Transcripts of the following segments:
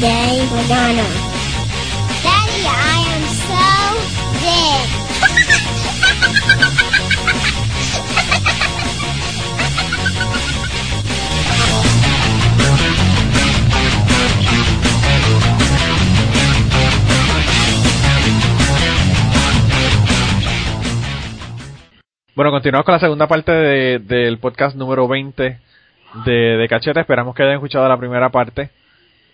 la gana. Daddy, I am so big. Bueno, continuamos con la segunda parte de- del podcast número 20 de, de Cachete. Esperamos que hayan escuchado la primera parte.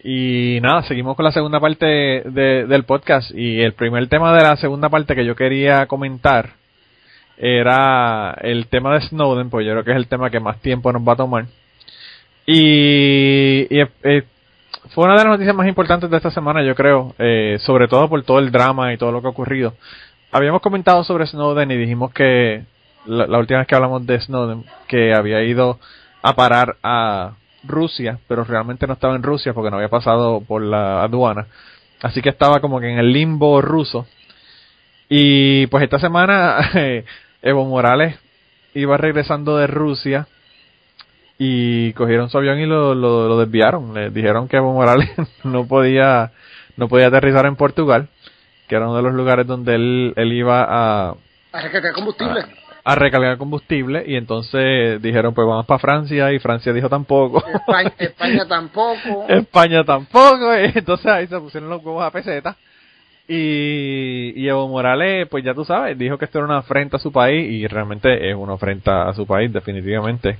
Y nada, seguimos con la segunda parte de- del podcast. Y el primer tema de la segunda parte que yo quería comentar era el tema de Snowden, pues yo creo que es el tema que más tiempo nos va a tomar. Y, fue una de las noticias más importantes de esta semana, yo creo, eh, sobre todo por todo el drama y todo lo que ha ocurrido. Habíamos comentado sobre Snowden y dijimos que la, la última vez que hablamos de Snowden, que había ido a parar a Rusia, pero realmente no estaba en Rusia porque no había pasado por la aduana. Así que estaba como que en el limbo ruso. Y pues esta semana eh, Evo Morales iba regresando de Rusia y cogieron su avión y lo, lo, lo desviaron. Le dijeron que Evo Morales no podía, no podía aterrizar en Portugal, que era uno de los lugares donde él, él iba a, A recargar combustible. a recargar combustible y entonces dijeron pues vamos para Francia y Francia dijo tampoco. España, España tampoco. España tampoco, y entonces ahí se pusieron los huevos a peseta. Y, y Evo Morales, pues ya tú sabes, dijo que esto era una afrenta a su país y realmente es una afrenta a su país, definitivamente.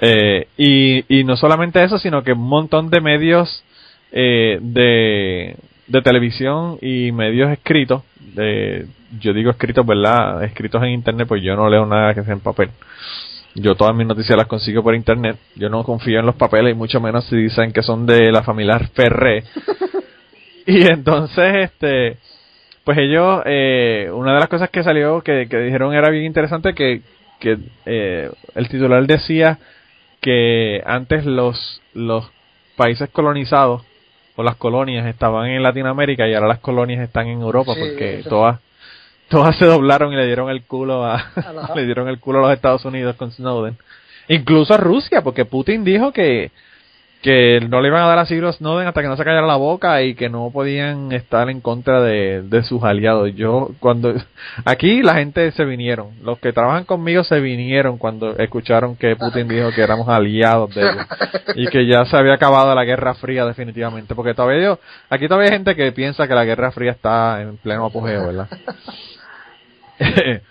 Eh, y, y no solamente eso, sino que un montón de medios eh, de, de televisión y medios escritos, de, yo digo escritos, ¿verdad? Escritos en internet, pues yo no leo nada que sea en papel. Yo todas mis noticias las consigo por internet. Yo no confío en los papeles y mucho menos si dicen que son de la familia Ferré. y entonces, este, pues ellos, eh, una de las cosas que salió que, que dijeron era bien interesante que, que eh, el titular decía que antes los, los países colonizados o las colonias estaban en Latinoamérica y ahora las colonias están en Europa Sí, porque eso. todas todas se doblaron y le dieron el culo a, le dieron el culo a los Estados Unidos con Snowden incluso a Rusia porque Putin dijo que que no le iban a dar a Snowden hasta que no se callara la boca y que no podían estar en contra de, de sus aliados. Yo cuando aquí la gente se vinieron, los que trabajan conmigo se vinieron cuando escucharon que Putin dijo que éramos aliados de ellos y que ya se había acabado la Guerra Fría definitivamente, porque todavía yo, aquí todavía hay gente que piensa que la Guerra Fría está en pleno apogeo, ¿verdad?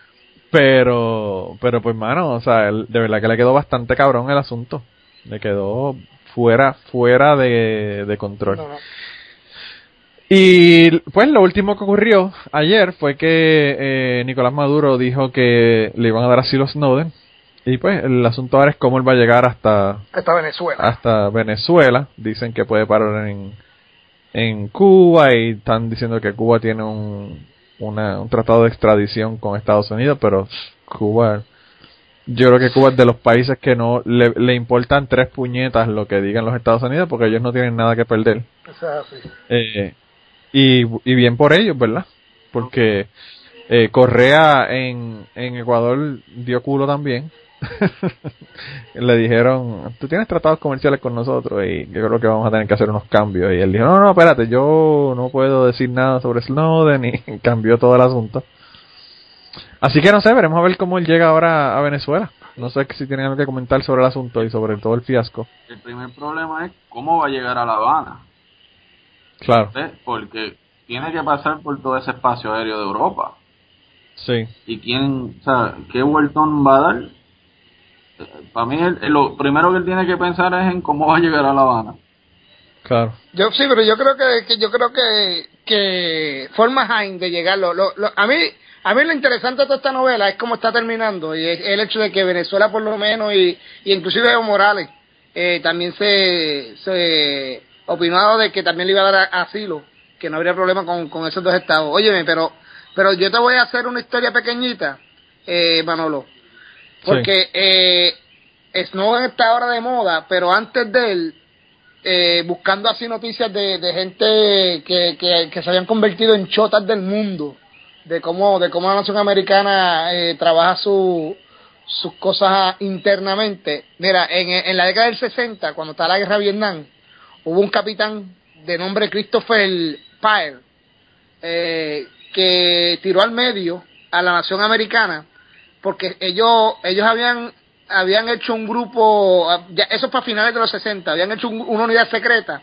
pero, pero pues mano, o sea, de verdad que le quedó bastante cabrón el asunto, le quedó fuera, fuera de, de control. No, no. Y pues lo último que ocurrió ayer fue que eh, Nicolás Maduro dijo que le iban a dar asilo a Snowden. Y pues el asunto ahora es cómo él va a llegar hasta, Está Venezuela. hasta Venezuela. Dicen que puede parar en, en Cuba y están diciendo que Cuba tiene un, una- un tratado de extradición con Estados Unidos, pero Cuba, yo creo que Cuba es de los países que no le, le importan tres puñetas lo que digan los Estados Unidos porque ellos no tienen nada que perder. Eso es así. Eh, y, y bien por ellos, ¿verdad? Porque eh, Correa en, en Ecuador dio culo también. Le dijeron, tú tienes tratados comerciales con nosotros y yo creo que vamos a tener que hacer unos cambios. Y él dijo, no, no, espérate, yo no puedo decir nada sobre Snowden y cambió todo el asunto. Así que no sé, veremos a ver cómo él llega ahora a Venezuela. No sé si tienen algo que comentar sobre el asunto y sobre todo el fiasco. El primer problema es cómo va a llegar a La Habana, Claro. Porque tiene que pasar por todo ese espacio aéreo de Europa. sí, ¿Y quién, o sea, qué vueltón va a dar? Para mí, el- lo primero que él tiene que pensar es en cómo va a llegar a La Habana. claro. Yo sí, pero yo creo que, que yo creo que que forma Jaime de llegar. Lo- a mí a mí lo interesante de toda esta novela es cómo está terminando y es el hecho de que Venezuela por lo menos y, y inclusive Evo Morales eh, también se se opinó de que también le iba a dar asilo, que no habría problema con, con esos dos estados. Óyeme, pero pero yo te voy a hacer una historia pequeñita, eh, Manolo, porque eh, Snowden está ahora de moda, pero antes de él eh, buscando así noticias de, de gente que, que, que se habían convertido en chotas del mundo, de cómo, de cómo la nación americana eh, trabaja su, sus cosas internamente. Mira, en, en la década del 60, cuando estaba la guerra de Vietnam, hubo un capitán de nombre Christopher Pyle eh, que tiró al medio a la nación americana porque ellos ellos habían habían hecho un grupo, ya, eso para finales de los 60, habían hecho un- una unidad secreta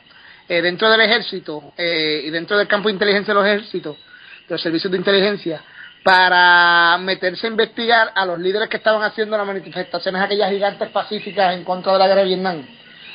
eh, dentro del ejército eh, y dentro del campo de inteligencia de los ejércitos, los servicios de inteligencia, para meterse a investigar a los líderes que estaban haciendo las manifestaciones aquellas gigantes pacíficas en contra de la guerra de Vietnam.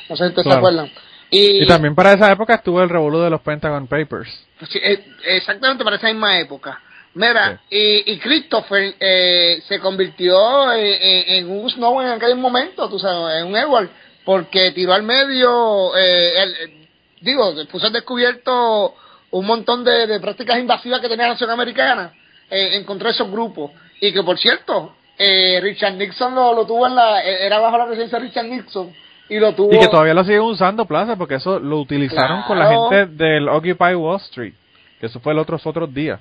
No sé si ustedes se Claro. acuerdan. Y, Y también para esa época estuvo el revolú de los Pentagon Papers. Sí, eh, exactamente para esa misma época. Mira, y, y Christopher eh, se convirtió en, un Snow en aquel momento, tú sabes, en un Edward, porque tiró al medio, eh, el- digo, puso al descubierto un montón de, de prácticas invasivas que tenía la nación americana eh, en contra de esos grupos. Y que, por cierto, eh, Richard Nixon lo, lo tuvo en la, eh, era bajo la presidencia de Richard Nixon, y lo tuvo... Y que todavía lo siguen usando, Plaza, porque eso lo utilizaron con la gente del Occupy Wall Street. Que eso fue el otros otros días.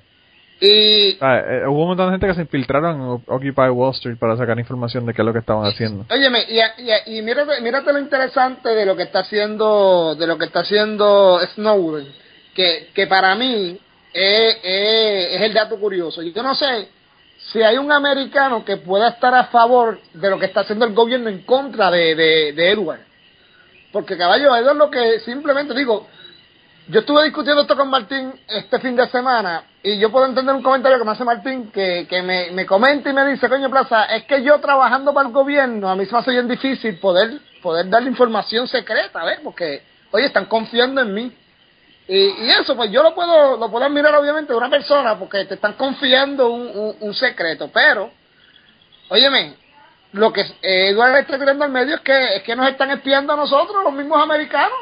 y O sea, eh, hubo un montón de gente que se infiltraron en Occupy Wall Street para sacar información de qué es lo que estaban haciendo. Óyeme, y, y, y mírate, mírate lo interesante de lo que está haciendo, de lo que está haciendo Snowden, que, que para mí es, es, el dato curioso. Yo no sé si hay un americano que pueda estar a favor de lo que está haciendo el gobierno en contra de, de, de Edward. Porque caballo, Edward lo que simplemente digo, yo estuve discutiendo esto con Martín este fin de semana y yo puedo entender un comentario que me hace Martín que, que me, me comenta y me dice, coño Plaza, es que yo trabajando para el gobierno, a mí se me hace bien difícil poder, poder darle información secreta, ¿ves? Porque, oye, están confiando en mí. Y, y eso, pues yo lo puedo, lo puedo admirar obviamente de una persona porque te están confiando un, un, un secreto, pero, óyeme, lo que eh, Eduardo está tirando al medio es que, es que nos están espiando a nosotros, los mismos americanos.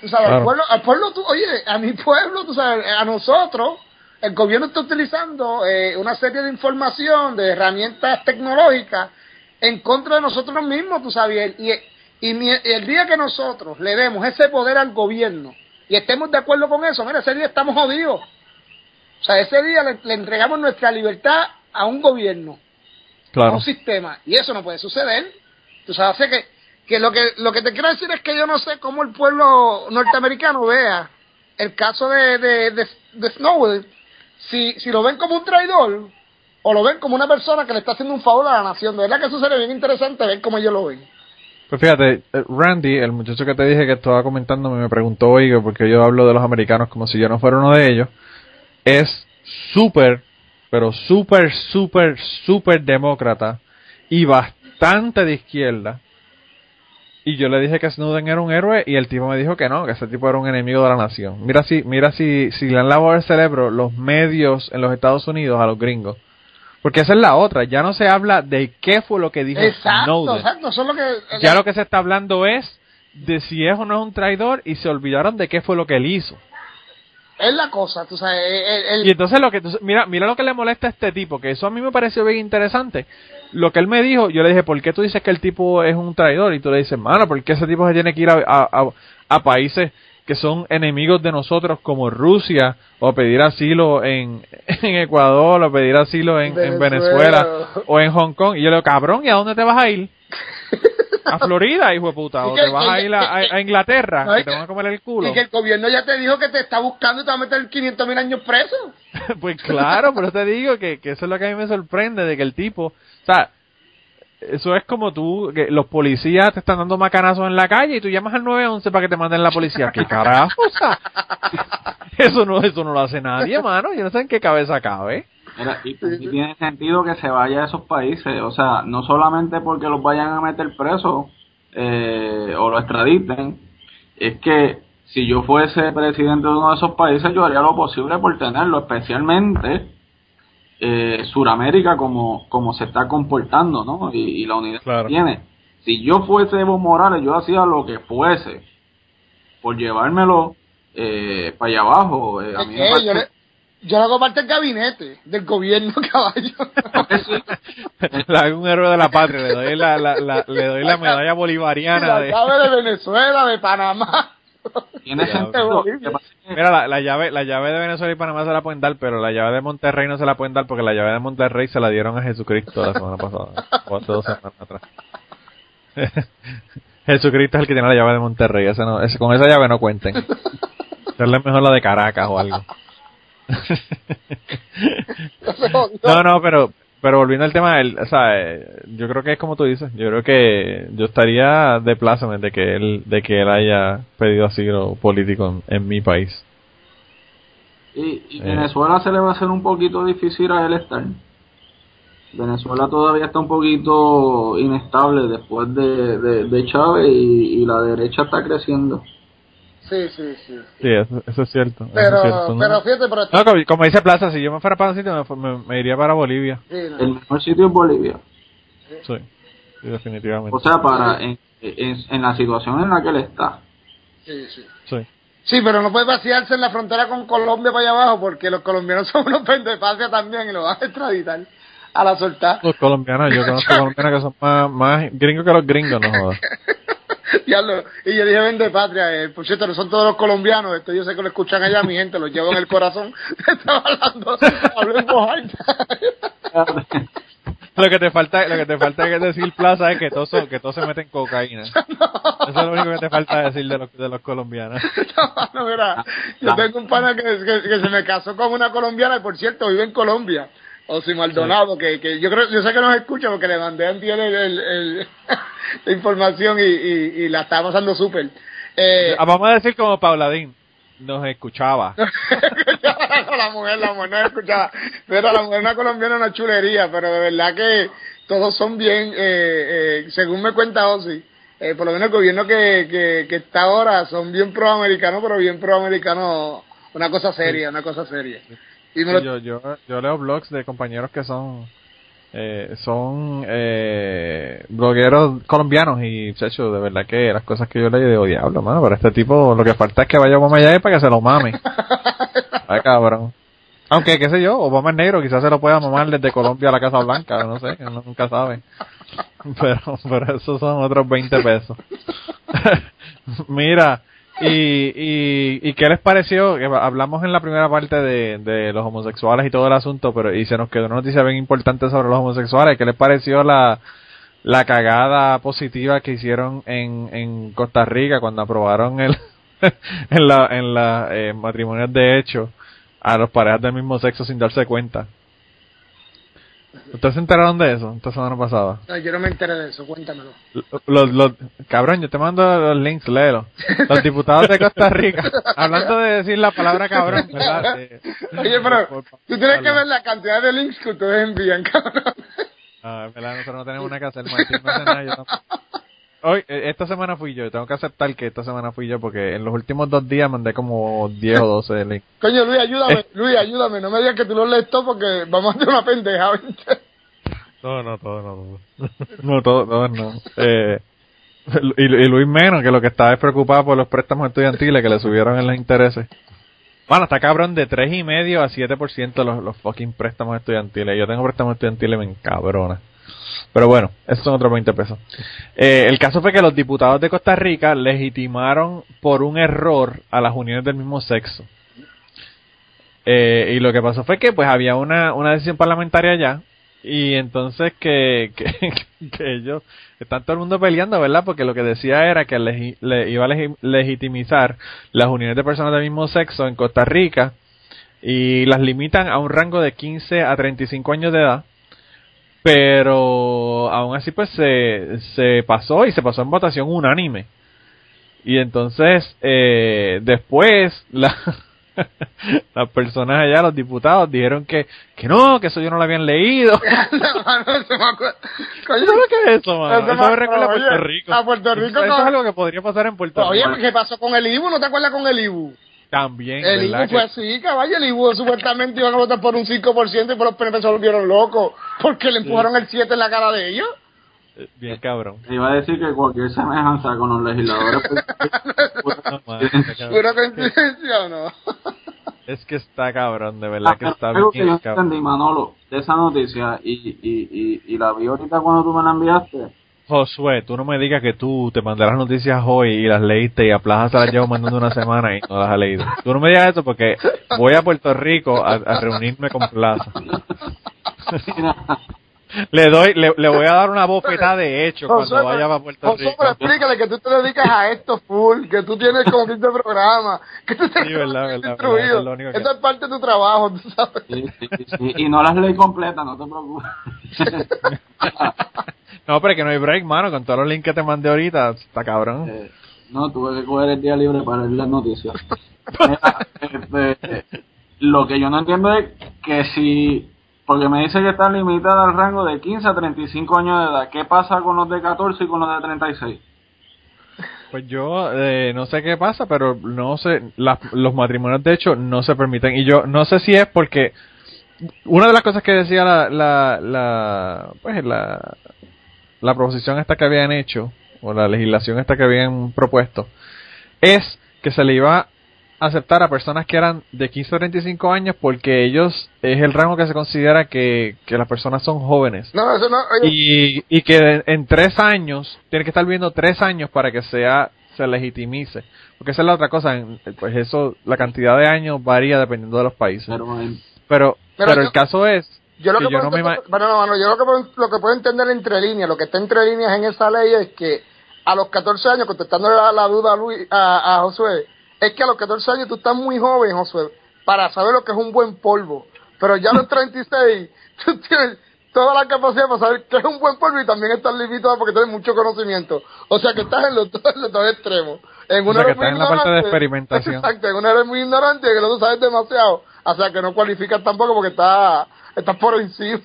Tú sabes, Claro. al pueblo, al pueblo tú, oye, a mi pueblo, tú sabes, a nosotros, el gobierno está utilizando eh, una serie de información, de herramientas tecnológicas en contra de nosotros mismos, tú sabes, y, y, y el día que nosotros le demos ese poder al gobierno y estemos de acuerdo con eso, mira, ese día estamos jodidos. O sea, ese día le, le entregamos nuestra libertad a un gobierno a un sistema. Y eso no puede suceder. Tú sabes así que que lo que lo que te quiero decir es que yo no sé cómo el pueblo norteamericano vea el caso de de, de, de Snowden. Si si lo ven como un traidor o lo ven como una persona que le está haciendo un favor a la nación. De verdad que eso sería bien interesante ver cómo ellos lo ven Pues fíjate, eh, Randy, el muchacho que te dije que estaba comentando, me preguntó, oiga, porque yo hablo de los americanos como si yo no fuera uno de ellos, es súper, pero súper, súper, súper demócrata y bastante de izquierda. Y yo le dije que Snowden era un héroe y el tipo me dijo que no, que ese tipo era un enemigo de la nación. Mira si, mira si, si le han lavado el cerebro los medios en los Estados Unidos a los gringos. Porque esa es la otra, ya no se habla de qué fue lo que dijo exacto Snowden. exacto eso es lo que Ya lo que se está hablando es de si es o no es un traidor y se olvidaron de qué fue lo que él hizo. es la cosa tú sabes el- el- Y entonces lo que mira, mira lo que le molesta a este tipo, que eso a mí me pareció bien interesante. Lo que él me dijo, yo le dije, ¿por qué tú dices que el tipo es un traidor? Y tú le dices, mano, ¿por qué ese tipo se tiene que ir a, a, a- a países que son enemigos de nosotros como Rusia o pedir asilo en, en Ecuador o pedir asilo en, en Venezuela. Venezuela o en Hong Kong? Y yo le digo, cabrón, ¿y a dónde te vas a ir? A Florida, hijo de puta, o te vas a ir a, Inglaterra, No, que te van a comer el culo. y que el gobierno ya te dijo que te está buscando y te va a meter 500 mil años preso pues claro, pero te digo que, que eso es lo que a mí me sorprende, de que el tipo, o sea, eso es como tú, que los policías te están dando macanazos en la calle y tú llamas al 911 para que te manden la policía. ¿Qué carajo? O sea, eso no, eso no lo hace nadie, mano. Yo no sé en qué cabeza cabe. Y, y tiene sentido que se vaya a esos países, o sea, no solamente porque los vayan a meter presos eh, o lo extraditen, es que si yo fuese presidente de uno de esos países, yo haría lo posible por tenerlo, especialmente eh, Suramérica como, como se está comportando, ¿no? Y, y la unidad Claro. que tiene. Si yo fuese Evo Morales, yo hacía lo que fuese por llevármelo eh, para allá abajo. eh, a mí yo, le, yo le hago parte del gabinete del gobierno, caballo. Le hago un héroe de la patria, le doy la, la, la- le doy la medalla bolivariana la de Venezuela, de Panamá. Tiene sentido. Mira, la, la llave la llave de Venezuela y Panamá se la pueden dar, pero la llave de Monterrey no se la pueden dar porque la llave de Monterrey se la dieron a Jesucristo la semana pasada, o hace dos semanas atrás. Jesucristo es el que tiene la llave de Monterrey, ese no, ese, con esa llave no cuenten. Darle mejor la de Caracas o algo. no, no, pero pero volviendo al tema, del, o sea, eh, yo creo que es como tú dices, yo creo que yo estaría de pláceme de que él de que él haya pedido asilo político en, en mi país. Y, y Eh. Venezuela se le va a hacer un poquito difícil a él estar. Venezuela todavía está un poquito inestable después de, de, de Chávez y, y la derecha está creciendo. Sí, sí, sí. Sí, eso, eso es cierto. eso Pero, es cierto, ¿no? pero fíjate, pero... No, como, como dice Plaza, si yo me fuera para un sitio, me, fu- me- me iría para Bolivia. Sí, no. El mejor sitio es Bolivia. Sí, sí, definitivamente. O sea, para en, en, en la situación en la que él está. sí, sí. sí. Sí, pero no puede vaciarse en la frontera con Colombia para allá abajo porque los colombianos son unos pendefasias también y lo van a extraditar a la soltar. Los colombianos, yo conozco colombianos que son más, más gringos que los gringos, no jodas. Diablo, y yo dije vende patria, eh, por cierto, no son todos los colombianos, esto yo sé que lo escuchan allá, mi gente, los llevo en el corazón. Estaba hablando, hablo en voz alta. Lo que te falta, lo que te falta es decir Plaza es que todos, son- que todos se meten cocaína. Eso es lo único que te falta decir de los, de los colombianos. No, no, mira, yo tengo un pana que, que, que se me casó con una colombiana y por cierto vive en Colombia. O si Maldonado, que, que yo creo, yo sé que nos escucha porque le mandé a el, el, el- la información y, y, y la estaba pasando súper. Eh, Ah, Vamos a decir como Pauladín, nos escuchaba. no, la mujer, la mujer no escuchaba. Pero la mujer una colombiana una chulería, pero de verdad que todos son bien, eh, eh, según me cuenta Ozzy, eh, por lo menos el gobierno que, que, que está ahora son bien proamericanos, pero bien proamericanos, una cosa seria, una cosa seria. Y me lo- Sí, yo, yo, yo leo blogs de compañeros que son eh, son eh, blogueros colombianos y chacho, de verdad que las cosas que yo leí digo, diablo, mano, pero este tipo lo que falta es que vaya Obama allá para que se lo mame. Ay, cabrón. Aunque, qué sé yo, Obama es negro, quizás se lo pueda mamar desde Colombia a la Casa Blanca, no sé, uno nunca sabe. Pero, pero esos son otros 20 pesos. Mira, y, y, y qué les pareció, hablamos en la primera parte de, de los homosexuales y todo el asunto, pero y se nos quedó una noticia bien importante sobre los homosexuales, ¿qué les pareció la, la cagada positiva que hicieron en, en Costa Rica cuando aprobaron el, en la, en la eh, de hecho a los parejas del mismo sexo sin darse cuenta? ¿Ustedes se enteraron de eso esta semana pasada? No, yo no me enteré de eso, cuéntamelo. Los, los, cabrón, yo te mando los links, léelo. Los diputados de Costa Rica, hablando de decir la palabra cabrón, ¿verdad? Oye, pero por- tú tienes que ver la cantidad de links que ustedes envían, cabrón. Ah, es verdad, nosotros no tenemos nada que hacer, Martín no hace nada, yo tampoco. Hoy, eh, esta semana fui yo, tengo que aceptar que esta semana fui yo porque en los últimos dos días mandé como 10 o 12 links. Coño, Luis, ayúdame, Luis, ayúdame, no me digas que tú lo lees todo porque vamos a hacer una pendeja, ¿viste? No, no, todo no. todo. No, todo, todo no. Eh, y, y Luis menos, que lo que estaba es preocupado por los préstamos estudiantiles que le subieron en los intereses. Bueno, está cabrón de tres y medio a 7% los, los fucking préstamos estudiantiles. Yo tengo préstamos estudiantiles me encabrona. Pero bueno, esos son otros 20 pesos. Eh, el caso fue que los diputados de Costa Rica legitimaron por un error a las uniones del mismo sexo. Eh, y lo que pasó fue que pues había una, una decisión parlamentaria allá y entonces que, que, ellos están todo el mundo peleando, ¿verdad? Porque lo que decía era que le iba a legi- legitimizar las uniones de personas del mismo sexo en Costa Rica y las limitan a un rango de 15 a 35 años de edad. Pero aún así pues se, se pasó y se pasó en votación unánime. Y entonces eh, después la, las personas allá, los diputados, dijeron que, que no, que eso yo no lo habían leído. Mano, se me acuerda. Coño, ¿Sabes qué es eso, mano? Eso Eso me me- recuerda a oye, Puerto Rico. a Puerto Rico Eso no- es algo que podría pasar en Puerto Oye, Rico. ¿qué pasó con el IBU? ¿No te acuerdas con el IBU? También, El. IBU fue así, caballo. El IBU supuestamente iban a votar por un 5% y por los PNP se volvieron locos porque le empujaron el 7 en la cara de ellos. Que- Bien cabrón. Iba a decir que cualquier semejanza con los legisladores pues. ¿Pura coincidencia o no? Es que está cabrón, de verdad que está algo que yo bien cabrón. entendí, Manolo, de esa noticia y, y, y, y la vi ahorita cuando tú me la enviaste, Josué, tú no me digas que tú te mandas las noticias hoy y las leíste y a Plaza se las llevo mandando una semana y no las has leído. Tú no me digas eso porque voy a Puerto Rico a reunirme con Plaza. Le doy, le, le, voy a dar una bofetada de hecho cuando vaya a Puerto José, Rico. pero explícale que tú te dedicas a esto full, que tú tienes como 15 programas, que tú tienes Sí, verdad, verdad, instruido. verdad, eso es lo único que- Eso es parte de tu trabajo, tú sabes. Sí, sí, sí. Y no las leí completas, no te preocupes. No, pero es que no hay break, mano, con todos los links que te mandé ahorita, está cabrón. Eh, no, tuve que coger el día libre para leer las noticias. Mira, este, lo que yo no entiendo es que si, porque me dice que está limitada al rango de 15 a 35 años de edad, ¿qué pasa con los de 14 y con los de 36? Pues yo eh, no sé qué pasa, pero no sé, las- los matrimonios de hecho no se permiten. Y yo no sé si es porque una de las cosas que decía la, la, la pues la, la proposición esta que habían hecho, o la legislación esta que habían propuesto, es que se le iba aceptar a personas que eran de 15 a 35 años porque ellos es el rango que se considera que, que las personas son jóvenes No, eso no. y, y que en tres años, tiene que estar viviendo tres años para que sea se legitimice. Porque esa es la otra cosa, en- pues eso, la cantidad de años varía dependiendo de los países. Pero Pero, Pero yo- el caso es Yo lo que que, yo puedo no me bueno, no, bueno, yo lo que, puedo, lo que puedo entender entre líneas, lo que está entre líneas en esa ley es que a los 14 años, contestando la, la duda a, Luis, a, a Josué, es que a los 14 años tú estás muy joven, Josué, para saber lo que es un buen polvo. Pero ya a los 36, tú tienes toda la capacidad para saber qué es un buen polvo y también estás limitado porque tienes mucho conocimiento. O sea que estás en los dos, en los dos extremos. En O una que muy estás en la parte de experimentación. Exacto, en una eres muy ignorante y en el otro sabes demasiado. O sea que no cualificas tampoco porque estás, estás por encima.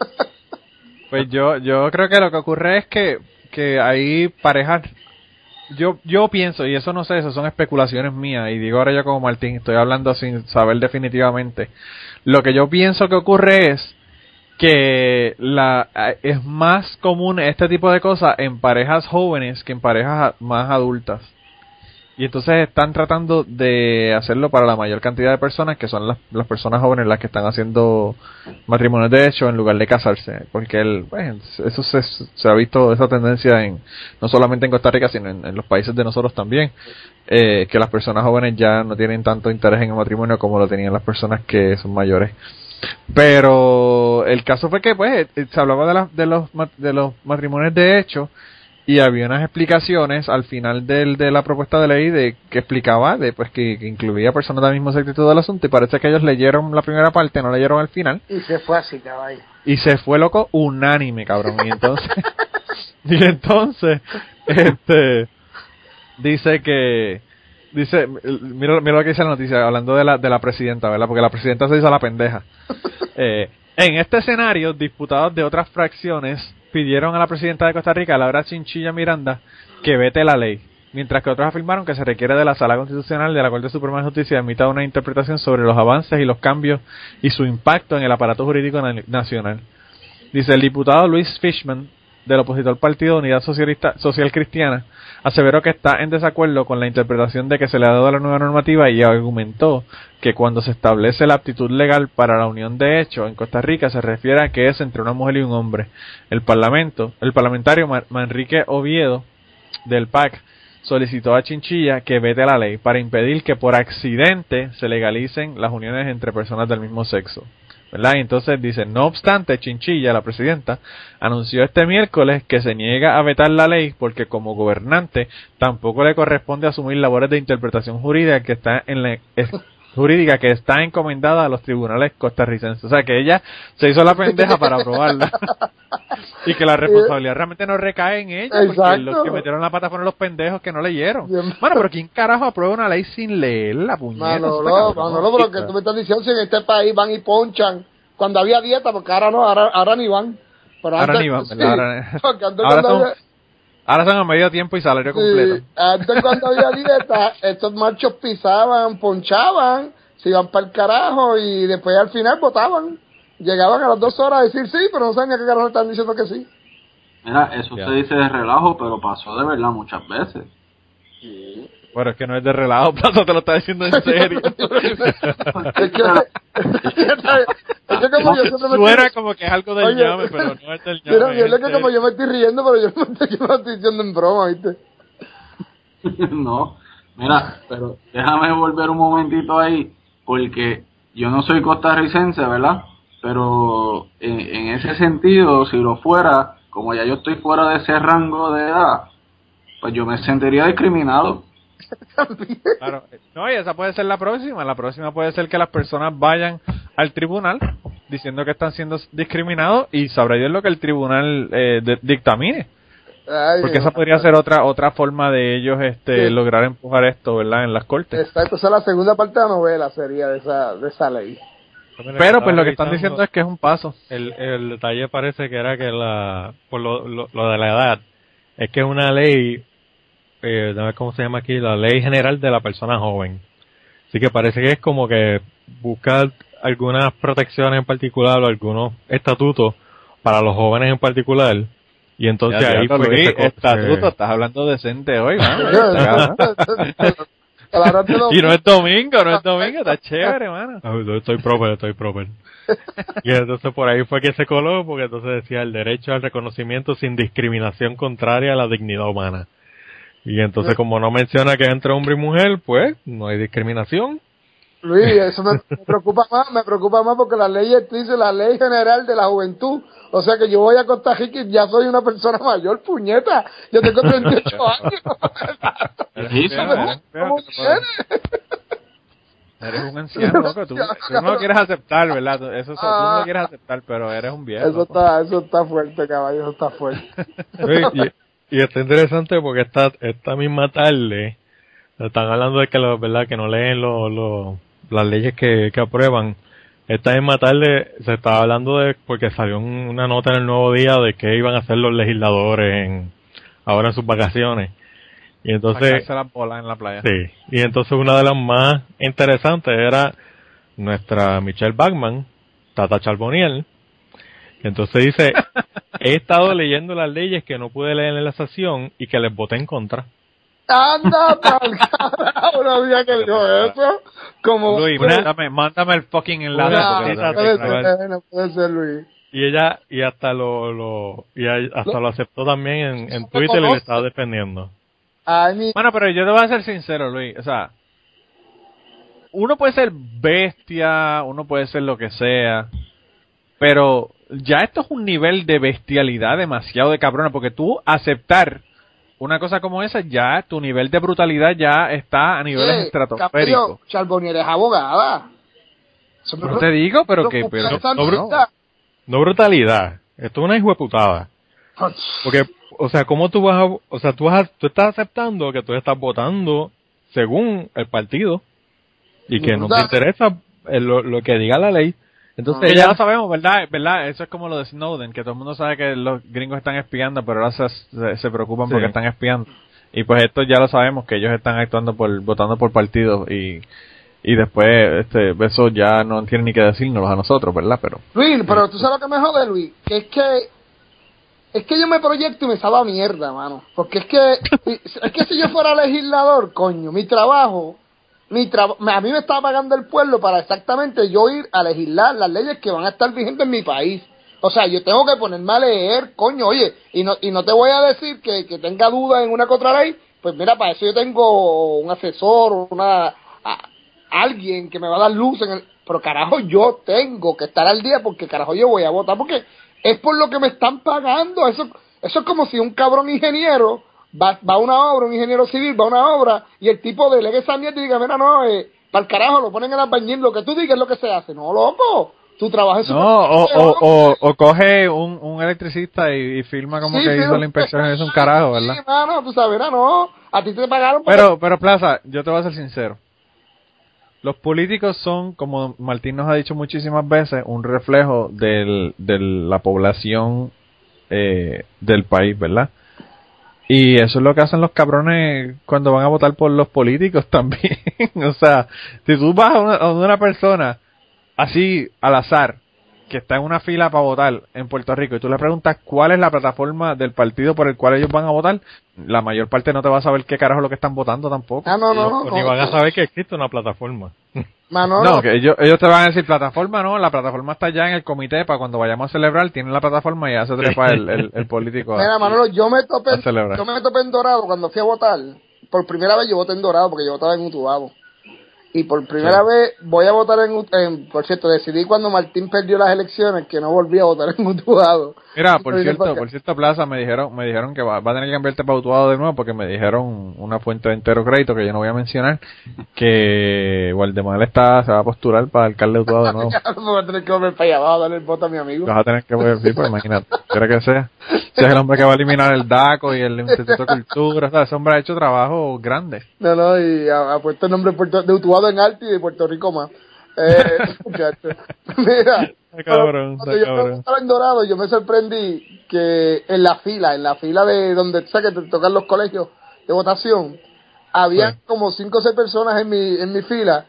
Pues yo, yo creo que lo que ocurre es que, que hay parejas, yo, yo pienso, y eso no sé, eso son especulaciones mías, y digo ahora yo como Martín, estoy hablando sin saber definitivamente. Lo que yo pienso que ocurre es que la, es más común este tipo de cosas en parejas jóvenes que en parejas más adultas. Y entonces están tratando de hacerlo para la mayor cantidad de personas, que son las, las personas jóvenes las que están haciendo matrimonios de hecho en lugar de casarse. Porque el, pues, eso se, se ha visto, esa tendencia en no solamente en Costa Rica, sino en, los países de nosotros también, eh, que las personas jóvenes ya no tienen tanto interés en el matrimonio como lo tenían las personas que son mayores. Pero el caso fue que pues eh, se hablaba de, la- de los de los matrimonios de hecho y había unas explicaciones al final del, de la propuesta de ley de que explicaba de pues que, que incluía personas del mismo sexo y todo el asunto y parece que ellos leyeron la primera parte no leyeron al final. Y se fue así, caballo. y se fue loco unánime cabrón. Y entonces y entonces este dice que dice mira, mira lo que dice la noticia hablando de la de la presidenta verdad porque la presidenta se hizo la pendeja. Eh, en este escenario diputados de otras fracciones pidieron a la presidenta de Costa Rica Laura Chinchilla Miranda que vete la ley mientras que otros afirmaron que se requiere de la Sala Constitucional de la Corte Suprema de Justicia emita una interpretación sobre los avances y los cambios y su impacto en el aparato jurídico na- nacional. Dice el diputado Luis Fishman del opositor Partido Unidad Socialista Social Cristiana aseveró que está en desacuerdo con la interpretación de que se le ha dado a la nueva normativa y argumentó que cuando se establece la aptitud legal para la unión de hecho en Costa Rica se refiere a que es entre una mujer y un hombre. El parlamento, el parlamentario Manrique Oviedo del PAC solicitó a Chinchilla que vete la ley para impedir que por accidente se legalicen las uniones entre personas del mismo sexo. ¿Verdad? Y entonces dice, no obstante, Chinchilla, la presidenta, anunció este miércoles que se niega a vetar la ley porque como gobernante tampoco le corresponde asumir labores de interpretación jurídica que está en la jurídica que está encomendada a los tribunales costarricenses. O sea que ella se hizo la pendeja para aprobarla. y que la responsabilidad realmente no recae en ella, porque los que metieron la pata fueron los pendejos que no leyeron. Bueno, pero ¿quién carajo aprueba una ley sin leerla, puñeta? Está Manolo, cabrón. Manolo, pero que tú me estás diciendo si en este país van y ponchan cuando había dieta, porque ahora no, ahora, ahora ni van. Pero Ahora antes- ni van, sí. Ahora- porque antes ahora son- Ahora son a medio tiempo y salario sí, completo. antes cuando había dieta, estos machos pisaban, ponchaban, se iban para el carajo y después al final votaban. Llegaban a las dos horas a decir sí, pero no saben a qué carajo están diciendo que sí. Mira, eso Ya. se dice de relajo, pero pasó de verdad muchas veces. Pero es que no es de relajo, Plaza te lo está diciendo en serio. es que, es que como yo siempre me Suena estoy- como que es algo del Oye, llame, pero no es del llame. mira, es es que como yo me estoy riendo, pero yo no me estoy, yo me estoy diciendo en broma, ¿viste? no, mira, pero déjame volver un momentito ahí, porque yo no soy costarricense, ¿verdad? Pero en, en ese sentido, si lo fuera, como ya yo estoy fuera de ese rango de edad, pues yo me sentiría discriminado. Claro. No, y esa puede ser la próxima. La próxima puede ser que las personas vayan al tribunal diciendo que están siendo discriminados y sabrá Dios lo que el tribunal eh, de- dictamine. Ay, Porque esa podría ser otra otra forma de ellos este Sí. lograr empujar esto, ¿verdad? En las cortes. Exacto, esa es la segunda parte de la novela, sería de esa, de esa ley. Pero pues lo que están diciendo es que es un paso. El, el detalle parece que era que la, por lo, lo, lo de la edad, es que es una ley, eh, no sé cómo se llama aquí, la ley general de la persona joven. Así que parece que es como que buscar algunas protecciones en particular o algunos estatutos para los jóvenes en particular. Y entonces Ya, ahí fue co- estatuto, estás hablando decente hoy, mano. Y no es domingo, no es domingo, está chévere, mano. Ah, Estoy proper, estoy proper. y entonces por ahí fue que se coló, porque entonces decía el derecho al reconocimiento sin discriminación contraria a la dignidad humana. Y entonces como no menciona que es entre hombre y mujer, pues no hay discriminación. Luis, eso me, me preocupa más, me preocupa más porque la ley dice la ley general de la juventud. O sea que yo voy a Costa Rica y ya soy una persona mayor, puñeta. Yo tengo 38 años. Eres un anciano, loco. Tú, tú no lo quieres aceptar, ¿verdad? Eso, tú no Ah. lo quieres aceptar, pero eres un viejo. Eso loco. está, eso está fuerte, caballo, eso está fuerte. Y, está interesante porque esta, esta misma tarde están hablando de que los, verdad, que no leen los, los, las leyes que, que aprueban. Esta misma tarde se estaba hablando de, porque salió un- una nota en el nuevo día de que iban a hacer los legisladores en, ahora en sus vacaciones. Y entonces, las bolas en la playa. Sí, y entonces una de las más interesantes era nuestra Michelle Bachman, Tata Charboniel. Entonces dice, he estado leyendo las leyes que no pude leer en la sesión y que les voté en contra. Anda, carajo, no había que dijo eso. Como. Luis, Una- mándame, mándame el fucking enlace. Una- puede ser, no puede ser, Luis. Y ella, y hasta lo, lo y hasta Lo- lo aceptó también en, Twitter y le estaba defendiendo. Ay, mi. Bueno, pero yo te voy a ser sincero, Luis. O sea, uno puede ser bestia, uno puede ser lo que sea, pero ya esto es un nivel de bestialidad demasiado de cabrona, porque tú aceptar una cosa como esa, ya tu nivel de brutalidad ya está a niveles Oye, estratosféricos. Charbonnier es abogada. No te digo, pero que, pero, no, no. mierda. No brutalidad, esto es una hijueputada. Porque, o sea, ¿cómo tú vas a, o sea, tú vas a- tú estás aceptando que tú estás votando según el partido y que no te interesa eh, lo, lo que diga la ley. Entonces ya lo sabemos, ¿verdad? ¿verdad? Eso es como lo de Snowden, que todo el mundo sabe que los gringos están espiando, pero ahora se, se, se preocupan Sí. porque están espiando. Y pues esto ya lo sabemos, que ellos están actuando por, votando por partidos y, y después este, eso ya no tiene ni que decirnos a nosotros, ¿verdad? Pero Luis, pero tú sabes lo que me jode, Luis, que es que es que yo me proyecto y me sabe a mierda, mano. Porque es que es que si yo fuera legislador, coño, mi trabajo, mi a mí me está pagando el pueblo para exactamente yo ir a legislar las leyes que van a estar vigentes en mi país. O sea, yo tengo que ponerme a leer, coño, oye, y no, y no te voy a decir que, que tenga duda en una otra ley, pues mira, para eso yo tengo un asesor, una a- alguien que me va a dar luz en el... Pero carajo, yo tengo que estar al día porque carajo yo voy a votar porque es por lo que me están pagando. Eso, eso es como si un cabrón ingeniero va, va a una obra, un ingeniero civil va a una obra y el tipo delegue esa mierda y diga, mira, no, eh, para el carajo, lo ponen en albañil, lo que tú digas es lo que se hace. No, loco, tu trabajo es no, o, o, o, o coge un, un electricista y, y filma como Sí, que sí, hizo la inspección y es un carajo, ¿verdad? Sí, mano, tú sabes, mira, no, a ti te pagaron Pero, pero Plaza, yo te voy a ser sincero. Los políticos son, como Martín nos ha dicho muchísimas veces, un reflejo del, de la población eh, del país, ¿verdad? Y eso es lo que hacen los cabrones cuando van a votar por los políticos también. o sea, si tú vas a una, a una persona así al azar que está en una fila para votar en Puerto Rico y tú le preguntas cuál es la plataforma del partido por el cual ellos van a votar, la mayor parte no te va a saber qué carajo es lo que están votando tampoco. Ah, no, no, no. Ni no. van a saber que existe una plataforma. Manolo, No, que ellos, ellos te van a decir plataforma, no, la plataforma está ya en el comité para cuando vayamos a celebrar, tienen la plataforma y ya se trepa el, el, el político. a- Mira, Manolo, yo me topé, yo me topé en Dorado cuando fui a votar. Por primera vez yo voté en Dorado porque yo votaba en Utuado. Y por primera vez voy a votar en, en, por cierto, decidí cuando Martín perdió las elecciones que no volví a votar en Utuado. Mira, por cierto, por cierto, Plaza, me dijeron, me dijeron que va, va a tener que cambiarte para Utuado de nuevo porque me dijeron una fuente de entero crédito que yo no voy a mencionar que Waldemar está, se va a postular para alcalde de Utuado de nuevo. Voy a tener que volver para allá abajo a darle el voto a mi amigo. Vas a tener que volver, sí, pues imagínate, quiera que sea. Si es el hombre que va a eliminar el DACO y el Instituto de Cultura, o sea, ese hombre ha hecho trabajo grande. No, no, y ha, ha puesto el nombre de, Puerto- de Utuado en alto y de Puerto Rico más. Eh, muchacho. Mira, Está cabrón, cuando yo estaba en Dorado, yo me sorprendí que en la fila, en la fila de donde sabes que te tocan los colegios de votación, había Sí. como cinco o seis personas en mi, en mi fila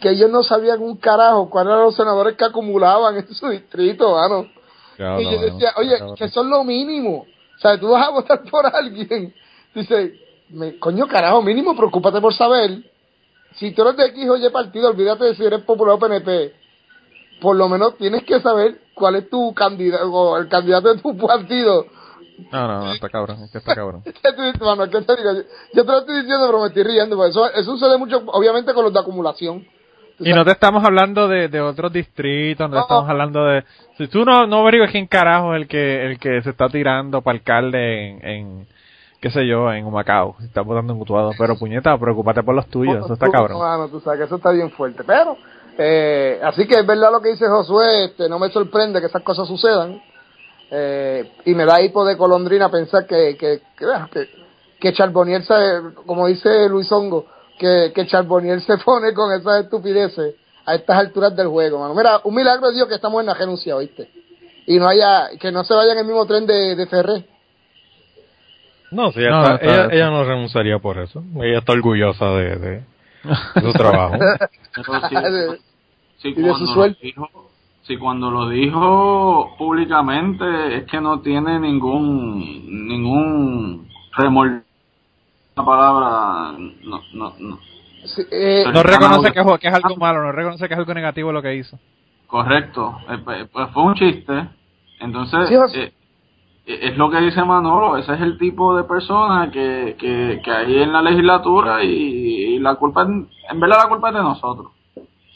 que ellos no sabían un carajo cuáles eran los senadores que acumulaban en su distrito, mano. Claro, y yo decía, oye, que son lo mínimo. O sea, tú vas a votar por alguien. Dice, me, coño, carajo, mínimo, preocúpate por saber. Si tú eres de X o Y partido, olvídate de si eres popular o PNP. Por lo menos tienes que saber cuál es tu candidato, o el candidato de tu partido. No, no, no, está cabrón, es que está cabrón. ¿Qué tú dices, Manuel? ¿Qué te digo? Yo, yo te lo estoy diciendo, pero me estoy riendo. porque Eso, eso sucede mucho, obviamente, con los de acumulación. Y no te estamos hablando de, de otros distritos, no te No. estamos hablando de... Si tú no, no averiguas quién carajo es el que, el que se está tirando para alcalde en, en, qué sé yo, en Humacao, si está votando en Utuado, pero puñeta, preocúpate por los tuyos, eso está Tú, cabrón. mano, tú sabes que eso está bien fuerte. Pero, eh, así que es verdad lo que dice Josué, este, no me sorprende que esas cosas sucedan. Eh, y me da hipo de colondrina pensar que, que, que, que, que Charbonnier se, como dice Luis Hongo, que, que Charbonnier se pone con esas estupideces a estas alturas del juego, mano. Mira, un milagro de Dios que estamos en la renuncia, ¿oíste? Y no haya, que no se vaya en el mismo tren de, de Ferré. No, sí, ella, No, está- está- ella, está- ella no renunciaría por eso. Ella está orgullosa de, de su trabajo. Pero de cuando lo dijo, sí, cuando lo dijo públicamente es que no tiene ningún ningún remordimiento. La palabra no, no, no. sí, eh, No reconoce que, es- que es algo malo, no reconoce que es algo negativo lo que hizo. Correcto, Eh, pues pues fue un chiste. Entonces, Sí, José. eh, es lo que dice Manolo, ese es el tipo de persona que, que, que hay en la legislatura y, y la culpa, en verdad la culpa es de nosotros.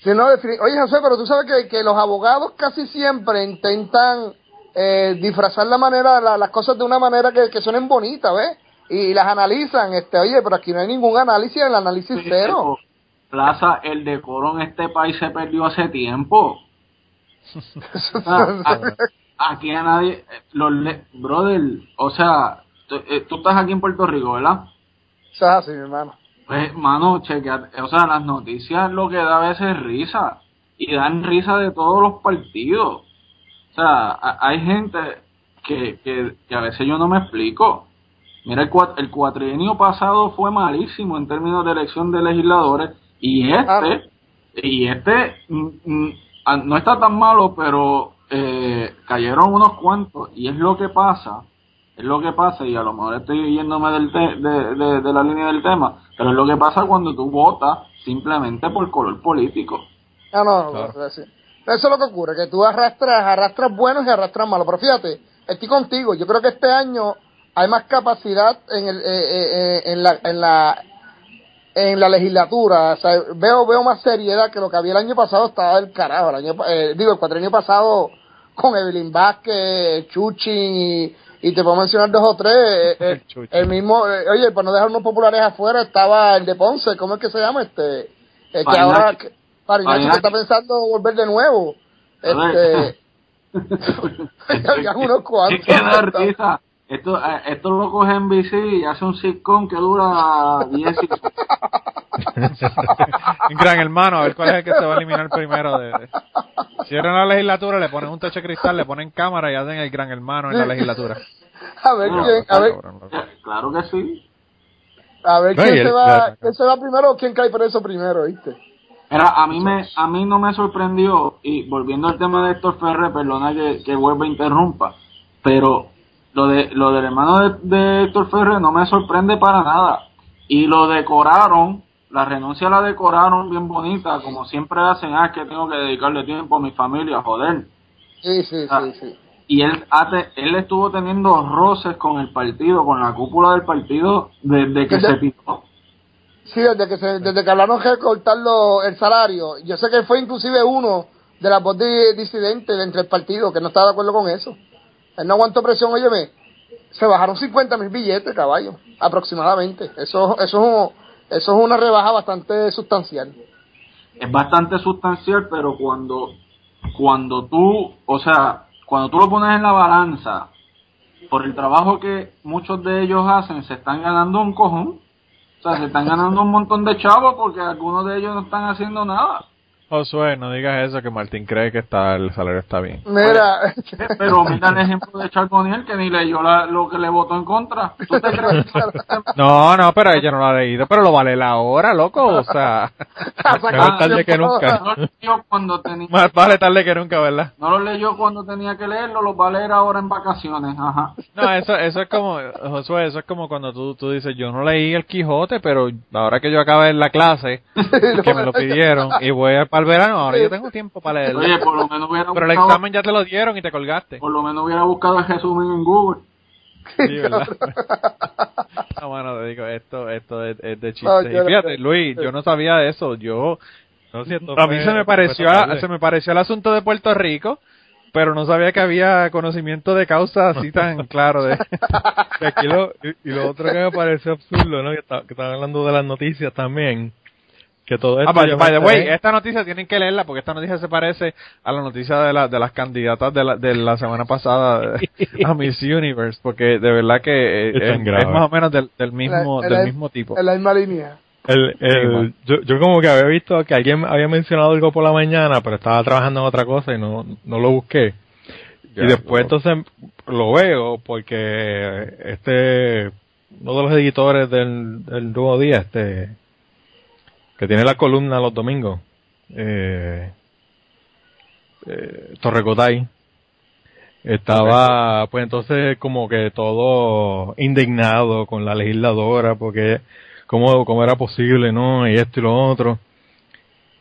Sí, no, Oye, José, pero tú sabes que, que los abogados casi siempre intentan eh, disfrazar la manera, la- las cosas de una manera que, que suenen bonitas, ¿ves? Y las analizan, este, oye, pero aquí no hay ningún análisis, el análisis cero. Plaza, el decoro en este país se perdió hace tiempo. aquí a nadie, eh, los le- brother, o sea, tú, eh, tú estás aquí en Puerto Rico, ¿verdad? Eso es así, mi hermano. Pues, mano, chequea, o sea, las noticias lo que da a veces es risa. Y dan risa de todos los partidos. O sea, a- hay gente que, que, que a veces yo no me explico. Mira, el, cua- el cuatrienio pasado fue malísimo en términos de elección de legisladores. Y este, Ah. y este, mm, mm, ah, no está tan malo, pero eh, cayeron unos cuantos. Y es lo que pasa es lo que pasa, y a lo mejor estoy yéndome del te- de, de, de la línea del tema, pero es lo que pasa cuando tú votas simplemente por color político. Ah, no, Claro. Eso es lo que ocurre, que tú arrastras, arrastras buenos y arrastras malos. Pero fíjate, estoy contigo. Yo creo que este año hay más capacidad en, el, eh, eh, eh, en la, en la, en la legislatura. O sea, veo, veo más seriedad que lo que había el año pasado. Estaba del carajo. El año, eh, digo, el cuatrienio pasado con Evelyn Vázquez, Chuchin y, y te puedo mencionar dos o tres. eh, eh, el mismo, eh, oye, para no dejar unos populares afuera, estaba el de Ponce. ¿Cómo es que se llama este? Eh, que ahora, que Farinacci. está pensando volver de nuevo. Este, habían unos cuantos. Esto, eh, esto lo coge en bici y hace un sitcom que dura 10 y... Gran hermano, a ver cuál es el que se va a eliminar primero. De, de- Si era en la legislatura, le ponen un techo de cristal, le ponen cámara y hacen el gran hermano en la legislatura. A ver No, quién, a ver, cabrón, loco. Claro que sí. a ver No, quién se va, claro. quién se va primero o quién cae preso primero, ¿viste? Era, a mí me, a mí no me sorprendió, y volviendo al tema de Héctor Ferrer, perdona que, que vuelva a interrumpa, pero lo de, lo del hermano de, de Héctor Ferrer no me sorprende para nada. Y lo decoraron, la renuncia la decoraron bien bonita, como siempre hacen, ah, es que tengo que dedicarle tiempo a mi familia, joder. Sí, sí, Ah. sí, sí. Y él, él estuvo teniendo roces con el partido, con la cúpula del partido, desde que Desde- se pitó. Sí, desde que, se, desde que hablaron de cortarlo el salario. Yo sé que fue inclusive uno de las voz de disidentes entre el partido que no estaba de acuerdo con eso. Él no aguantó presión, óyeme. Se bajaron 50 mil billetes, caballo, aproximadamente. Eso, eso, eso es una rebaja bastante sustancial. es bastante sustancial, pero cuando, cuando tú, o sea, cuando tú lo pones en la balanza, por el trabajo que muchos de ellos hacen, se están ganando un cojón. O sea, se están ganando un montón de chavos porque algunos de ellos no están haciendo nada. Josué, no digas eso, que Martín cree que está el salario está bien. Mira, Pero mira el ejemplo de Charbonnier que ni leyó la- lo que le votó en contra. ¿Tú te crees? No, no, pero ella no lo ha leído, pero lo vale la hora, loco, o sea, Mejor tarde que nunca. no lo leyó cuando tenía, más vale tarde que nunca, ¿verdad? no lo leyó cuando tenía que leerlo, lo va a leer ahora en vacaciones. Ajá. No, eso, eso es como, Josué, eso es como cuando tú, tú dices, yo no leí el Quijote, pero ahora que yo acabé la clase, que me lo pidieron, y voy a para el verano, ahora yo tengo tiempo para leerlo. Oye, por lo menos hubiera Pero el buscado- examen ya te lo dieron y te colgaste. Por lo menos hubiera buscado el resumen en Google. Sí, ¿verdad? No, mano, te digo, esto, esto es, es de chiste. No, y fíjate, Luis, yo no sabía de eso. Yo, No, si a mí se me pareció, a- se me pareció el asunto de Puerto Rico, pero no sabía que había conocimiento de causa así tan claro de. Y aquí lo, y, y lo otro que me pareció absurdo, ¿no? Que, está- que estaban hablando de las noticias también. Que todo esto. Ah, by, by the way, esta noticia tienen que leerla porque esta noticia se parece a la noticia de, la, de las candidatas de la, de la semana pasada a Miss Universe, porque de verdad que eh, Es es, es más o menos del, del mismo, la- del mismo tipo. en la misma línea. El, el, yo, yo como que había visto que alguien había mencionado algo por la mañana, pero estaba trabajando en otra cosa y no, no lo busqué. Ya, y después lo- entonces lo veo porque este, uno de los editores del, del Nuevo Día, este, que tiene la columna los domingos, eh, eh, Torrecotay, estaba pues entonces como que todo indignado con la legisladora porque cómo, cómo era posible, ¿no? Y esto y lo otro.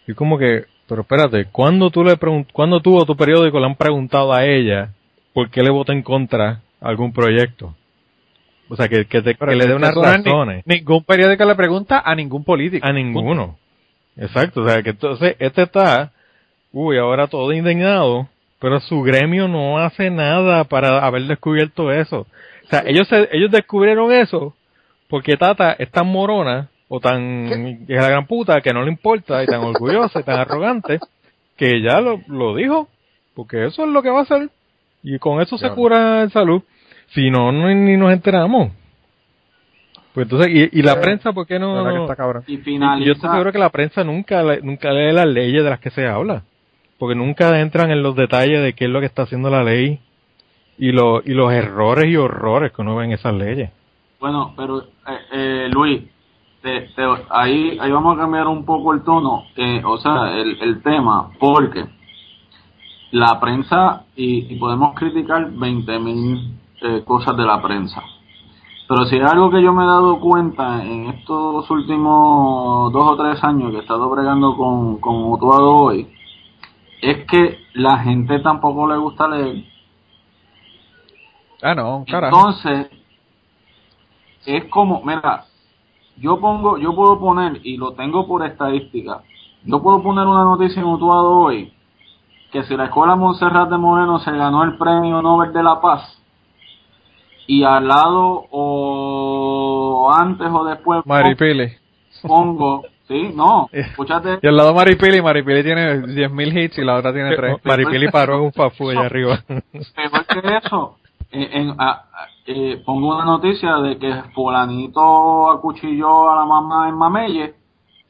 Y como que, pero espérate, ¿cuándo tú le cuándo tú o tu periódico le han preguntado a ella por qué le vota en contra algún proyecto? O sea, que, que, te- que le dé unas ni- razones. ningún periódico le pregunta a ningún político. A ninguno. Exacto, o sea, que entonces este está, uy, ahora todo indignado, pero su gremio no hace nada para haber descubierto eso. O sea, ellos se- ellos descubrieron eso porque Tata es tan morona o tan es la gran puta que no le importa y tan orgullosa y tan arrogante que ya lo, lo dijo, porque eso es lo que va a hacer y con eso se cura en salud. Si no, no ni nos enteramos. Pues entonces, y, y la Pero- prensa, ¿por qué verdad que no? está cabrón. Y Y finaliza. yo estoy seguro que la prensa nunca, nunca lee las leyes de las que se habla. Porque nunca entran en los detalles de qué es lo que está haciendo la ley y, lo, y los errores y horrores que uno ve en esas leyes. Bueno, pero eh, eh, Luis, te- te- ahí, ahí vamos a cambiar un poco el tono, eh, o sea, el, el tema, porque la prensa, y, y podemos criticar 20.000 eh, cosas de la prensa, pero si algo que yo me he dado cuenta en estos últimos dos o tres años que he estado bregando con, con Utuado hoy, es que la gente tampoco le gusta leer. Ah, no, carajo. Entonces, es como, mira, yo pongo, yo puedo poner, y lo tengo por estadística, yo puedo poner una noticia en Utuado hoy, que si la Escuela Montserrat de Moreno se ganó el Premio Nobel de la Paz, y al lado, o antes o después, Maripili. pongo, sí, no, escúchate, Y al lado Maripili, Maripili tiene 10.000 hits y la otra tiene 3. Maripili paró en un fafú allá arriba. Mejor que eso, en- a- a- eh, pongo una noticia de que fulanito acuchilló a la mamá en Mamelle.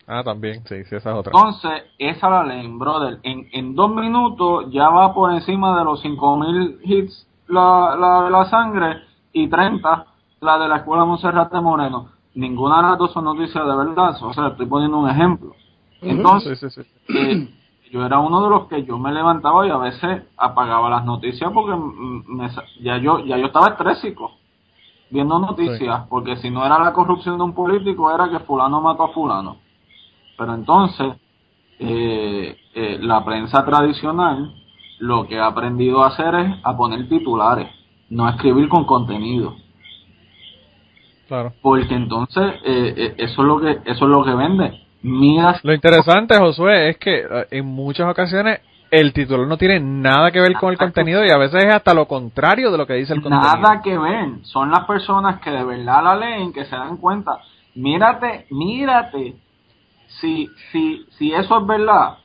Ah, también, sí, sí, esa es otra. Entonces, esa la leen, brother. En, en dos minutos ya va por encima de los 5000 hits la, la, la sangre y 30 la de la escuela Monserrat de Moreno. Ninguna de las dos son noticias de verdad. O sea, estoy poniendo un ejemplo. Entonces, Sí, sí, sí. eh, yo era uno de los que yo me levantaba y a veces apagaba las noticias porque me ya yo ya yo estaba estrésico viendo noticias porque si no era la corrupción de un político era que fulano mató a fulano pero entonces eh, eh, la prensa tradicional lo que ha aprendido a hacer es a poner titulares no escribir con contenido Claro. porque entonces eh, eh, eso es lo que eso es lo que vende mira Lo interesante, Josué, es que eh, en muchas ocasiones el titular no tiene nada que ver con el contenido y a veces es hasta lo contrario de lo que dice el contenido. Nada que ver. Son las personas que de verdad la leen, que se dan cuenta. Mírate, mírate. Si, si, si eso es verdad,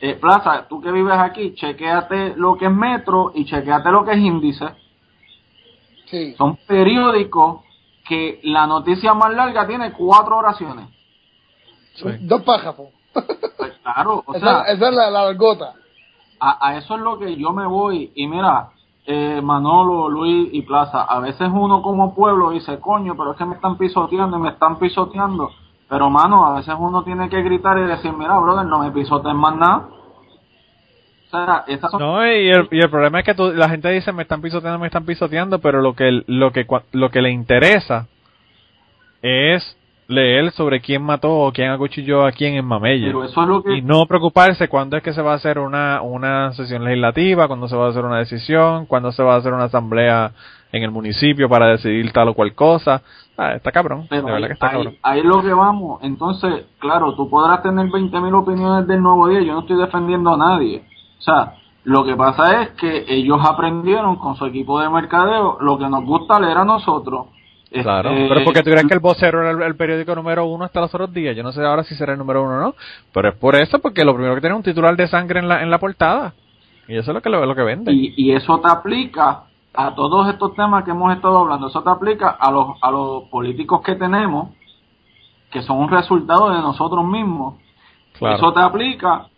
eh, Plaza, tú que vives aquí, chequéate lo que es metro y chequéate lo que es índice. Sí. Son periódicos que la noticia más larga tiene cuatro oraciones. Sí. Dos pájaros. Pues claro, o esa, sea, esa es la, la gota. a, a eso es lo que yo me voy. Y mira, eh, Manolo, Luis y Plaza, a veces uno como pueblo dice, coño, pero es que me están pisoteando y me están pisoteando. Pero, mano, a veces uno tiene que gritar y decir, mira, brother, no me pisoteen más nada. O sea, esas son... No, y el, y el problema es que tú- la gente dice me están pisoteando, me están pisoteando, pero lo que lo que lo que le interesa es leer sobre quién mató o quién acuchilló a quién en Mamella. Pero eso es lo que... Y no preocuparse cuándo es que se va a hacer una, una sesión legislativa, cuándo se va a hacer una decisión, cuándo se va a hacer una asamblea en el municipio para decidir tal o cual cosa. Ah, está cabrón, Pero de verdad ahí, que está ahí- cabrón. ahí es lo que vamos. Entonces, claro, tú podrás tener 20.000 opiniones del nuevo día. Yo no estoy defendiendo a nadie. O sea, lo que pasa es que ellos aprendieron con su equipo de mercadeo lo que nos gusta leer a nosotros. Claro, Este, pero porque tú crees que el vocero era el, el periódico número uno hasta los otros días. Yo no sé ahora si será el número uno o no, pero es por eso, porque lo primero que tiene es un titular de sangre en la, en la portada. Y eso es lo que, lo, lo que vende. y, y eso te aplica a todos estos temas que hemos estado hablando. Eso te aplica a los, a los políticos que tenemos, que son un resultado de nosotros mismos. Claro. Eso te aplica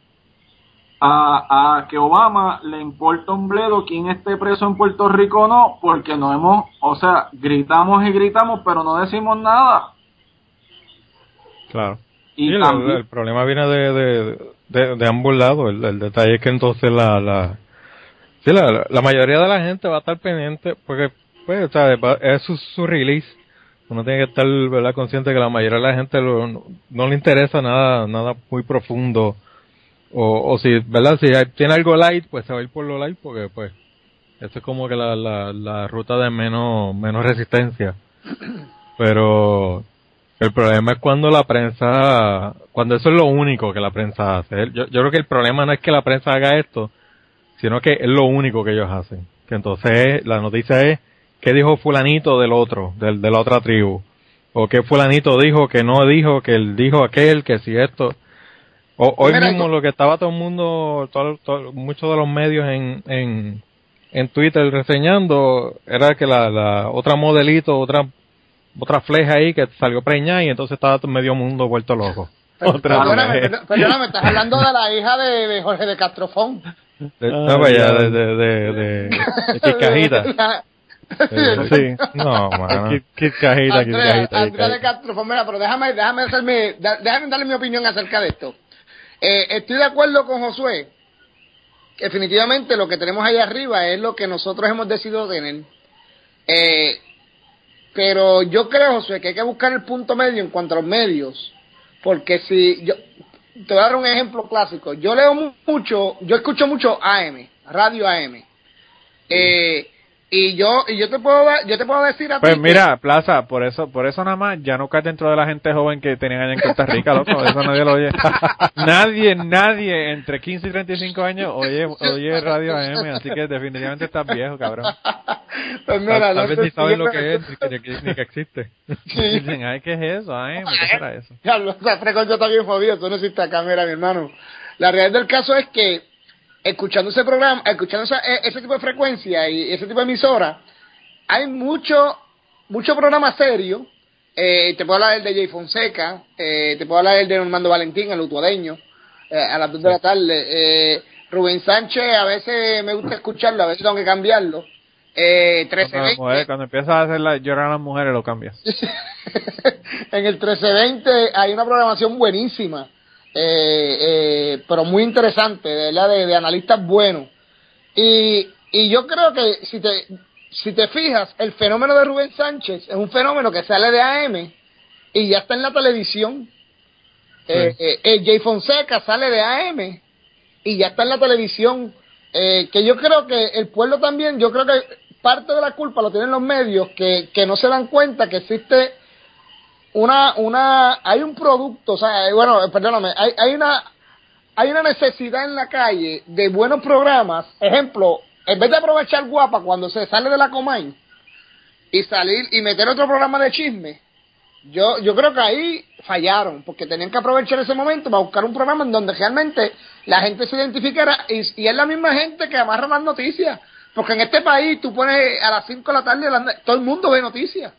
a, a que Obama le importa un bledo quien esté preso en Puerto Rico o no, porque no hemos, o sea, gritamos y gritamos, pero no decimos nada. Claro. Y Sí, el, también- el problema viene de, de, de, de ambos lados. El, el detalle es que entonces la, la, sí, la, la mayoría de la gente va a estar pendiente porque, pues, o sea, es su, su release. Uno tiene que estar ¿verdad? consciente que la mayoría de la gente lo- no, no le interesa nada nada muy profundo. O, o si, ¿verdad? Si hay- tiene algo light, pues se va a ir por lo light porque, pues, eso es como que la, la, la ruta de menos, menos resistencia. Pero el problema es cuando la prensa, cuando eso es lo único que la prensa hace. Yo, yo creo que el problema no es que la prensa haga esto, sino que es lo único que ellos hacen. Que entonces la noticia es qué dijo fulanito del otro, del, de la otra tribu. O qué fulanito dijo que no dijo, que él dijo aquel, que si esto. O, hoy Mira, mismo yo- lo que estaba todo el mundo, todo, todo- muchos de los medios en, en, en Twitter reseñando era que la, la otra modelito, otra otra fleja ahí que salió preñada y entonces estaba todo medio mundo vuelto loco. Per- Otra Perdóname, perdóname, estás hablando de la hija de, de Jorge de Castrofón. De, no, vaya, de, de, de, de, de Kikajita. La- Eh, Sí. No, mano. Kit, Kit Cajita, Kit Andrea, Cajita, Kit Andrea de. Castrofón, mira, pero déjame, déjame hacerme, da- déjame darle mi opinión acerca de esto. Eh, estoy de acuerdo con Josué. Definitivamente lo que tenemos ahí arriba es lo que nosotros hemos decidido tener. Eh, pero yo creo, Josué, que hay que buscar el punto medio en cuanto a los medios. Porque si yo, te voy a dar un ejemplo clásico. Yo leo mu- mucho, yo escucho mucho AM, radio AM. Eh, y yo, y yo te puedo dar- yo te puedo decir a Pues ti que- mira, Plaza, por eso, por eso nada más, ya no cae dentro de la gente joven que tenían allá en Costa Rica, loco, eso nadie lo oye. nadie, nadie entre 15 y 35 años oye, oye Radio AM, así que definitivamente estás viejo, cabrón. Pues mira, Tal, vez ni yo lo que es, ni que, que- que existe. Dicen, ay, ¿qué es eso? Ay, ¿qué será eso? Ya, lo- está bien jodida, eso no existe acá, mira, mi hermano. La realidad del caso es que, escuchando ese programa, escuchando esa- e- ese tipo de frecuencia y ese tipo de emisora, hay mucho, mucho programa serio. Eh, te puedo hablar del de Jay Fonseca, eh, te puedo hablar del de Normando Valentín, el utuadeño, eh, a las 2 de la tarde. Eh, Rubén Sánchez, a veces me gusta escucharlo, a veces tengo que cambiarlo. Eh, Cuando, las 1320. mujeres- cuando empiezas a hacer la, llorar a las mujeres, lo cambias. en el 1320 hay una programación buenísima. Eh, eh, pero muy interesante, de verdad, de, de analistas buenos. Y, y yo creo que si te, si te fijas, el fenómeno de Rubén Sánchez es un fenómeno que sale de AM y ya está en la televisión. Eh, eh, eh, Jay Fonseca sale de AM y ya está en la televisión. Eh, que yo creo que el pueblo también, yo creo que parte de la culpa lo tienen los medios que, que no se dan cuenta que existe una, una, hay un producto, o sea, eh, bueno, perdóname, hay, hay una, hay una necesidad en la calle de buenos programas. Ejemplo, en vez de aprovechar guapa cuando se sale de la Comay y salir y meter otro programa de chisme, yo, yo creo que ahí fallaron, porque tenían que aprovechar ese momento para buscar un programa en donde realmente la gente se identificara y, es la misma gente que amarra las noticias. Porque en este país tú pones a las 5 de la tarde, todo el mundo ve noticias,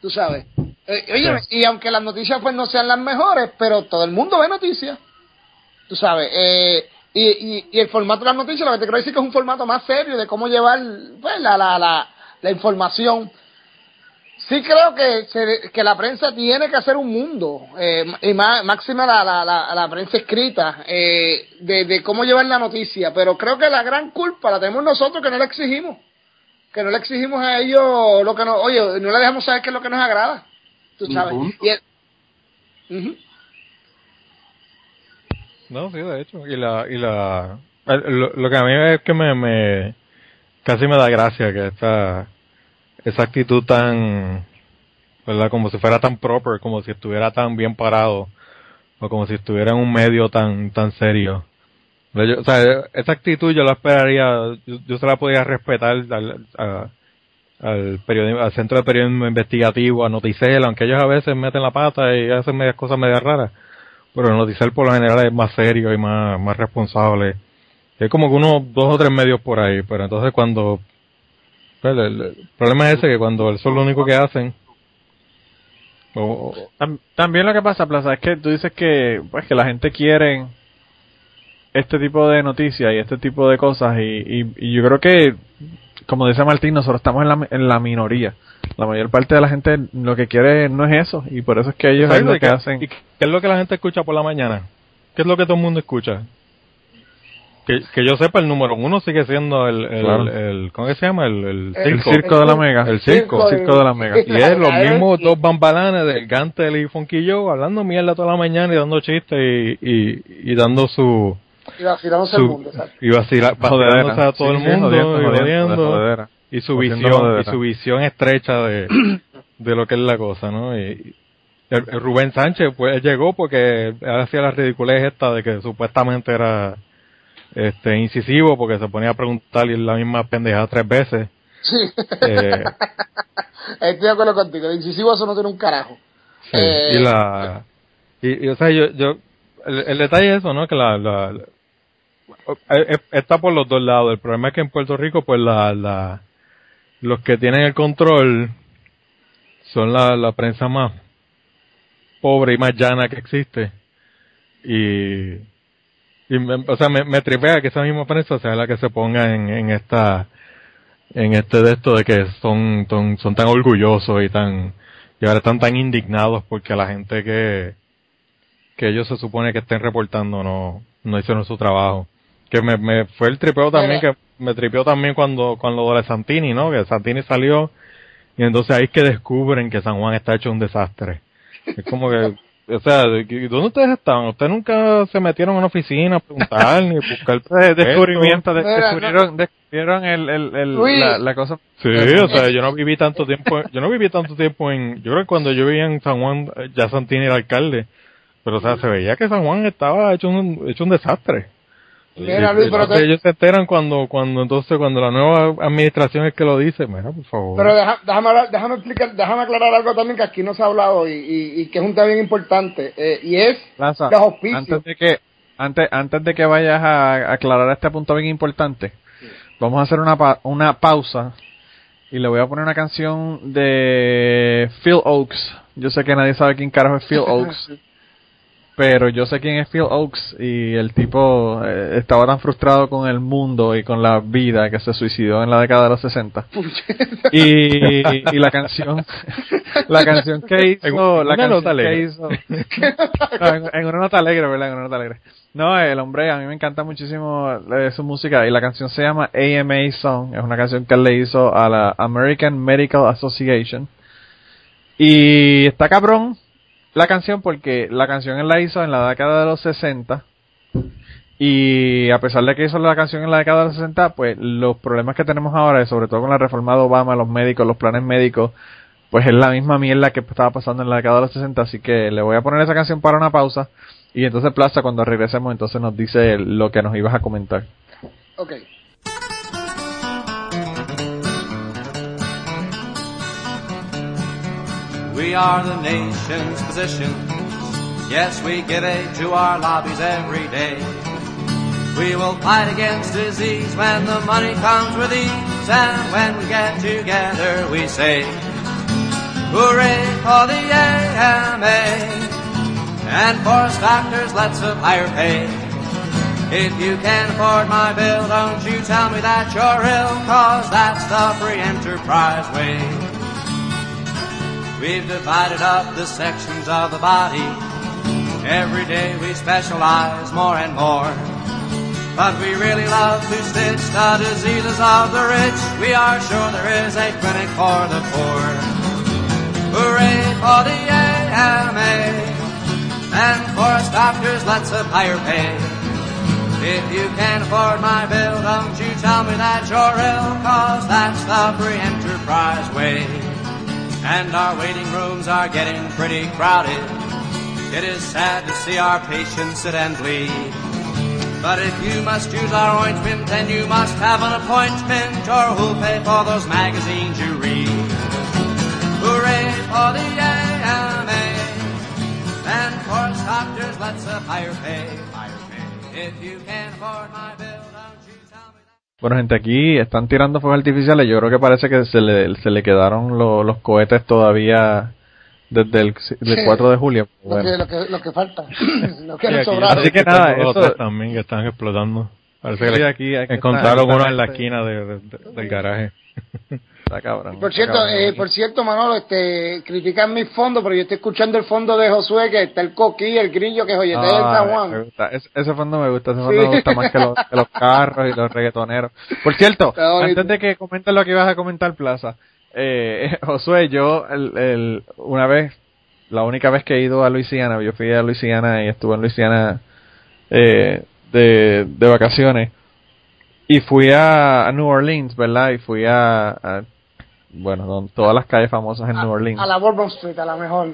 tú sabes. Eh, oye, y aunque las noticias pues no sean las mejores, pero todo el mundo ve noticias, tú sabes. Eh, y, y, y el formato de las noticias, lo que te quiero decir que es un formato más serio de cómo llevar pues, la, la, la, la información. Sí creo que, se- que la prensa tiene que hacer un mundo, eh, y más, máxima la, la, la, la prensa escrita, eh, de, de cómo llevar la noticia, pero creo que la gran culpa la tenemos nosotros que no le exigimos, que no le exigimos a ellos lo que nos, oye, no le dejamos saber qué es lo que nos agrada, tú Un sabes. punto. Y el-. No, sí, de hecho. Y la, y la, lo, lo que a mí es que me, me, casi me da gracia que esta, esa actitud tan, ¿verdad? Como si fuera tan proper, como si estuviera tan bien parado, o como si estuviera en un medio tan, tan serio. Yo- o sea, esa actitud yo la esperaría, yo, yo se la podría respetar al, a- al periodismo, al centro de periodismo investigativo, a Noticel, aunque ellos a veces meten la pata y hacen medias cosas medias raras. Pero el Noticel por lo general es más serio y más, más responsable. Hay como que unos dos o tres medios por ahí, pero entonces cuando... pues, el, el problema es ese, que cuando eso es lo único que hacen... o- o- Tam- También lo que pasa, Plaza, es que tú dices que, pues, que la gente quiere este tipo de noticias y este tipo de cosas y, y yo creo que, como dice Martín, nosotros estamos en la, en la minoría. La mayor parte de la gente lo que quiere no es eso y por eso es que ellos es ¿Sabes lo que hacen. ¿Y qué es lo que la gente escucha por la mañana? ¿Qué es lo que todo el mundo escucha? Que, que yo sepa, el número uno sigue siendo el, el, Claro. el- ¿cómo que se llama? El, circo. El circo de la mega. El circo. El circo de la mega. Y es los mismos dos bambalanes del Gantel y Funky Joe hablando mierda toda la mañana y dando chistes y, y, y dando su... Y vacilándose el su mundo, ¿sabes? y vacila- vacilándose a todo Sí, el sí, mundo jodiendo, y jodiendo, jodiendo jodedera. y su visión y su visión estrecha de, de lo que es la cosa, ¿no? Y, y el- el Rubén Sánchez pues él llegó porque él hacía la ridiculez esta de que supuestamente era este incisivo porque se ponía a preguntarle la misma pendejada tres veces. Sí. Eh, Estoy de acuerdo contigo, el incisivo eso no tiene un carajo. Sí, Eh, y la y, y, o sea yo yo el, el detalle es eso no que la, la, la- eh, eh, está por los dos lados el problema es que en Puerto Rico pues la, la los que tienen el control son la, la prensa más pobre y más llana que existe y y me- o sea me, me tripea que esa misma prensa sea la que se ponga en, en esta en este de esto de que son, son, son tan orgullosos y tan, y ahora están tan indignados porque la gente que, que ellos se supone que estén reportando no, no hicieron su trabajo. Que me, me fue el tripeo también, que me tripeó también cuando, cuando lo de Santini, ¿no? Que Santini salió y entonces ahí es que descubren que San Juan está hecho un desastre. Es como que, o sea, ¿dónde ustedes estaban? Ustedes nunca se metieron en una oficina a preguntar ni a buscar De- descubrimiento, de- descubrieron, descubrieron el, el, el- la, la cosa. Sí, o sea, yo no viví tanto tiempo, yo no viví tanto tiempo en, yo creo que cuando yo vivía en San Juan, ya Santini era alcalde, pero o sea, se veía que San Juan estaba hecho un, hecho un desastre. Mira, Y- Luis, y pero entonces te- ellos se enteran cuando, cuando entonces, cuando la nueva administración es que lo dice, mira, por favor. Pero deja- déjame, hablar- déjame explicar, déjame aclarar algo también que aquí no se ha hablado y, y, y que es un tema bien importante, eh, y es Plaza, los auspicios. antes de que antes antes de que vayas a aclarar este punto bien importante, vamos a hacer una pa- una pausa y le voy a poner una canción de Phil Oaks. Yo sé que nadie sabe quién carajo es Phil Oaks. Pero yo sé quién es Phil Oaks y el tipo eh, estaba tan frustrado con el mundo y con la vida que se suicidó en la década de los 60. Y, y la canción, la canción que hizo, la canción nota que hizo, No, en, en una nota alegre, ¿verdad? En una nota alegre. No, el hombre, a mí me encanta muchísimo eh, su música y la canción se llama AMA Song. Es una canción que él le hizo a la American Medical Association. Y está cabrón la canción porque la canción él la hizo en la década de los 60. Y a pesar de que hizo la canción en la década de los 60, pues los problemas que tenemos ahora, sobre todo con la reforma de Obama, los médicos, los planes médicos, pues es la misma mierda que estaba pasando en la década de los 60, así que le voy a poner esa canción para una pausa y entonces Plaza cuando regresemos entonces nos dice lo que nos ibas a comentar. We are the nation's physicians. Yes, we give aid to our lobbies every day. We will fight against disease when the money comes with ease, and when we get together we say, Hooray for the AMA! And for us doctors, let's have higher pay. If you can't afford my bill, don't you tell me that you're ill, cause that's the free enterprise way. We've divided up the sections of the body. Every day we specialize more and more. But we really love to stitch the diseases of the rich. We are sure there is a clinic for the poor. Hooray for the AMA. And for us doctors, let's have higher pay. If you can't afford my bill, don't you tell me that you're ill, cause that's the free enterprise way. And our waiting rooms are getting pretty crowded. It is sad to see our patients sit and bleed. But if you must use our ointment, then you must have an appointment, or who'll pay for those magazines you read? Hooray for the AMA! And for us doctors, let's have higher pay, higher pay. If you can't afford my bill, Bueno gente, aquí están tirando fuegos artificiales, yo creo que parece que se le, se le quedaron lo- los cohetes todavía desde el, del 4 de julio. Lo, que, lo, que, lo que falta. lo que Sí, aquí-. Así que nada, eso- también que están explotando. Parece que Sí, aquí- aquí encontraron está- uno en la gente- esquina de- de- de- del garaje. Está cabrón. Por está cierto, cabrón. eh, por cierto, Manolo, este, critican mis fondos, pero yo estoy escuchando el fondo de Josué, que está el coquí, el grillo, que joyete del Ah, San me Juan. gusta. Ese, ese fondo me gusta, ese fondo Sí. me gusta más que los, que los carros y los reggaetoneros. Por cierto, antes de que comentes lo que ibas a comentar, Plaza, eh, Josué, yo el, el, una vez, la única vez que he ido a Luisiana, yo fui a Luisiana y estuve en Luisiana eh, de, de vacaciones y fui a, a New Orleans, ¿verdad? Y fui a, a, bueno, don- todas las calles famosas en New Orleans. A la Bourbon Street, a la mejor.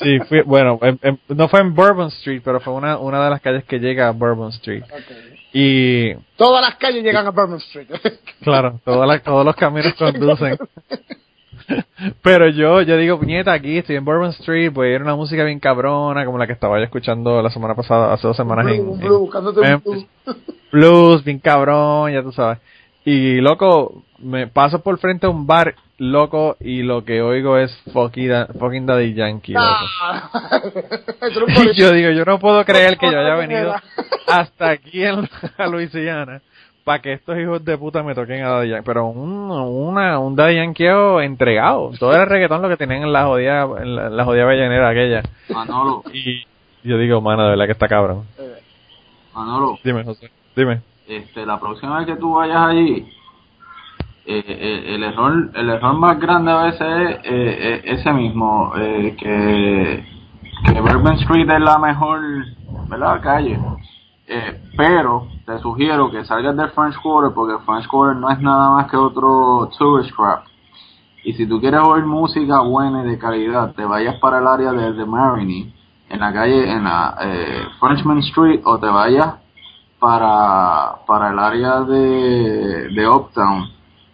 Sí, fui, bueno, en- en- no fue en Bourbon Street, pero fue una, una de las calles que llega a Bourbon Street. Y, Todas las calles llegan a Bourbon Street. claro, todas las- todos los caminos conducen. Pero yo, yo digo, puñeta, aquí estoy en Bourbon Street, voy a ir a una música bien cabrona, como la que estaba yo escuchando la semana pasada, hace dos semanas en, Blue, en blue, buscándote un Memphis. blue. blues, bien cabrón, ya tú sabes. Y loco, me paso por frente a un bar, loco, y lo que oigo es fucking, da- fucking Daddy Yankee, loco. Ah. Y yo digo, yo no puedo creer que yo haya venido hasta aquí en a Luisiana para que estos hijos de puta me toquen a Daddy Yankee. Pero un, una, un Daddy Yankee entregado. Todo era reggaetón lo que tenían en la jodida, en la, en la jodida ballenera aquella. Manolo, Y yo digo, mano, de verdad que está cabrón. Manolo, Dime, José, dime. Este, la próxima vez que tú vayas allí, eh, eh, el error el error más grande a veces es eh, eh, ese mismo, que, que Bourbon Street es la mejor ¿verdad? calle. Pero te sugiero que salgas del French Quarter porque French Quarter no es nada más que otro tourist trap. Y si tú quieres oír música buena y de calidad, te vayas para el área de The Marigny, en la calle, en la Frenchman Street, o te vayas para, para el área de, de Uptown.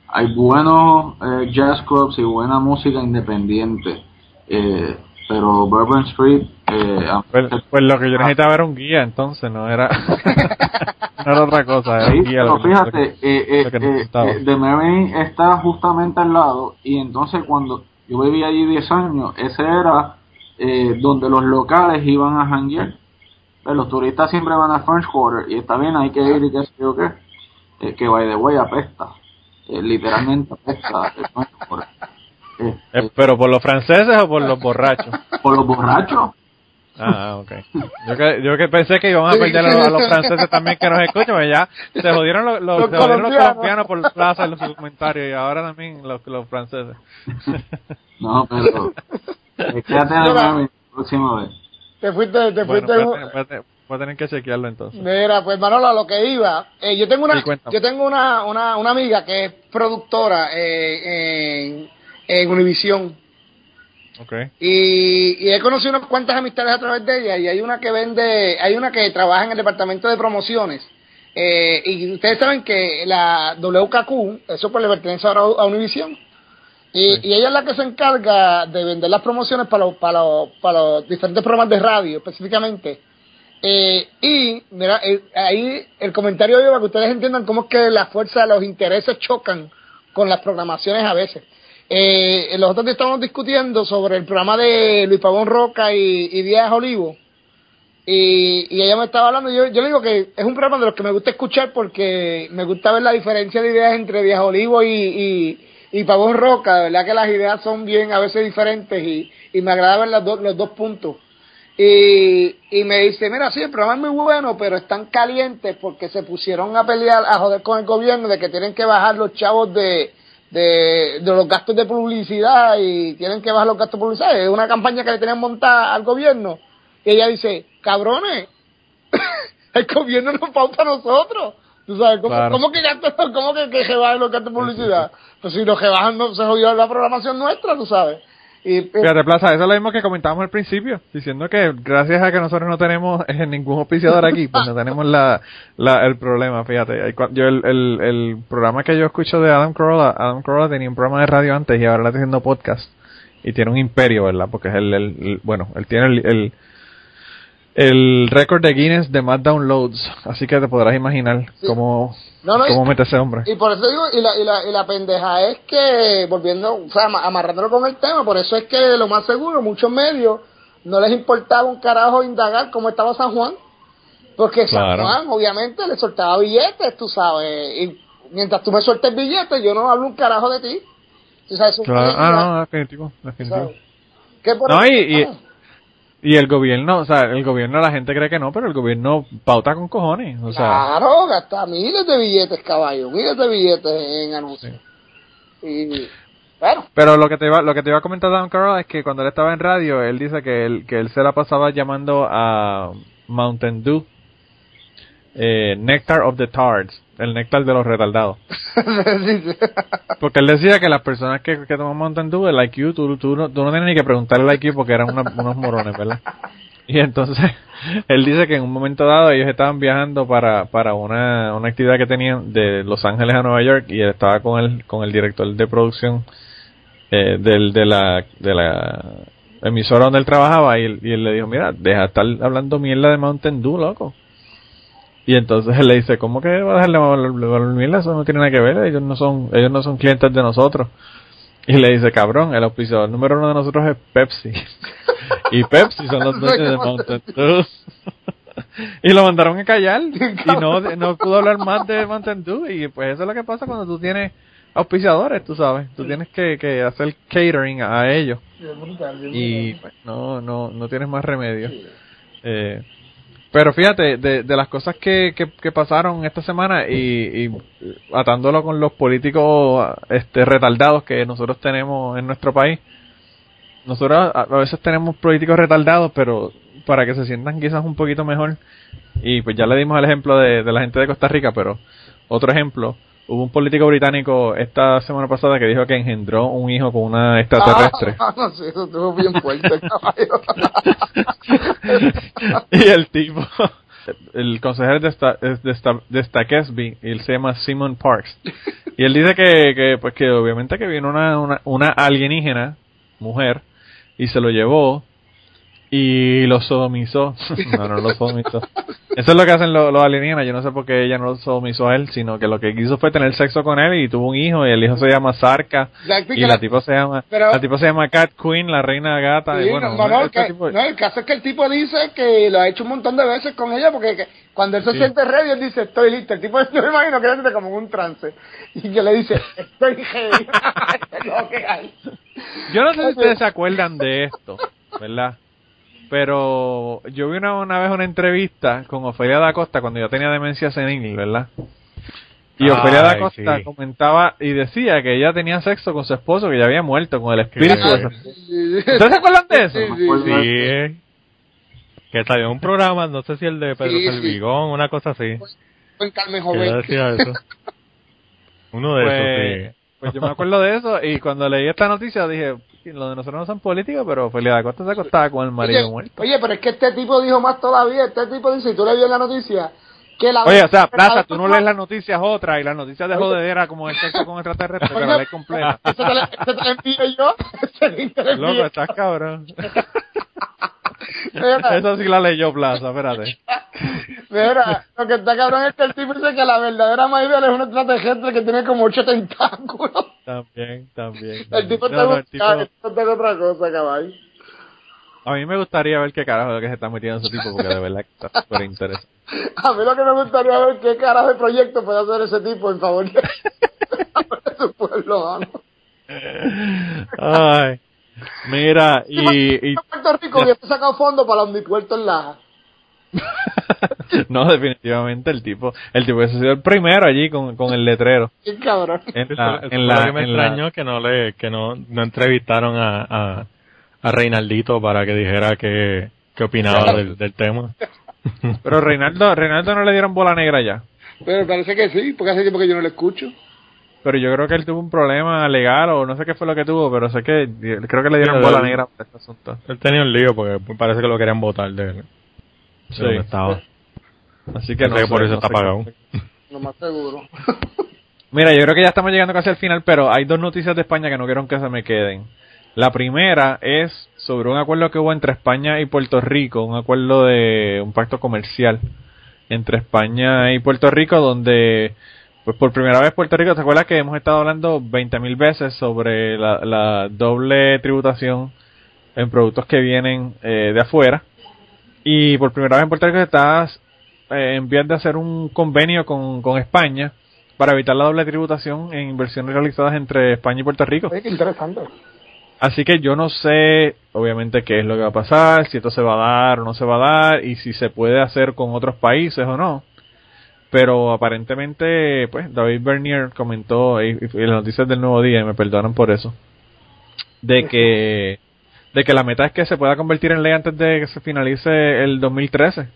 Hay buenos eh, jazz clubs y buena música independiente. Eh, pero Bourbon Street, eh, Pues, pues lo que yo necesitaba era un guía, entonces, no era, no era otra cosa. Era un guía pero fíjate, que- eh, eh, que The Marine está justamente al lado y entonces cuando yo viví allí 10 años, ese era eh, donde los locales iban a janguear. Pues, los turistas siempre van a French Quarter y está bien, hay que ir y qué sé yo qué. Eh, que by the way apesta. Eh, literalmente apesta el French Quarter. Eh, Eh, ¿Pero por los franceses o por los borrachos? por los borrachos. Ah, ok. Yo que, yo que pensé que íbamos a perder a los, a los franceses también que nos escuchan, pero ya se jodieron los, los, Los se jodieron los colombianos. colombianos por plaza en los comentarios y ahora también los, los franceses. No, pero. eh, quédate la próxima vez. Te fuiste, te Bueno, fuiste. voy a, tener, voy a tener- voy a tener que chequearlo entonces. Mira, pues Manolo, a lo que iba, eh, yo tengo una, Sí, yo tengo una, una, una amiga que es productora eh, en, en Univision Ok. y, y he conocido unas cuantas amistades a través de ella y hay una que vende, hay una que trabaja en el departamento de promociones eh, y ustedes saben que la WKQ, eso pues le pertenece ahora a Univision y, y ella es la que se encarga de vender las promociones para los, para los, para los diferentes programas de radio específicamente. Eh, y mira, eh, ahí el comentario iba para que ustedes entiendan cómo es que la fuerza de los intereses chocan con las programaciones a veces. Eh, los otros días estábamos discutiendo sobre el programa de Luis Pavón Roca y, y Díaz Olivo. Y, y ella me estaba hablando, y yo, yo le digo que es un programa de los que me gusta escuchar porque me gusta ver la diferencia de ideas entre Díaz Olivo y, y, Pavón Roca, de verdad que las ideas son bien a veces diferentes y, y me agrada ver las dos los dos puntos. Y, y me dice, mira, sí, el programa es muy bueno, pero están calientes porque se pusieron a pelear, a joder con el gobierno de que tienen que bajar los chavos de, de, de los gastos de publicidad y tienen que bajar los gastos de publicidad. Es una campaña que le tenían montada al gobierno. Y ella dice, cabrones, el gobierno nos pauta a nosotros. ¿Tú sabes? ¿Cómo, Claro. cómo que, gastos, cómo que, que los gastos de publicidad? Pues si los bajan no se jodió la programación nuestra, tú sabes. Y, eh, Fíjate, Plaza, eso es lo mismo que comentábamos al principio, diciendo que gracias a que nosotros no tenemos eh, ningún auspiciador aquí, pues no tenemos la, la, el problema, fíjate. Yo el, el, el programa que yo escucho de Adam Carolla, Adam Carolla tenía un programa de radio antes y ahora está haciendo podcast. Y tiene un imperio, ¿verdad? Porque es el, el, el- bueno, él tiene el, el, récord de Guinness de más downloads, así que te podrás imaginar Sí. cómo, No, no, y- cómo mete ese hombre. Y por eso digo, y la, y la, y la pendeja es que, volviendo, o sea, ama- amarrándolo con el tema, por eso es que lo más seguro, muchos medios no les importaba un carajo indagar cómo estaba San Juan, porque Claro. San Juan obviamente le soltaba billetes, tú sabes, y mientras tú me sueltes billetes, yo no hablo un carajo de ti. Tú sabes, Claro, ah, no, definitivo, definitivo. Que por No, y- Y el gobierno, o sea, el gobierno, la gente cree que no, pero el gobierno pauta con cojones. O sea, Claro, gasta miles de billetes, caballo, miles de billetes en anuncios. Y, bueno, pero lo que te iba, lo que te iba a comentar Dan Carroll es que cuando él estaba en radio, él dice que él, que él se la pasaba llamando a Mountain Dew eh, Nectar of the Tards, el néctar de los retardados. Porque él decía que las personas que, que toman Mountain Dew, el IQ, tú, tú, no, tú no tienes ni que preguntarle el IQ porque eran una- unos morones, ¿verdad? Y entonces, él dice que en un momento dado ellos estaban viajando para, para una, una actividad que tenían de Los Ángeles a Nueva York y él estaba con el, con el director de producción eh, del, de, la, de la emisora donde él trabajaba y y él le dijo, mira, deja de estar hablando mierda de Mountain Dew, loco. Y entonces él le dice, ¿cómo que va a dejarle hablar mierda? Eso no tiene nada que ver, ellos no son, ellos no son clientes de nosotros. Y le dice, cabrón, el auspiciador número uno de nosotros es Pepsi. y Pepsi son los dueños de Mountain Dew. y lo mandaron a callar. y no, no pudo hablar más de Mountain Dew. Y pues eso es lo que pasa cuando tú tienes auspiciadores, tú sabes. Tú tienes que, que hacer catering a ellos. Y pues, no, no, no tienes más remedio. Eh, pero fíjate, de, de las cosas que, que, pasaron esta semana y, y atándolo con los políticos este, retardados que nosotros tenemos en nuestro país, nosotros a, a veces tenemos políticos retardados, pero para que se sientan quizás un poquito mejor. Y pues ya le dimos el ejemplo de, de la gente de Costa Rica, pero otro ejemplo, hubo un político británico esta semana pasada que dijo que engendró un hijo con una extraterrestre. Ah, no eso estuvo bien fuerte, caballo. y el tipo, el consejero de, esta, de, esta, de Stakesby, y él se llama Simon Parks. Y él dice que, que pues que obviamente que vino una, una, una alienígena, mujer, y se lo llevó, y lo sodomizó. no, no lo sodomizó. Eso es lo que hacen los, los alienígenas. Yo no sé por qué ella no lo sodomizó a él, sino que lo que quiso fue tener sexo con él y tuvo un hijo y el hijo se llama Sarka y la la- tipo se llama Pero- la tipo se llama Cat Queen, la reina gata. y bueno, no, no, este que- tipo- no, el caso es que el tipo dice que lo ha hecho un montón de veces con ella porque que cuando él se Sí. siente ready él dice estoy listo el tipo yo me imagino que está como un trance y que le dice estoy ready. Yo no sé si ustedes se acuerdan de esto, ¿verdad? Pero yo vi una, una vez una entrevista con Ofelia da Costa cuando yo tenía demencia senil, ¿verdad? Y Ofelia da Costa sí. comentaba y decía que ella tenía sexo con su esposo que ya había muerto, con el espíritu Sí. de su ¿Ustedes se acuerdan de eso? Sí, que salió en un programa, no sé si el de Pedro Sí, sí. Salvigón, una cosa así. en Carmen Que ella Joven decía eso. Uno de Pues, esos, sí. Pues yo me acuerdo de eso y cuando leí esta noticia dije, lo de nosotros no son políticos, pero Ofelia da Costa se acostaba con el marido oye, muerto. oye, pero es que este tipo dijo más todavía este tipo dice y tú le vio la noticia que la Oye, o sea, Plaza, tú no lees las noticias otra y las noticias de jodedera como el sexo con extraterrestres, que la lees completa. Ese te, la- envío yo. Loco, estás cabrón. Mira, Eso sí la leyó Plaza, espérate. mira, lo que está cabrón es que el tipo dice que la verdadera Maybell es un extraterrestre que tiene como ocho tentáculos. También, también. El tipo No, no, está tipo- buscando, el tipo está otra cosa, caballo. A mí me gustaría ver qué carajo lo que se está metiendo ese tipo, porque de verdad que está súper interesante. A mí lo que me gustaría ver qué carajo de proyecto puede hacer ese tipo en favor de, de su pueblo, ¿no? Ay. Mira, y, y Puerto Rico hubiese sacado fondos para los puertos en Laja. no, definitivamente el tipo, el tipo ese ha sido el primero allí con, con el letrero. Qué cabrón. En la, en la, que me en la- que no le que no, no entrevistaron a, a, a Reinaldito para que dijera qué, qué opinaba del, del tema. pero Reinaldo, Reinaldo no le dieron bola negra ya. Pero parece que sí, porque hace tiempo que yo no lo escucho. Pero yo creo que él tuvo un problema legal o no sé qué fue lo que tuvo, pero sé que creo que le dieron Sí, bola él- negra por este asunto. Él tenía un lío porque parece que lo querían votar de, de Sí. donde estaba. Así que no que sé, por eso no está qué- Lo más seguro. Mira, yo creo que ya estamos llegando casi al final, pero hay dos noticias de España que no quiero que se me queden. La primera es sobre un acuerdo que hubo entre España y Puerto Rico, un acuerdo de un pacto comercial entre España y Puerto Rico, donde pues por primera vez Puerto Rico, ¿te acuerdas que hemos estado hablando 20.000 veces sobre la, la doble tributación en productos que vienen eh, de afuera? Y por primera vez en Puerto Rico estás eh, en vías de hacer un convenio con, con España para evitar la doble tributación en inversiones realizadas entre España y Puerto Rico. Interesante. Así que yo no sé, obviamente, qué es lo que va a pasar, si esto se va a dar o no se va a dar, y si se puede hacer con otros países o no. Pero aparentemente, pues, David Bernier comentó y, y en las noticias del nuevo día, y me perdonan por eso, de que, de que la meta es que se pueda convertir en ley antes de que se finalice el 2013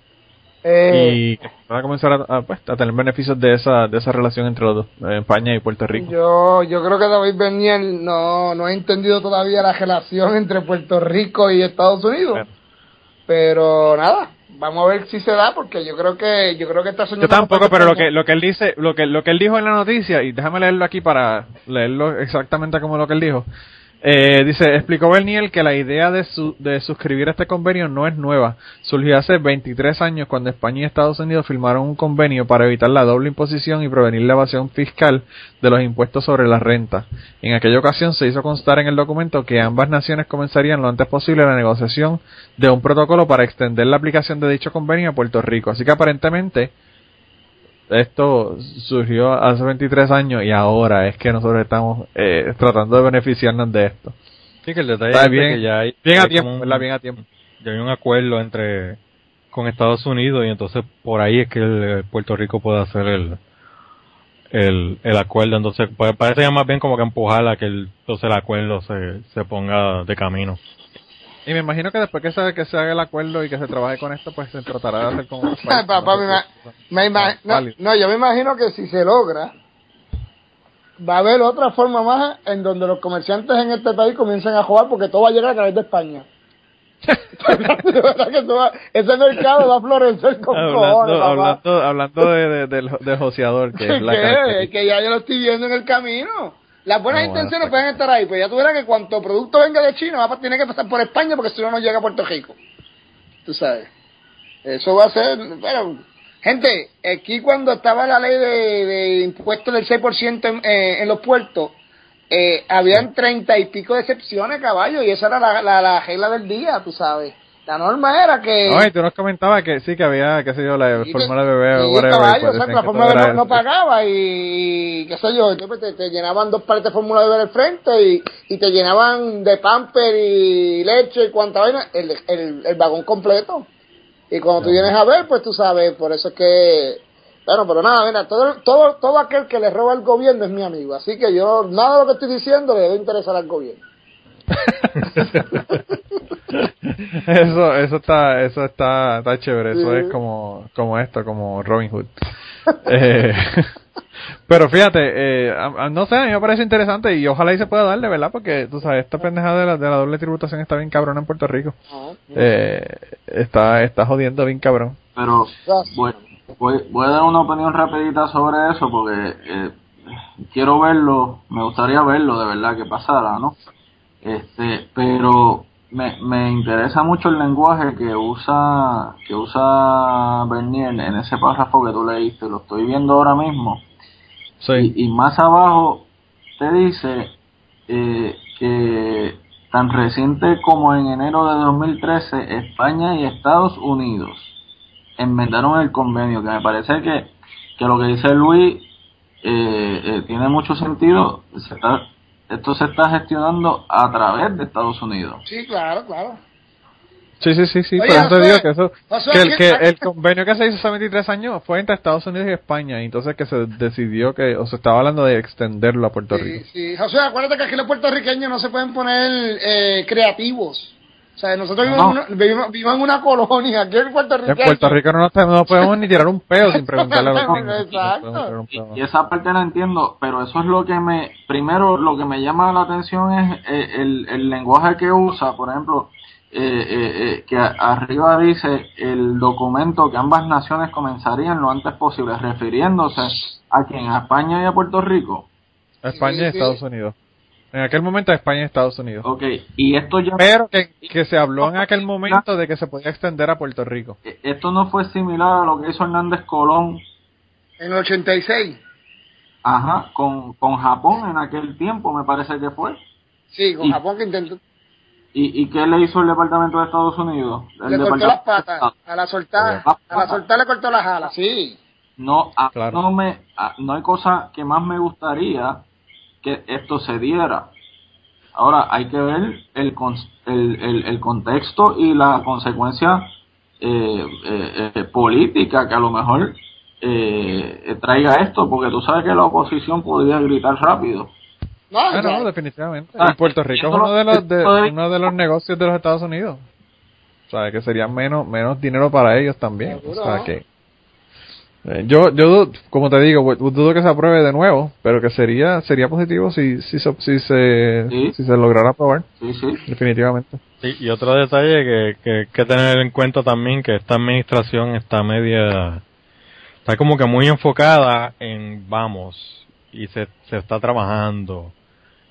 Eh, y que se pueda comenzar a, a, pues, a tener beneficios de esa, de esa relación entre los dos, España y Puerto Rico. Yo, yo creo que David Bernier no, no ha entendido todavía la relación entre Puerto Rico y Estados Unidos. Pero nada, vamos a ver si se da porque yo creo que yo creo que está soñando Yo tampoco, pero lo que lo que él dice, lo que lo que él dijo en la noticia y déjame leerlo aquí para leerlo exactamente como lo que él dijo. Eh, dice, explicó Bernier que la idea de, su, de suscribir este convenio no es nueva. Surgió hace 23 años cuando España y Estados Unidos firmaron un convenio para evitar la doble imposición y prevenir la evasión fiscal de los impuestos sobre la renta. En aquella ocasión se hizo constar en el documento que ambas naciones comenzarían lo antes posible la negociación de un protocolo para extender la aplicación de dicho convenio a Puerto Rico. Así que aparentemente esto surgió hace 23 años y ahora es que nosotros estamos eh, tratando de beneficiarnos de esto. Sí, que el detalle Está es bien, que ya hay, bien a hay tiempo, un- ¿verdad? Bien a tiempo. ya hay un acuerdo entre con Estados Unidos y entonces por ahí es que el- Puerto Rico puede hacer el el, el acuerdo entonces pues, parece ya más bien como que empujar a que el, entonces el acuerdo se, se ponga de camino Y me imagino que después que se, que se haga el acuerdo y que se trabaje con esto, pues se tratará de hacer países. papá, No me, me ima- no, no, yo me imagino que si se logra, va a haber otra forma más en donde los comerciantes en este país comiencen a jugar porque todo va a llegar a través de España. de verdad que todo va- ese mercado va a florecer con cojones, Hablando, papá. hablando, hablando de, de, del, del joseador, que es la ¿Qué? característica. que ya yo lo estoy viendo en el camino. Las buenas Ah, intenciones pues. pueden estar ahí, pero ya tú verás que cuanto producto venga de China va a tener que pasar por España porque si no no llega a Puerto Rico. tú sabes. Eso va a ser, bueno, gente, aquí cuando estaba la ley de, de impuestos del 6% en, eh, en los puertos, eh, habían treinta y pico de excepciones, caballo, y esa era la, la, la regla del día, tú sabes. La norma era que... Oye, tú nos comentabas que sí, que había, qué sé yo, la fórmula de bebé o whatever. caballo, pues exacto, decían la fórmula de bebé no pagaba y, qué sé yo, te, te llenaban dos pares de fórmula de bebé al frente y, y te llenaban de pamper y leche y cuanta vaina, el, el, el vagón completo. Y cuando tú vienes a ver, pues tú sabes, por eso es que, bueno, pero nada, mira, todo, todo, todo aquel que le roba al gobierno es mi amigo, así que yo, nada de lo que estoy diciendo le debe interesar al gobierno. Eso, eso está, eso está, está chévere. Eso Sí. es como, como esto, como Robin Hood. Eh, pero fíjate, eh, a- a- no sé, a mí me parece interesante y ojalá y se pueda dar, de verdad, porque tú sabes, esta pendejada de la, de la doble tributación está bien cabrona en Puerto Rico. Eh, está, está jodiendo bien cabrón. Pero voy, voy, voy a dar una opinión rapidita sobre eso porque eh, quiero verlo, me gustaría verlo de verdad que pasara, ¿no? Este, pero me, me interesa mucho el lenguaje que usa que usa Bernier en ese párrafo que tú leíste, lo estoy viendo ahora mismo. Sí. Y, y más abajo te dice eh, que tan reciente como en enero de 2013, España y Estados Unidos enmendaron el convenio, que me parece que, que lo que dice Luis eh, eh, tiene mucho sentido. Se está- esto se está gestionando a través de Estados Unidos. Sí, claro, claro. Sí, sí, sí, sí, Oye, por eso te Josué, digo que eso, Josué, que el, ¿qué- que el convenio que se hizo hace 23 años fue entre Estados Unidos y España, y entonces que se decidió que, o se estaba hablando de extenderlo a Puerto Sí, Rico. sí. José, acuérdate que aquí los puertorriqueños no se pueden poner eh, creativos. O sea, nosotros vivimos, No. en una, vivimos, vivimos en una colonia, aquí en Puerto Rico. En Puerto Rico no, nos- no podemos ni tirar un peo sin preguntarle a los. Exacto. Y, y esa parte la entiendo, pero eso es lo que me, primero lo que me llama la atención es eh, el, el lenguaje que usa, por ejemplo, eh, eh, eh, que arriba dice el documento que ambas naciones comenzarían lo antes posible, refiriéndose a quien a España y a Puerto Rico. A España y. Estados Unidos. En aquel momento España y Estados Unidos. Ok, y esto ya, Pero que, que se habló en aquel momento de que se podía extender a Puerto Rico. esto no fue similar a lo que hizo Hernández Colón, En el 86. ajá, con, con Japón en aquel tiempo, me parece que fue. Sí, con Y- Japón que intentó. ¿Y, ¿Y qué le hizo el Departamento de Estados Unidos? El Le cortó las patas. A la soltar, a la soltar le cortó las alas. Sí. No, a- Claro. no me, a- no hay cosa que más me gustaría que esto se diera. Ahora hay que ver el, el, el, el contexto y la consecuencia eh, eh, eh, política que a lo mejor eh, eh, traiga esto, porque tú sabes que la oposición podría gritar rápido. No, Ah, no, definitivamente. Ah, Y Puerto Rico es uno de los de, uno de los negocios de los Estados Unidos. O sea, que sería menos menos dinero para ellos también. O sea, que eh, yo yo du- como te digo, bu- dudo que se apruebe de nuevo, pero que sería sería positivo si si se si se, Sí. si se lograra aprobar, Sí, sí. definitivamente. Sí, y otro detalle que, que hay que tener en cuenta también que esta administración está media, está como que muy enfocada en vamos y se, se está trabajando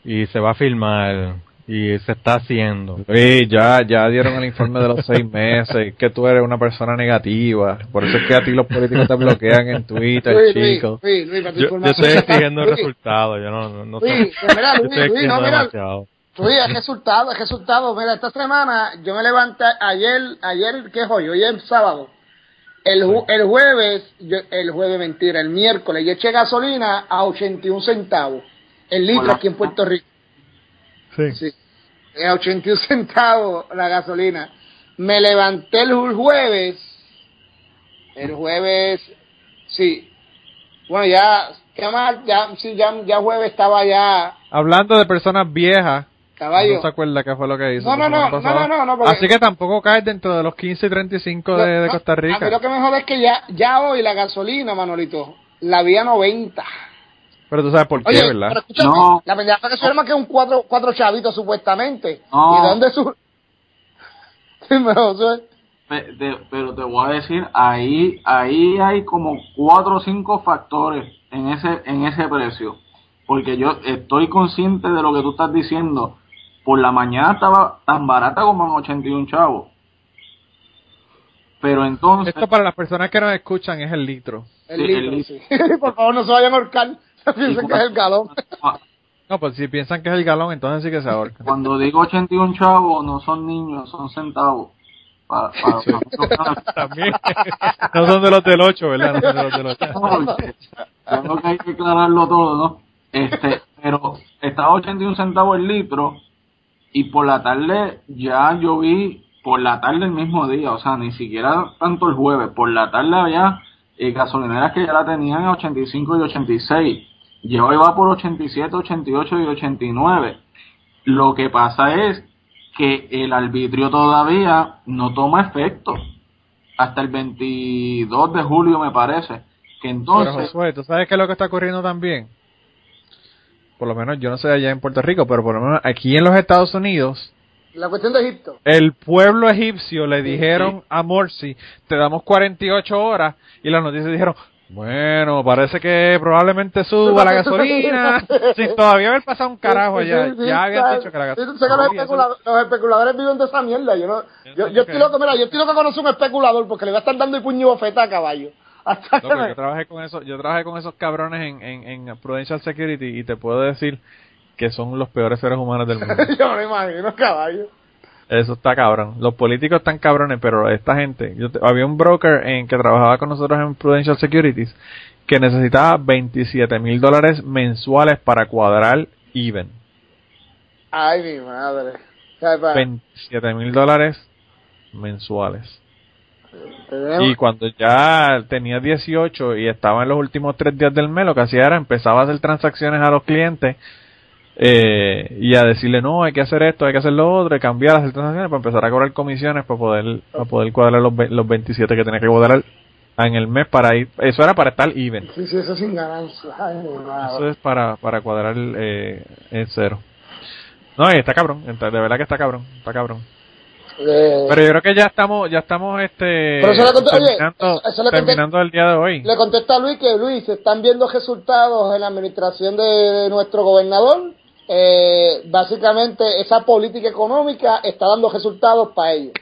y se va a filmar y se está haciendo. Sí, ya, ya dieron el informe de los seis meses, que tú eres una persona negativa, por eso es que a ti los políticos te bloquean en Twitter, Luis, chicos. Luis, Luis, Yo, yo estoy exigiendo Luis, resultados, yo no, no, no Luis, sé- pues mira, yo Luis, estoy Luis, no, mira, demasiado. Luis, es resultado, es resultado. Mira, esta semana yo me levanté ayer, ayer, ¿qué es hoy? Hoy es sábado. El, ju- el jueves, yo- el jueves mentira, el miércoles, yo eché gasolina a 81 centavos. El litro Hola. aquí en Puerto Rico. Sí. Sí. A 81 centavos la gasolina. Me levanté el ju- jueves. El jueves, sí. Bueno, ya, ya, más- ya, sí, ya, ya jueves estaba ya, Hablando de personas viejas, caballo. no se acuerda qué fue lo que hizo. No, no, no, no, no, no, no, porque- Así que tampoco caes dentro de los 15 y 35 de, de No, Costa A mí Rica. lo que me jode es que ya, ya hoy la gasolina, Manolito, la vía 90. Pero tú sabes por qué, Oye, ¿verdad? pero escúchame, No. la pendeja que se más que un cuatro, cuatro chavitos supuestamente. No. ¿Y de dónde su...? Dime, Josué. Pe- de- pero te voy a decir, ahí, ahí hay como cuatro o cinco factores en ese, en ese precio. Porque yo estoy consciente de lo que tú estás diciendo. Por la mañana estaba tan barata como en 81 chavos. Pero entonces, Esto para las personas que nos escuchan es el litro. El Sí, litro, el sí. Por favor, no se vayan a ahorcar. Piensen que es el galón. No, pues si piensan que es el galón, entonces sí que se ahorcan. cuando digo 81 chavos, no son niños, son centavos. Para, para, para- También. no son de los del 8, ¿verdad? No son de los del 8. porque Tengo que hay que aclararlo todo, ¿no? Este, pero estaba 81 centavos el litro y por la tarde ya yo vi, por la tarde el mismo día, o sea, ni siquiera tanto el jueves, por la tarde había eh, gasolineras que ya la tenían a 85 y 86. Yo iba por 87, 88 y 89. Lo que pasa es que el arbitrio todavía no toma efecto hasta el 22 de julio me parece que Pero entonces Josué, ¿tú sabes qué es lo que está ocurriendo también? Por lo menos, yo no sé allá en Puerto Rico, pero por lo menos aquí en los Estados Unidos, La cuestión de Egipto. el pueblo egipcio le dijeron a Morsi, te damos 48 horas, y las noticias dijeron, bueno, parece que probablemente suba la gasolina, sin todavía haber pasado un carajo allá, Sí, sí, ya habían dicho que la gasolina... que los, especuladores viven de esa mierda. Yo, no, yo, yo estoy loco, mira, yo estoy loco conocer un especulador porque le va a estar dando el puño y bofeta a caballo. Hasta Loco, yo trabajé con eso, yo trabajé con esos cabrones en, en, en Prudential Security y te puedo decir que son los peores seres humanos del mundo. yo me imagino, caballo. Eso está cabrón. Los políticos están cabrones, pero esta gente, yo te- había un broker en que trabajaba con nosotros en Prudential Securities que necesitaba 27 mil dólares mensuales para cuadrar even. Ay, mi madre. O sea, pa- 27 mil dólares mensuales. Y cuando ya tenía 18 y estaba en los últimos tres días del mes, lo que hacía era empezaba a hacer transacciones a los clientes eh, y a decirle, no, hay que hacer esto, hay que hacer lo otro, cambiar, hacer transacciones para empezar a cobrar comisiones para poder, para poder cuadrar los, los 27 que tenía que cuadrar en el mes para ir. Eso era para estar even. Sí, sí, eso sin ganancia. Ay, Eso es para, para cuadrar el, eh, el cero. No, y está cabrón, de verdad que está cabrón, está cabrón. Eh, Pero yo creo que ya estamos, ya estamos este eso conté- terminando, eso conté- terminando el día de hoy. Le contesta a Luis que Luis, se están viendo resultados en la administración de, de nuestro gobernador. Eh, básicamente esa política económica está dando resultados para ellos.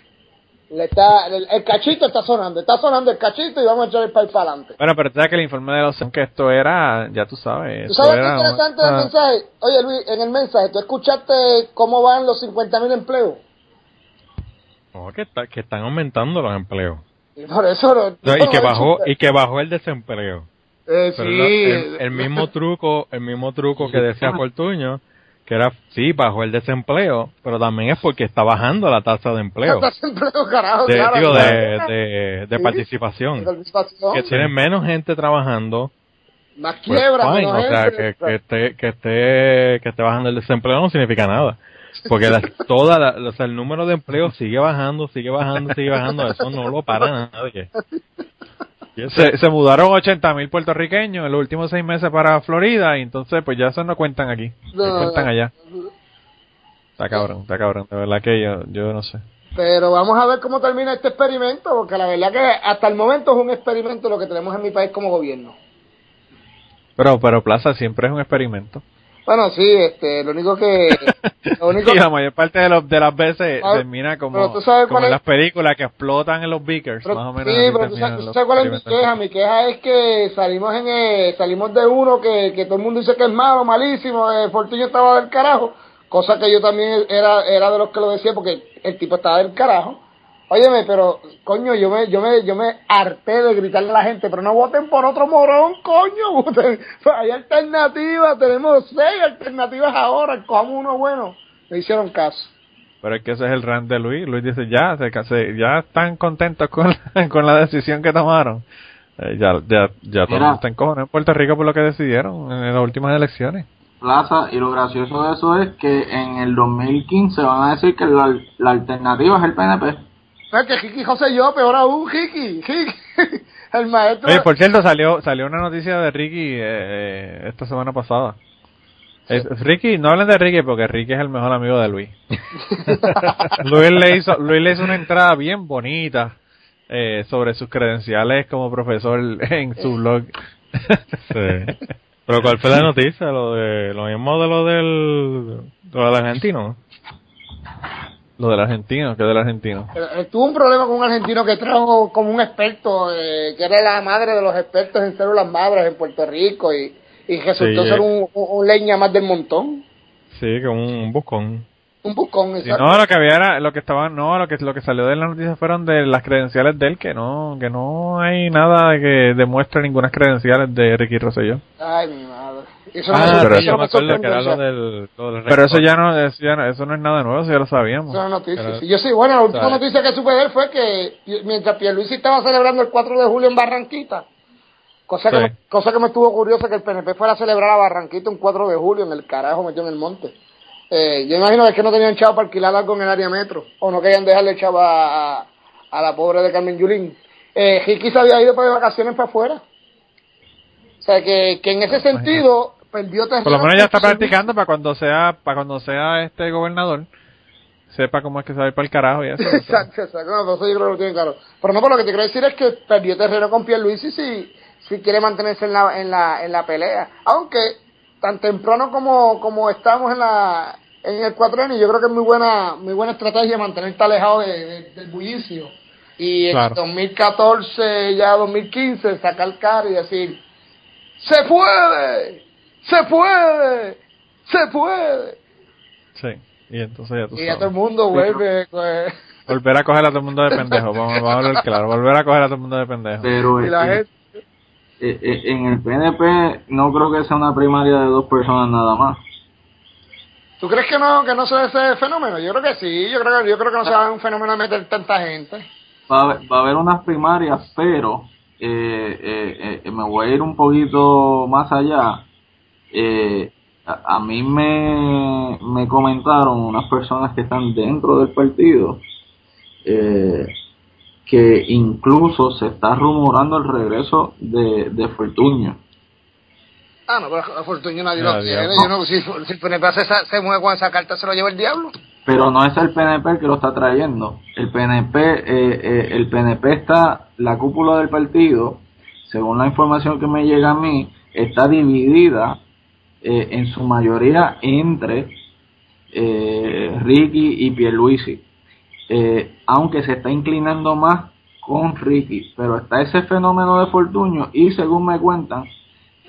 Le está, el, el cachito está sonando, está sonando el cachito y vamos a echar el país para adelante. Bueno, pero sabes que el informe de los que esto era, ya tú sabes. ¿Tú sabes qué interesante del mensaje? Oye Luis, en el mensaje, ¿tú escuchaste cómo van los 50.000 empleos? No, que, está- que están aumentando los empleos. Y por eso no- O sea, y no, que no, bajó y que bajó el desempleo. Eh, sí. el mismo truco, el mismo truco que decía Fortuño, que era sí bajó el desempleo, pero también es porque está bajando la tasa de empleo, Estás empleo, carajo, de, claro, digo, claro. de, de, de Sí. participación, Participación. que tienen menos gente trabajando, Más pues quiebra, fine, menos o sea, gente. que, que esté que esté que esté bajando el desempleo no significa nada, porque la- toda la- o sea, el número de empleos sigue bajando, sigue bajando, sigue bajando, eso no lo para nadie. Se, se mudaron 80 mil puertorriqueños en los últimos seis meses para Florida y entonces pues ya eso no cuentan aquí, No, no cuentan allá. Está cabrón, está cabrón, de verdad que yo, yo no sé. Pero vamos a ver cómo termina este experimento, porque la verdad que hasta el momento es un experimento lo que tenemos en mi país como gobierno. Pero, pero Plaza siempre es un experimento. Bueno, sí, este, lo único que... Lo único y la mayor parte de, los, de las veces Ah, termina como, como en las películas que explotan en los beakers, pero- más o menos. sí, pero tú sabes, tú los sabes cuál es mi queja. Mi queja es que salimos en eh, salimos de uno que, que todo el mundo dice que es malo, malísimo, eh, Fortunio estaba del carajo, cosa que yo también era era de los que lo decía porque el tipo estaba del carajo. Óyeme, pero coño, yo me yo me yo me harté de gritarle a la gente, pero no voten por otro morón, coño, voten. Hay alternativas, tenemos seis alternativas ahora, cojamos uno bueno. Me hicieron caso. Pero es que ese es el rant de Luis. Luis dice, ya, se, se- ya están contentos con la, con la decisión que tomaron. Eh, ya, ya, ya todo el Mira. mundo está encojonado en Puerto Rico por lo que decidieron en las últimas elecciones. Plaza, y lo gracioso de eso es que en el 2015 van a decir que la, la alternativa es el PNP. ¿Sabes que Jiki José yo, peor aún, Jiki, Jiki. El maestro. Oye, por cierto, salió salió una noticia de Ricky eh, eh, esta semana pasada. Es- Ricky, no hablen de Ricky porque Ricky es el mejor amigo de Luis. Luis le hizo, Luis le hizo una entrada bien bonita eh, sobre sus credenciales como profesor en su blog. Sí. Pero ¿cuál fue la noticia? Lo de lo mismo de lo del, lo del argentino. Lo del argentino, ¿qué del argentino? Eh, tuvo un problema con un argentino que trajo como un experto, eh, que era la madre de los expertos en células madres en Puerto Rico y, y resultó Sí, ser un, un- leña más del montón. Sí, como un buscón. Un buscón, Sí, no, lo que había era, lo que estaba, no, lo que, lo que salió de la noticia fueron de las credenciales de él, que no, que no hay nada que demuestre ninguna credenciales de Ricky Rosselló. Ay, mi madre. Eso Ah, no me yo acuerdo que sorprende, era o sea, lo del, lo del Pero eso ya no, eso ya no, eso no es nada nuevo, eso ya lo sabíamos. Eso es una noticia. Pero- sí. Yo sí, bueno, la última ¿sabes? noticia que supe de él fue que mientras Pierluisi estaba celebrando el 4 de julio en Barranquita, cosa que, Sí. me, cosa que me estuvo curiosa que el PNP fuera a celebrar a Barranquita un 4 de julio en el carajo metido en el monte. Eh, yo imagino que es que no tenían chavo para alquilar algo en el área metro, o no querían dejarle chavo a, a, a la pobre de Carmen Yulín. Eh, Ricky se había ido para de vacaciones para afuera. Sea, que, que en ese sentido perdió terreno. Por lo menos ya está practicando para cuando sea, para cuando sea este gobernador, sepa cómo es que se va a ir para el carajo y eso. Exacto, exacto. No, eso yo creo que lo tienen claro. Pero no, por lo que te quiero decir es que perdió terreno con Pierluisi si, si quiere mantenerse en la, en la, en la pelea. Aunque, tan temprano como, como estamos en la, en el cuatrenio, yo creo que es muy buena, muy buena estrategia mantenerte alejado de, de- del bullicio. Y en Claro. 2014, ya 2015, sacar cara y decir, ¡se puede! ¡se puede! ¡se puede! Sí. Y entonces ya tú Y ya todo el mundo vuelve, pues, Volver a coger a todo el mundo de pendejo, vamos, vamos a hablar claro, volver a coger a todo el mundo de pendejo. Pero y la eh, gente... eh, eh, en el PNP no creo que sea una primaria de dos personas nada más. ¿Tú crees que no que no se ve ese fenómeno? Yo creo que sí, yo creo que yo creo que no se va a dar un fenómeno de meter tanta gente. Va a, haber- va a haber unas primarias, pero eh, eh, eh, me voy a ir un poquito más allá. Eh, a, a mí me, me comentaron unas personas que están dentro del partido eh, que incluso se está rumorando el regreso de, de Fortuño. Ah, no, pero a Fortunio nadie lo. Yo no, si, si PNP se, se mueve con esa carta, se lo lleva el diablo. Pero no es el PNP el que lo está trayendo. El PNP, eh, eh, el PNP está, la cúpula del partido, según la información que me llega a mí, está dividida eh, en su mayoría entre eh, Ricky y Pierluisi. Aunque se está inclinando más con Ricky, pero está ese fenómeno de Fortuño y según me cuentan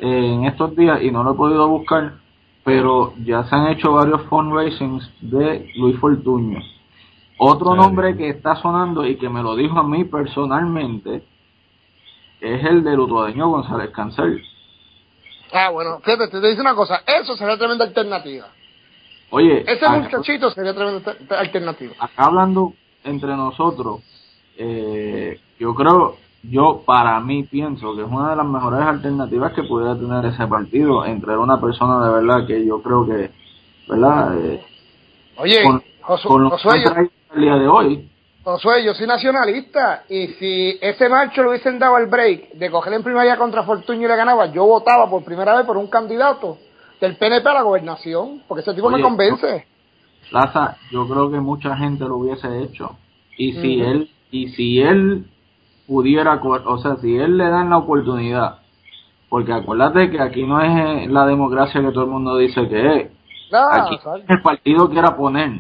en estos días, y no lo he podido buscar, pero ya se han hecho varios fundraisings de Luis Fortuño. Otro nombre que está sonando y que me lo dijo a mí personalmente es el del utuadeño González Cancel. Ah, bueno, fíjate, te dice una cosa, eso sería tremenda alternativa. Oye, Ese acá- muchachito sería tremenda alter- alternativa. acá hablando entre nosotros, eh, yo creo, yo para mí pienso que es una de las mejores alternativas que pudiera tener ese partido, entre una persona de verdad que yo creo que, ¿verdad? Eh, Oye, con, Josu- con lo que Josué, yo, el día de hoy, Josué, yo soy nacionalista y si ese marcho le hubiesen dado el break de coger en primaria contra Fortunio y le ganaba, yo votaba por primera vez por un candidato del PNP a la gobernación, porque ese tipo me convence. Plaza, yo creo que mucha gente lo hubiese hecho. Y si él, y si él pudiera, o sea, si él le dan la oportunidad, porque acuérdate que aquí no es eh, la democracia que todo el mundo dice que es. Aquí el partido quiera poner.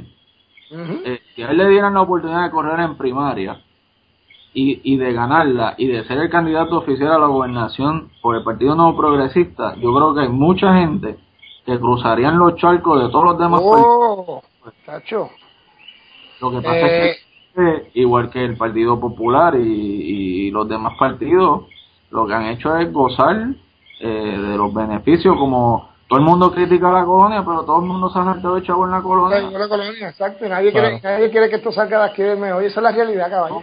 Ujú. Eh, si a él le dieran la oportunidad de correr en primaria y, y de ganarla y de ser el candidato oficial a la gobernación por el Partido Nuevo Progresista, yo creo que hay mucha gente que cruzarían los charcos de todos los demás partidos. Oh. Lo que pasa Eh, es que, igual que el Partido Popular y, y los demás partidos, lo que han hecho es gozar eh, de los beneficios, como todo el mundo critica la colonia, pero todo el mundo se ha hartado de chavo en la colonia. una colonia, exacto. y Nadie, Claro. quiere, nadie quiere que esto salga de aquí del medio. Oye, esa es la realidad, caballo. No,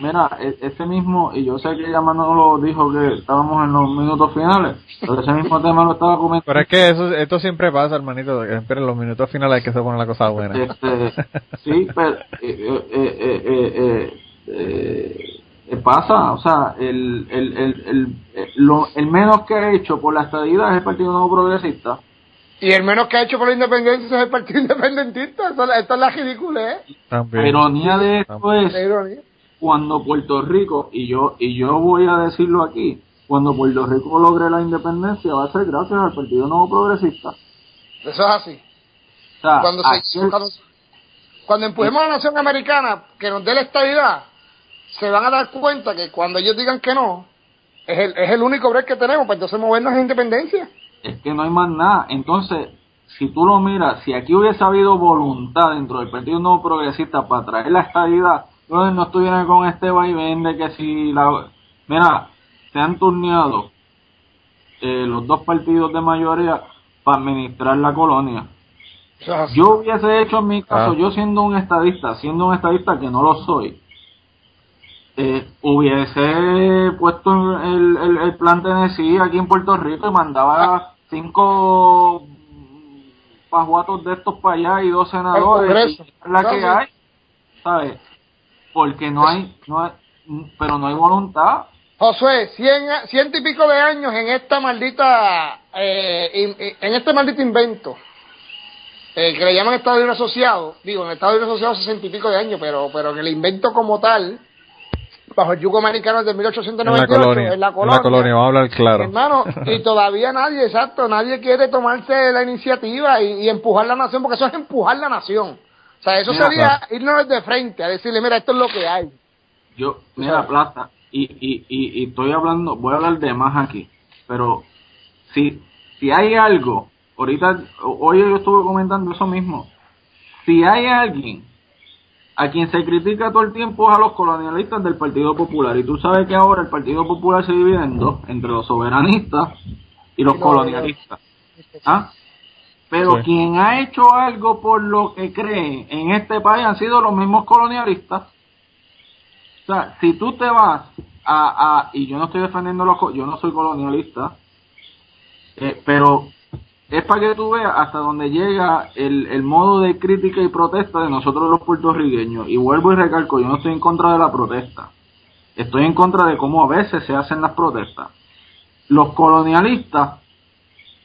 mira, e- ese mismo, y yo sé que ya Manolo dijo que estábamos en los minutos finales, pero ese mismo tema lo estaba comentando. Pero es que eso, esto siempre pasa, hermanito, que siempre en los minutos finales hay que se pone la cosa buena. Este, sí, pero eh, eh, eh, eh, eh, eh, pasa, o sea, el, el, el, el, lo, el menos que ha hecho por la estadidad es el Partido Nuevo Progresista. Y el menos que ha hecho por la independencia es el partido independentista. Esto, esto es la ridícula, ¿eh? También. La ironía de esto es La ironía. Cuando Puerto Rico, y yo, y yo voy a decirlo aquí, cuando Puerto Rico logre la independencia va a ser gracias al Partido Nuevo Progresista. Eso es así. O sea, Cuando aquí se, el- cuando, Cuando empujemos a la nación americana que nos dé la estabilidad, se van a dar cuenta que cuando ellos digan que no, es el, es el único break que tenemos para entonces movernos a independencia. Es que no hay más nada. Entonces, si tú lo miras, si aquí hubiese habido voluntad dentro del Partido Nuevo Progresista para traer la estabilidad, entonces no estuvieran con este vaivén de que si la... Mira, se han turneado eh, los dos partidos de mayoría para administrar la colonia. Yo hubiese hecho en mi caso, Ah. yo siendo un estadista, siendo un estadista que no lo soy, eh, hubiese puesto el, el, el plan Tennessee aquí en Puerto Rico y mandaba cinco pajuatos de estos para allá y dos senadores. La que hay, ¿sabes? Porque no hay, no hay, pero no hay voluntad. Josué, cien, a- ciento y pico de años en esta maldita, eh, en este maldito invento, eh, que le llaman Estado Libre Asociado, digo, en el Estado Libre Asociado sesenta y pico de años, pero, pero en el invento como tal, bajo el yugo americano desde En la 1898, colonia. en la En colonia, la colonia, vamos a hablar claro. hermano, y todavía nadie, exacto, nadie quiere tomarse la iniciativa y, y empujar la nación, porque eso es empujar la nación. O sea, eso Mira, sería irnos de frente, a decirle, mira, esto es lo que hay. Yo, mira, Plaza, y, y, y, y estoy hablando, voy a hablar de más aquí, pero si, si hay algo, ahorita, hoy yo estuve comentando eso mismo, si hay alguien a quien se critica todo el tiempo es a los colonialistas del Partido Popular, y tú sabes que ahora el Partido Popular se divide en dos, entre los soberanistas y los Y los- colonialistas. ¿Ah? Pero Sí. quien ha hecho algo por lo que cree en este país han sido los mismos colonialistas. O sea, si tú te vas a, a y yo no estoy defendiendo los, yo no soy colonialista, eh, pero es para que tú veas hasta donde llega el, el modo de crítica y protesta de nosotros los puertorriqueños. Y vuelvo y recalco, yo no estoy en contra de la protesta. Estoy en contra de cómo a veces se hacen las protestas. Los colonialistas,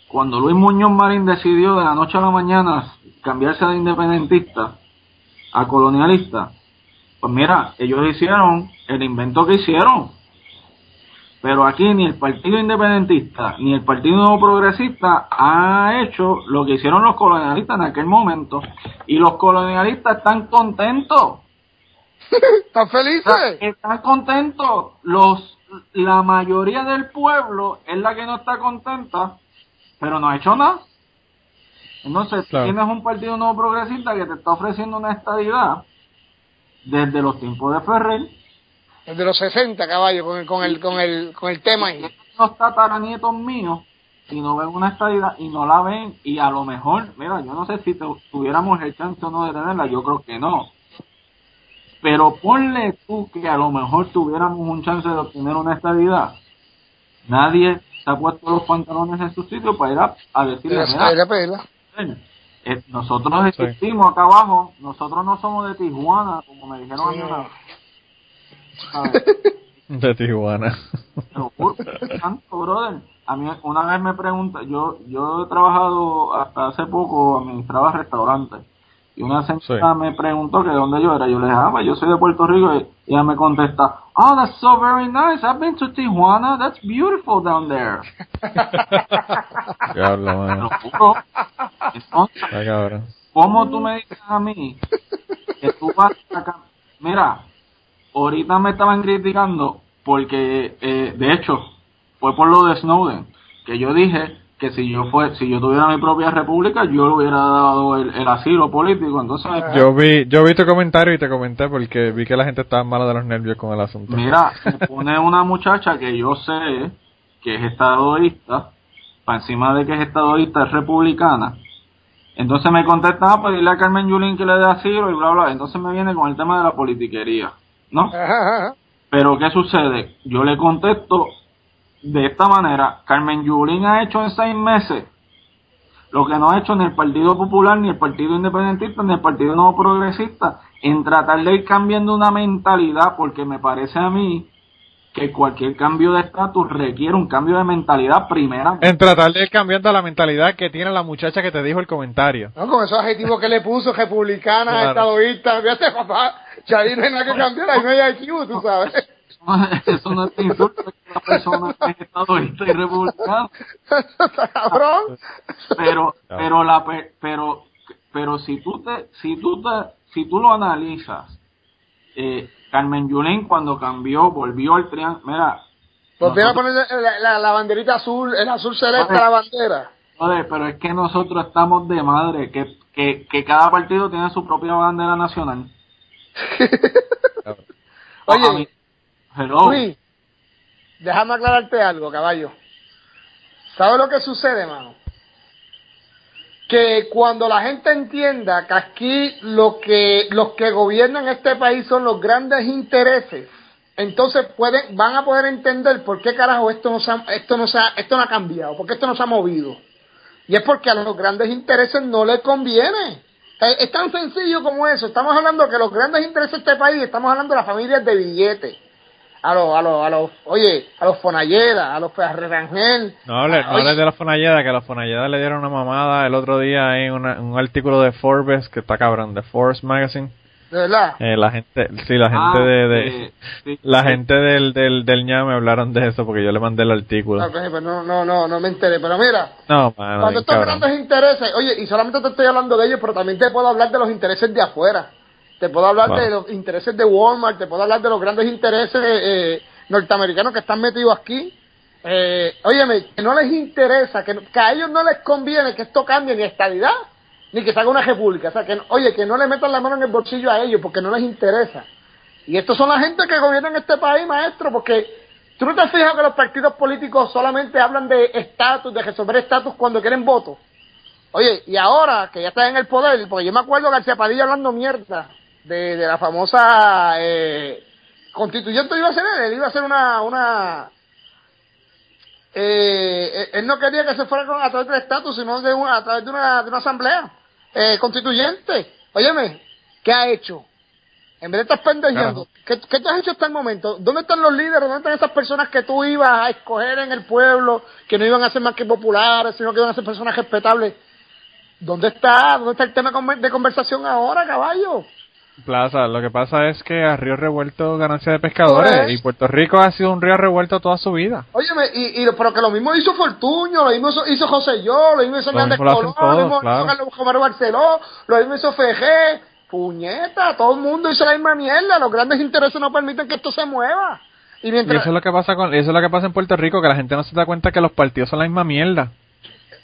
cuando Luis Muñoz Marín decidió de la noche a la mañana cambiarse de independentista a colonialista, pues mira, ellos hicieron el invento que hicieron. Pero aquí ni el Partido Independentista ni el Partido Nuevo Progresista ha hecho lo que hicieron los colonialistas en aquel momento. Y los colonialistas están contentos. ¿Están felices? están contentos. Los, la mayoría del pueblo es la que no está contenta, pero no ha hecho nada. Entonces, Claro. tienes un partido nuevo progresista que te está ofreciendo una estabilidad desde los tiempos de Ferrer. El de los 60 caballos con el, con el, con el, con el tema ahí. Los tataranietos míos, y no ven una estabilidad y no la ven, y a lo mejor, mira, yo no sé si tu- tuviéramos el chance o no de tenerla, yo creo que no. Pero ponle tú que a lo mejor tuviéramos un chance de obtener una estabilidad. Nadie se ha puesto los pantalones en su sitio para ir a, a decirle, pedirla. eh, nosotros existimos acá abajo, nosotros no somos de Tijuana, como me dijeron a mí. De Tijuana. Santo, brother. A mí una vez me pregunta, yo yo he trabajado hasta hace poco, administraba restaurantes. Y una señora Sí. me preguntó que de dónde yo era. Yo le dije, ah, pues yo soy de Puerto Rico. Y ella me contesta, oh, that's so very nice. I've been to Tijuana. That's beautiful down there. Diablo, mano. Entonces. ¿Cómo tú me dices a mí que tú vas a cam- Mira, ahorita me estaban criticando porque, eh, de hecho, fue por lo de Snowden, que yo dije que si yo fue, si yo tuviera mi propia república, yo le hubiera dado el, el asilo político. Entonces, Yo vi, yo vi tu comentario y te comenté porque vi que la gente estaba mala de los nervios con el asunto. mira, se pone una muchacha que yo sé que es estadista, para encima de que es estadista, es republicana. Entonces me contesta, ah, pues dile a Carmen Yulín que le dé asilo y bla, bla. Entonces me viene con el tema de la politiquería, ¿no? Pero ¿qué sucede? Yo le contesto de esta manera. Carmen Yulín ha hecho en seis meses lo que no ha hecho ni el Partido Popular, ni el Partido Independentista, ni el Partido Nuevo Progresista, en tratar de ir cambiando una mentalidad, porque me parece a mí que cualquier cambio de estatus requiere un cambio de mentalidad primera. En tratar de ir cambiando la mentalidad que tiene la muchacha que te dijo el comentario. No, con esos adjetivos que le puso, republicana, Claro. estadista, fíjate papá, ya ahí no hay nada que cambiar, ahí no hay IQ, tú sabes. Eso no es insulto, es que la persona es estadista y republicana. Eso está cabrón. pero pero la pe- pero pero si tú te si tú te si tú lo analizas, eh, Carmen Yulín cuando cambió, volvió al triángulo, mira, Volvieron a poner la, la- la banderita azul, el azul celeste a la bandera. Joder, pero es que nosotros estamos de madre, que, que, que cada partido tiene su propia bandera nacional. Oye, hello. Déjame aclararte algo, caballo. ¿Sabes lo que sucede, mano? Que cuando la gente entienda que aquí lo que los que gobiernan este país son los grandes intereses, entonces pueden van a poder entender por qué carajo esto no se ha, esto no se ha, esto no ha cambiado, por qué esto no se ha movido. Y es porque a los grandes intereses no les conviene. Eh, Es tan sencillo como eso. Estamos hablando que los grandes intereses de este país, estamos hablando de las familias de billetes. A los, a los, a los, oye, a los Fonalleda, a los Rangel. No hables, no hables de la Fonalleda, que a la Fonalleda le dieron una mamada el otro día en una- un artículo de Forbes, que está cabrón, de Forbes Magazine. De verdad. Eh, la gente, sí, la Ah, gente de, de sí. la gente del, del, del ñame hablaron de eso porque yo le mandé el artículo. Ok, pues no, no, no, no me enteré. Pero mira, No, mano, cuando estos cabrón. grandes intereses, oye, y solamente te estoy hablando de ellos, pero también te puedo hablar de los intereses de afuera. Te puedo hablar Wow. de los intereses de Walmart, te puedo hablar de los grandes intereses eh, norteamericanos que están metidos aquí. Eh, óyeme, que no les interesa, que, que a ellos no les conviene que esto cambie ni estabilidad, ni que se haga una república. O sea, que, oye, que no le metan la mano en el bolsillo a ellos porque no les interesa. Y estos son la gente que gobiernan este país, maestro, porque tú no te has fijado que los partidos políticos solamente hablan de estatus, de resolver estatus cuando quieren votos. Oye, y ahora que ya está en el poder, porque yo me acuerdo García Padilla hablando mierda de, de la famosa eh, constituyente iba a ser él, él iba a ser una, una eh, él no quería que se fuera con, a través del estatus, sino de una, a través de una, de una asamblea eh, constituyente. Óyeme, ¿qué ha hecho? En vez de estar pendejeando, ¿qué, ¿qué te has hecho hasta el momento? ¿Dónde están los líderes? ¿Dónde están esas personas que tú ibas a escoger en el pueblo, que no iban a ser más que populares, sino que iban a ser personas respetables? ¿Dónde está? ¿Dónde está el tema de conversación ahora, caballo? Plaza, lo que pasa es que a Río Revuelto ganancia de pescadores Pues- y Puerto Rico ha sido un río revuelto toda su vida. Óyeme, y, y, pero que lo mismo hizo Fortuño, lo mismo hizo, hizo José Yo, lo mismo hizo Hernández lo Colón, lo mismo claro. hizo Carlos Romero Barceló, lo mismo hizo Fejé, puñeta, todo el mundo hizo la misma mierda, los grandes intereses no permiten que esto se mueva. Y Y mientras... eso es lo que pasa con eso es lo que pasa en Puerto Rico, que la gente no se da cuenta que los partidos son la misma mierda.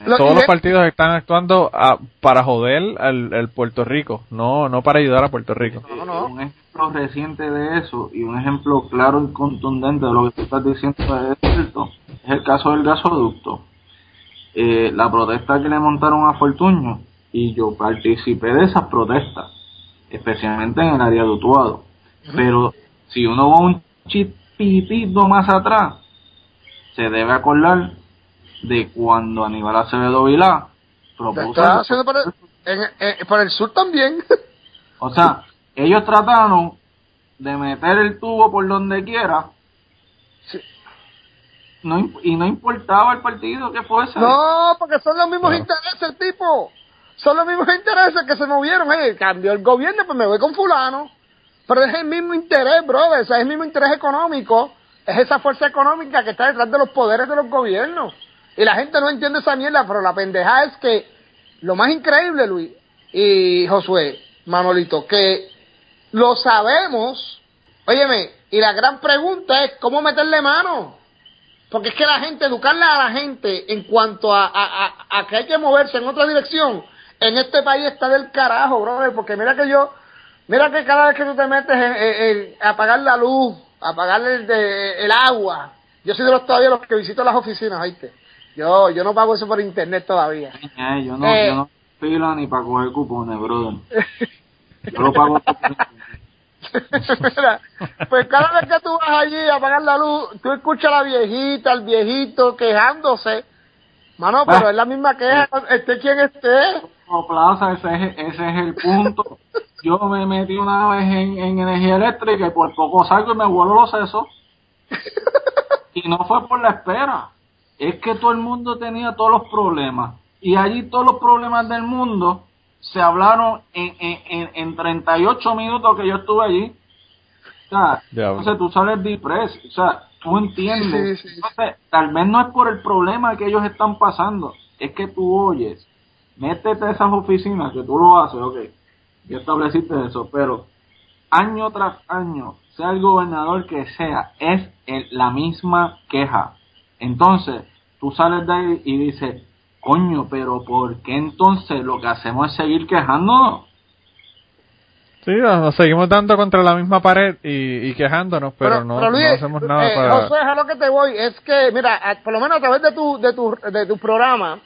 Lo- Todos los partidos están actuando a- para joder al, al Puerto Rico, no no para ayudar a Puerto Rico. No, no. Un ejemplo reciente de eso y un ejemplo claro y contundente de lo que tú estás diciendo es cierto es el caso del gasoducto. Eh, la protesta que le montaron a Fortuño y yo participé de esas protestas, especialmente en el área de Utuado. Pero si uno va un chipitito más atrás, se debe acordar de cuando Aníbal Acevedo Vilá propuso está haciendo por el, en- en- el sur también. o sea, ellos trataron de meter el tubo por donde quiera Sí. no, imp- y no importaba el partido que fuese. No, porque son los mismos intereses, tipo. Son los mismos intereses que se movieron. Oye, cambió el gobierno, pues me voy con fulano. Pero es el mismo interés, brother. o sea, es el mismo interés económico. Es esa fuerza económica que está detrás de los poderes de los gobiernos. Y la gente no entiende esa mierda, pero la pendeja es que lo más increíble, Luis y Josué, Manolito, que lo sabemos. Óyeme, y la gran pregunta es cómo meterle mano. Porque es que la gente, educarla a la gente en cuanto a, a, a- que hay que moverse en otra dirección, en este país está del carajo, brother. Porque mira que yo, mira que cada vez que tú te metes en- en apagar la luz, apagar el, de- el agua, yo soy de los todavía los que visito las oficinas, ¿viste? Yo, yo no pago eso por internet todavía. Eh, yo no, Eh. yo no fila ni para coger cupones, brother. Yo lo pago por internet. Mira, pues cada vez que tú vas allí a apagar la luz, tú escuchas a la viejita, al viejito quejándose. Mano, pero Ah. es la misma queja, esté quien esté. No, Plaza, ese es, ese es el punto. Yo me metí una vez en, en energía eléctrica y por poco salgo y me vuelo los sesos. Y no fue por la espera. Es que todo el mundo tenía todos los problemas. Y allí todos los problemas del mundo se hablaron en, en, en, en 38 minutos que yo estuve allí. O sea, entonces tú sales depress. O sea, tú entiendes. Sí, sí, sí. Entonces, tal vez no es por el problema que ellos están pasando. Es que tú oyes. Métete a esas oficinas que tú lo haces, ok. ya estableciste eso, pero año tras año, sea el gobernador que sea, es el- la misma queja. Entonces, tú sales de ahí y dices, coño, pero ¿por qué entonces lo que hacemos es seguir quejándonos? Sí, nos seguimos dando contra la misma pared y, y quejándonos, pero, no, no Luis, hacemos nada eh, para... José, a lo que te voy es que, mira, a- por lo menos a través de tu, de tu, de tu programa,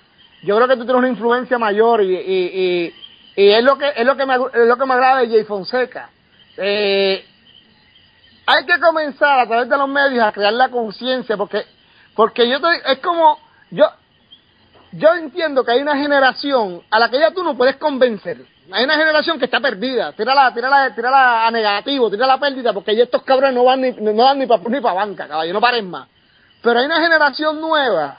yo creo que tú tienes una influencia mayor y, y, y, y es lo que es lo que me es lo que me agrada de Jay Fonseca. Eh, hay que comenzar a través de los medios a crear la conciencia porque porque yo te, es como yo yo entiendo que hay una generación a la que ya tú no puedes convencer. Hay una generación que está perdida. Tírala, tírala, tírala a negativo, tírala a pérdida, porque ya estos cabrones no van ni, no van ni para ni pa banca, caballo, no paren más. Pero hay una generación nueva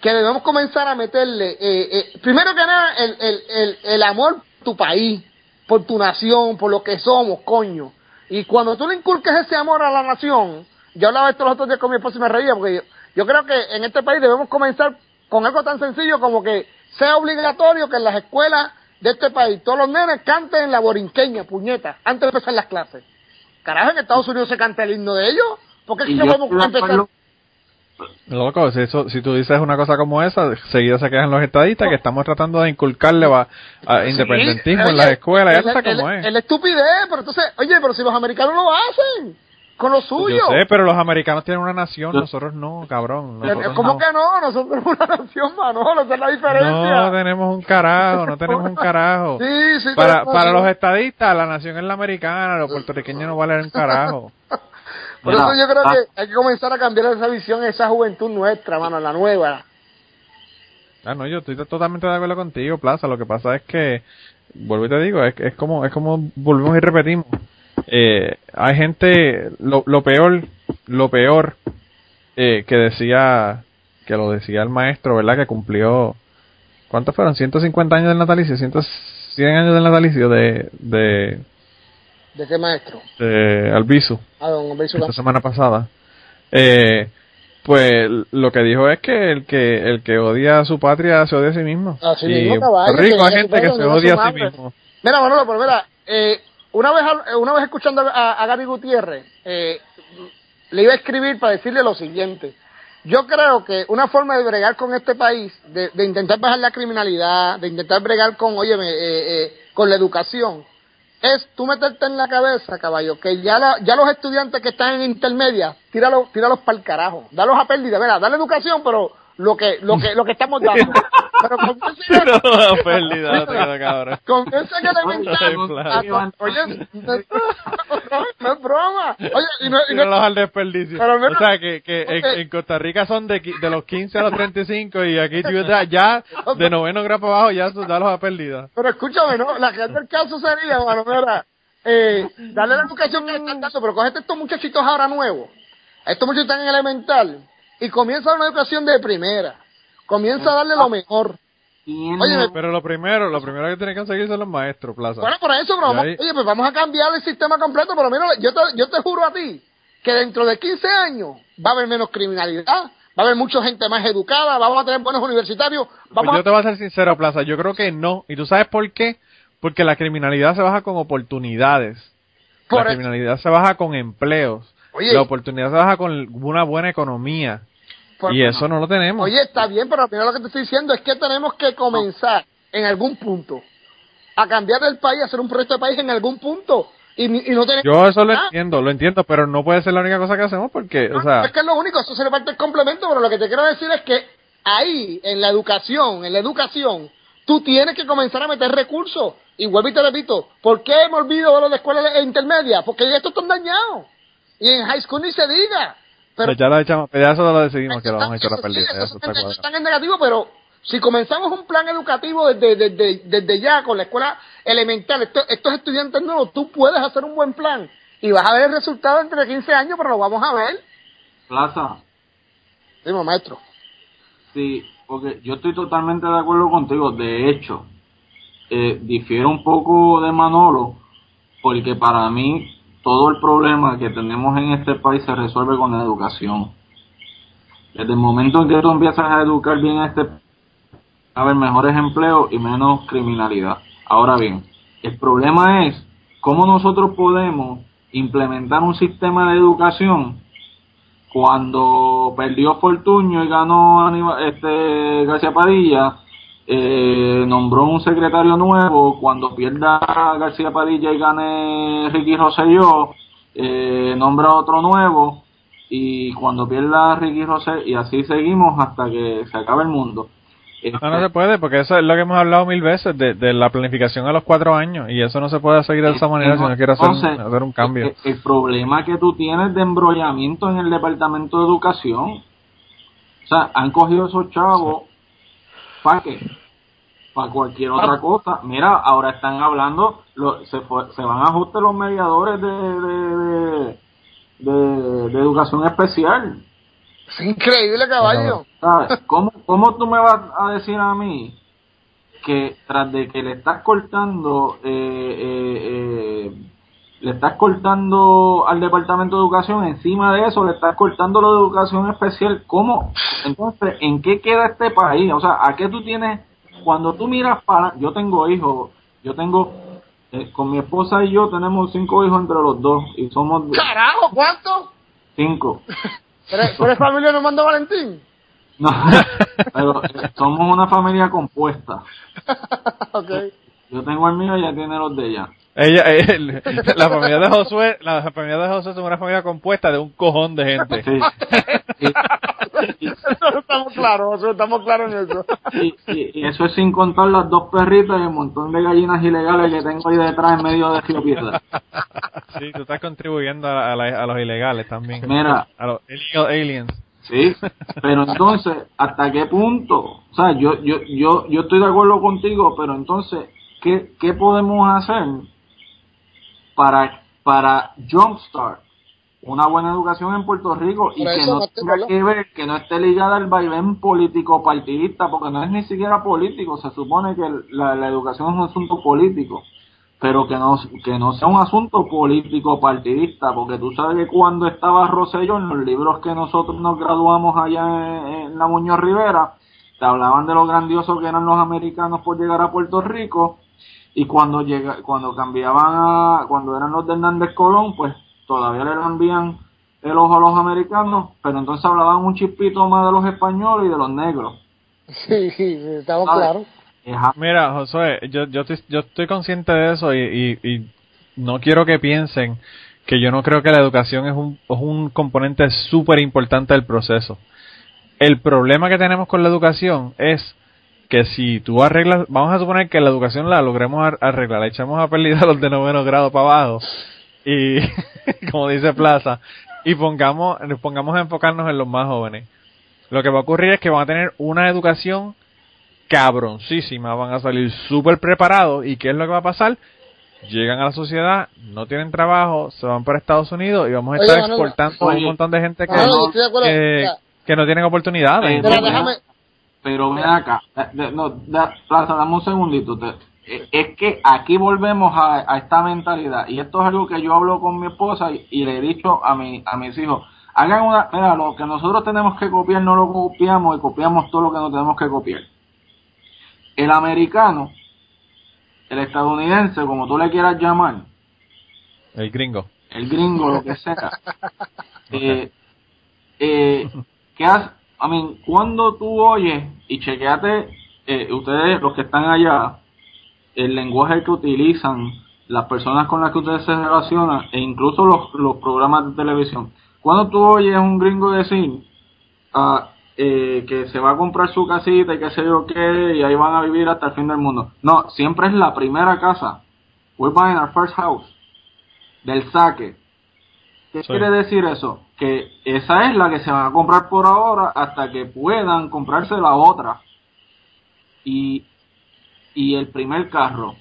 que debemos comenzar a meterle, eh, eh, primero que nada, el, el, el, el amor por tu país, por tu nación, por lo que somos, coño. Y cuando tú le inculques ese amor a la nación, yo hablaba esto los otros días con mi esposa y me reía, porque yo, yo creo que en este país debemos comenzar con algo tan sencillo como que sea obligatorio que en las escuelas de este país todos los nenes canten la borinqueña, puñeta, antes de empezar las clases. Carajo, en Estados Unidos se canta el himno de ellos. ¿Por qué yo podemos empezar? Loco, si, eso, si tú dices una cosa como esa, seguido se quejan los estadistas que estamos tratando de inculcarle va, a independentismo Sí, en las escuelas, ya el- cómo es. el estupidez, pero entonces, oye, pero si los americanos lo hacen, con lo suyo. Yo sé, pero los americanos tienen una nación, nosotros no, cabrón. Pero, Nosotros ¿Cómo no. que no? Nosotros una nación, Manolo, esa es la diferencia. No tenemos un carajo, no tenemos un carajo. Sí, sí, Para, para los estadistas, la nación es la americana, los puertorriqueños no valen un carajo. Por eso yo creo ah. que hay que comenzar a cambiar esa visión, esa juventud nuestra, mano, la nueva. Ah, no, yo estoy totalmente de acuerdo contigo, Plaza. Lo que pasa es que, vuelvo y te digo, es, es como es como volvemos y repetimos. Eh, hay gente, lo, lo peor, lo peor eh, que decía, que lo decía el maestro, ¿verdad? Que cumplió, ¿cuántos fueron? 150 años del natalicio, 100, 100 años del natalicio de, de, ¿De qué maestro? de Albizu A don esta semana pasada. Eh, pues lo que dijo es que el que el que odia a su patria se odia a sí mismo. Así mismo, caballo, Rico hay gente que se odia a sí mismo. Mira, Manolo, pero mira, eh, una vez una vez escuchando a, a Gaby Gutiérrez, eh, le iba a escribir para decirle lo siguiente. Yo creo que una forma de bregar con este país, de, de intentar bajar la criminalidad, de intentar bregar con, óyeme, eh, eh, con la educación, es tú meterte en la cabeza, caballo, que ya, la- ya los estudiantes que están en intermedia, tíralos, tíralos para el carajo, dalos a pérdida, mira, dale educación, pero lo que, lo que, lo que estamos dando. pero con No, pérdida, no te queda cabrón. Confianza que elemental. Ay, a- Oye, no, es broma. Oye, y no, y no- Tíralos al desperdicio. Pero mira- o sea, que, que en, Costa Rica son de, de los 15 a los 35 y aquí tú ya, ya de noveno grado para abajo ya dalos a pérdida. pero escúchame, ¿no? La realidad del caso sería, mano, mira, eh, darle la educación que le están dando, pero cógete estos muchachitos ahora nuevos. Estos muchachos están en elemental y comienza una educación de primera. Comienza a darle lo mejor. Tiene- Oye, Pero lo primero, lo primero que tienen que conseguir son los maestros, Plaza. Bueno, por eso, pero Y vamos, ahí- oye, pues vamos a cambiar el sistema completo, pero mira, yo te, yo te juro a ti que dentro de 15 años va a haber menos criminalidad, va a haber mucha gente más educada, vamos a tener buenos universitarios, Pues yo te voy a ser sincero, Plaza. Yo creo que no. ¿Y tú sabes por qué? Porque la criminalidad se baja con oportunidades. Por la eso- criminalidad se baja con empleos. Oye. la oportunidad se baja con una buena economía. Por- y eso no lo tenemos. Oye, está bien, pero mira lo que te estoy diciendo es que tenemos que comenzar en algún punto a cambiar el país, a hacer un proyecto de país en algún punto. Y, no tenemos... yo eso lo entiendo, lo entiendo, pero no puede ser la única cosa que hacemos porque, o sea, es que es lo único, eso se le parte el complemento, pero lo que te quiero decir es que ahí, en la educación, en la educación, tú tienes que comenzar a meter recursos. Y vuelvo y te repito, ¿por qué me olvido de de escuelas intermedias? Porque estos están dañados. Y en high school ni se diga. Pero ya lo echamos, ya eso lo decidimos que lo vamos a echar a perder. sí, Eso eso está están- negativo, pero si comenzamos un plan educativo desde, desde, desde ya con la escuela elemental, estos, estos estudiantes nuevos, tú puedes hacer un buen plan y vas a ver el resultado entre 15 años, pero lo vamos a ver. Plaza, Dime, maestro. Sí, porque yo estoy totalmente de acuerdo contigo. De hecho, eh, difiero un poco de Manolo, porque para mí todo el problema que tenemos en este país se resuelve con la educación. Desde el momento en que tú empiezas a educar bien a este va a haber mejores empleos y menos criminalidad. Ahora bien, El problema es cómo nosotros podemos implementar un sistema de educación cuando perdió Fortuño y ganó este García Padilla, eh, nombró un secretario nuevo, cuando pierda García Padilla y gane Ricky Rosselló, eh, nombra otro nuevo, y cuando pierda Ricky Rosselló, y así seguimos hasta que se acabe el mundo. No, no se puede, porque eso es lo que hemos hablado mil veces, de, de la planificación a los cuatro años, y eso no se puede seguir de esa manera si no quiere hacer, un- Entonces, hacer un cambio. El, el problema que tú tienes de embrollamiento en el departamento de educación, o sea, han cogido esos chavos, ¿para qué? Para cualquier otra cosa. Mira, ahora están hablando, lo- se, fue- se van a ajustar los mediadores de, de, de, de- de educación especial. Es increíble, caballo. ¿Sabes? ¿Cómo, ¿Cómo tú me vas a decir a mí que tras de que le estás cortando, eh, eh, eh, le estás cortando al Departamento de Educación, encima de eso le estás cortando la educación especial? ¿Cómo? Entonces, ¿en qué queda este país? O sea, ¿a qué tú tienes, cuando tú miras para, yo tengo hijos, yo tengo, eh, con mi esposa y yo tenemos cinco hijos entre los dos y somos Carajo, ¿cuánto? cinco. ¿Eres, eres familia de Mando Valentín? No, pero eh, somos una familia compuesta. ok. Yo tengo el mío y ella tiene los de ella. Ella, él- la familia de Josué, la familia de Josué es una familia compuesta de un cojón de gente. Sí. Estamos claros, estamos claros en eso. y- y- y eso es sin contar las dos perritas y el montón de gallinas ilegales que tengo ahí detrás en medio de Río Piedra. Sí, tú estás contribuyendo a, la- a los ilegales también. Mira. A los illegal aliens. Sí, pero entonces, ¿hasta qué punto? O sea, yo, yo, yo, yo estoy de acuerdo contigo, pero entonces, ¿qué, qué podemos hacer para, para jumpstart una buena educación en Puerto Rico y que no no te tenga que ver, que no esté ligada al vaivén político partidista, porque no es ni siquiera político, se supone que la, la educación es un asunto político, pero que no, que no sea un asunto político partidista, porque tú sabes que cuando estaba Rosselló en los libros que nosotros nos graduamos allá en, en la Muñoz Rivera, te hablaban de lo grandioso que eran los americanos por llegar a Puerto Rico, y cuando llega, cuando cambiaban a, cuando eran los de Hernández Colón, pues todavía le envían el ojo a los americanos, pero entonces hablaban un chispito más de los españoles y de los negros. Sí, sí, estamos claros. Mira, Josué, yo, yo, estoy, yo estoy consciente de eso y, y, y no quiero que piensen que yo no creo que la educación es un, es un componente súper importante del proceso. El problema que tenemos con la educación es que si tú arreglas, vamos a suponer que la educación la logremos ar- arreglar, le echamos a pérdida los de noveno grado para abajo y, como dice Plaza, y pongamos, pongamos a enfocarnos en los más jóvenes. Lo que va a ocurrir es que van a tener una educación cabroncísima, van a salir súper preparados y ¿qué es lo que va a pasar? Llegan a la sociedad, no tienen trabajo, se van para Estados Unidos y vamos a estar exportando a un montón de gente que, Manolo, no, que, no tienen oportunidades. Pero Pero déjame, Pero ven acá, eh, no, da- Plaza, dame un segundito. te- eh, es que aquí volvemos a, a esta mentalidad y esto es algo que yo hablo con mi esposa y, y le he dicho a, mi, a mis hijos. Hagan una, mira, lo que nosotros tenemos que copiar no lo copiamos y copiamos todo lo que no tenemos que copiar. El americano, el estadounidense, como tú le quieras llamar, El gringo. el gringo, lo que sea. eh, eh, ¿Qué hace? I mean, cuando tú oyes y chequeate, eh, ustedes, los que están allá, el lenguaje que utilizan, las personas con las que ustedes se relacionan, e incluso los, los programas de televisión, cuando tú oyes a un gringo decir ah, eh, que se va a comprar su casita y qué sé yo qué, y ahí van a vivir hasta el fin del mundo. No, siempre es la primera casa. We're buying our first house del saque. ¿Qué Sí. quiere decir eso? Que esa es la que se van a comprar por ahora hasta que puedan comprarse la otra. Y, y el primer carro.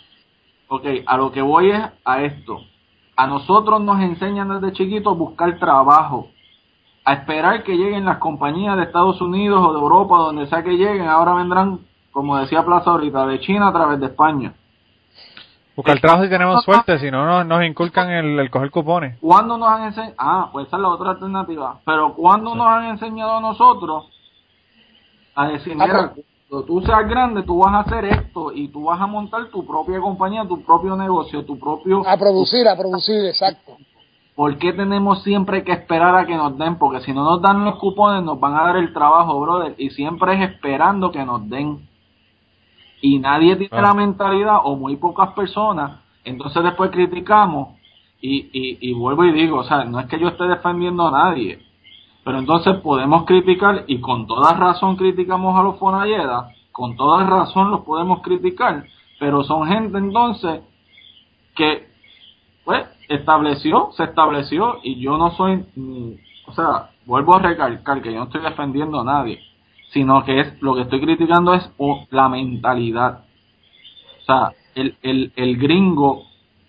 Ok, a lo que voy es a esto. A nosotros nos enseñan desde chiquitos a buscar trabajo. A esperar que lleguen las compañías de Estados Unidos o de Europa, donde sea que lleguen. Ahora vendrán, como decía Plaza ahorita, de China a través de España. Buscar trabajo si tenemos suerte, si no nos, nos inculcan el, el coger cupones. ¿Cuándo nos han enseñado? Ah, pues esa es la otra alternativa. Pero ¿cuándo nos han enseñado a nosotros a decir, Ah, mira, cuando tú seas grande, tú vas a hacer esto y tú vas a montar tu propia compañía, tu propio negocio, tu propio... A producir, a producir, exacto. ¿Por qué tenemos siempre que esperar a que nos den? Porque si no nos dan los cupones, nos van a dar el trabajo, brother. Y siempre es esperando que nos den. Y nadie tiene Ah. la mentalidad, o muy pocas personas. Entonces después criticamos. Y, y, y vuelvo y digo, o sea, no es que yo esté defendiendo a nadie. Pero entonces podemos criticar, y con toda razón criticamos a los Fonalleda. Con toda razón los podemos criticar. Pero son gente entonces que pues estableció, se estableció y yo no soy, o sea, vuelvo a recalcar que yo no estoy defendiendo a nadie, sino que es lo que estoy criticando es o, la mentalidad. O sea, el, el, el gringo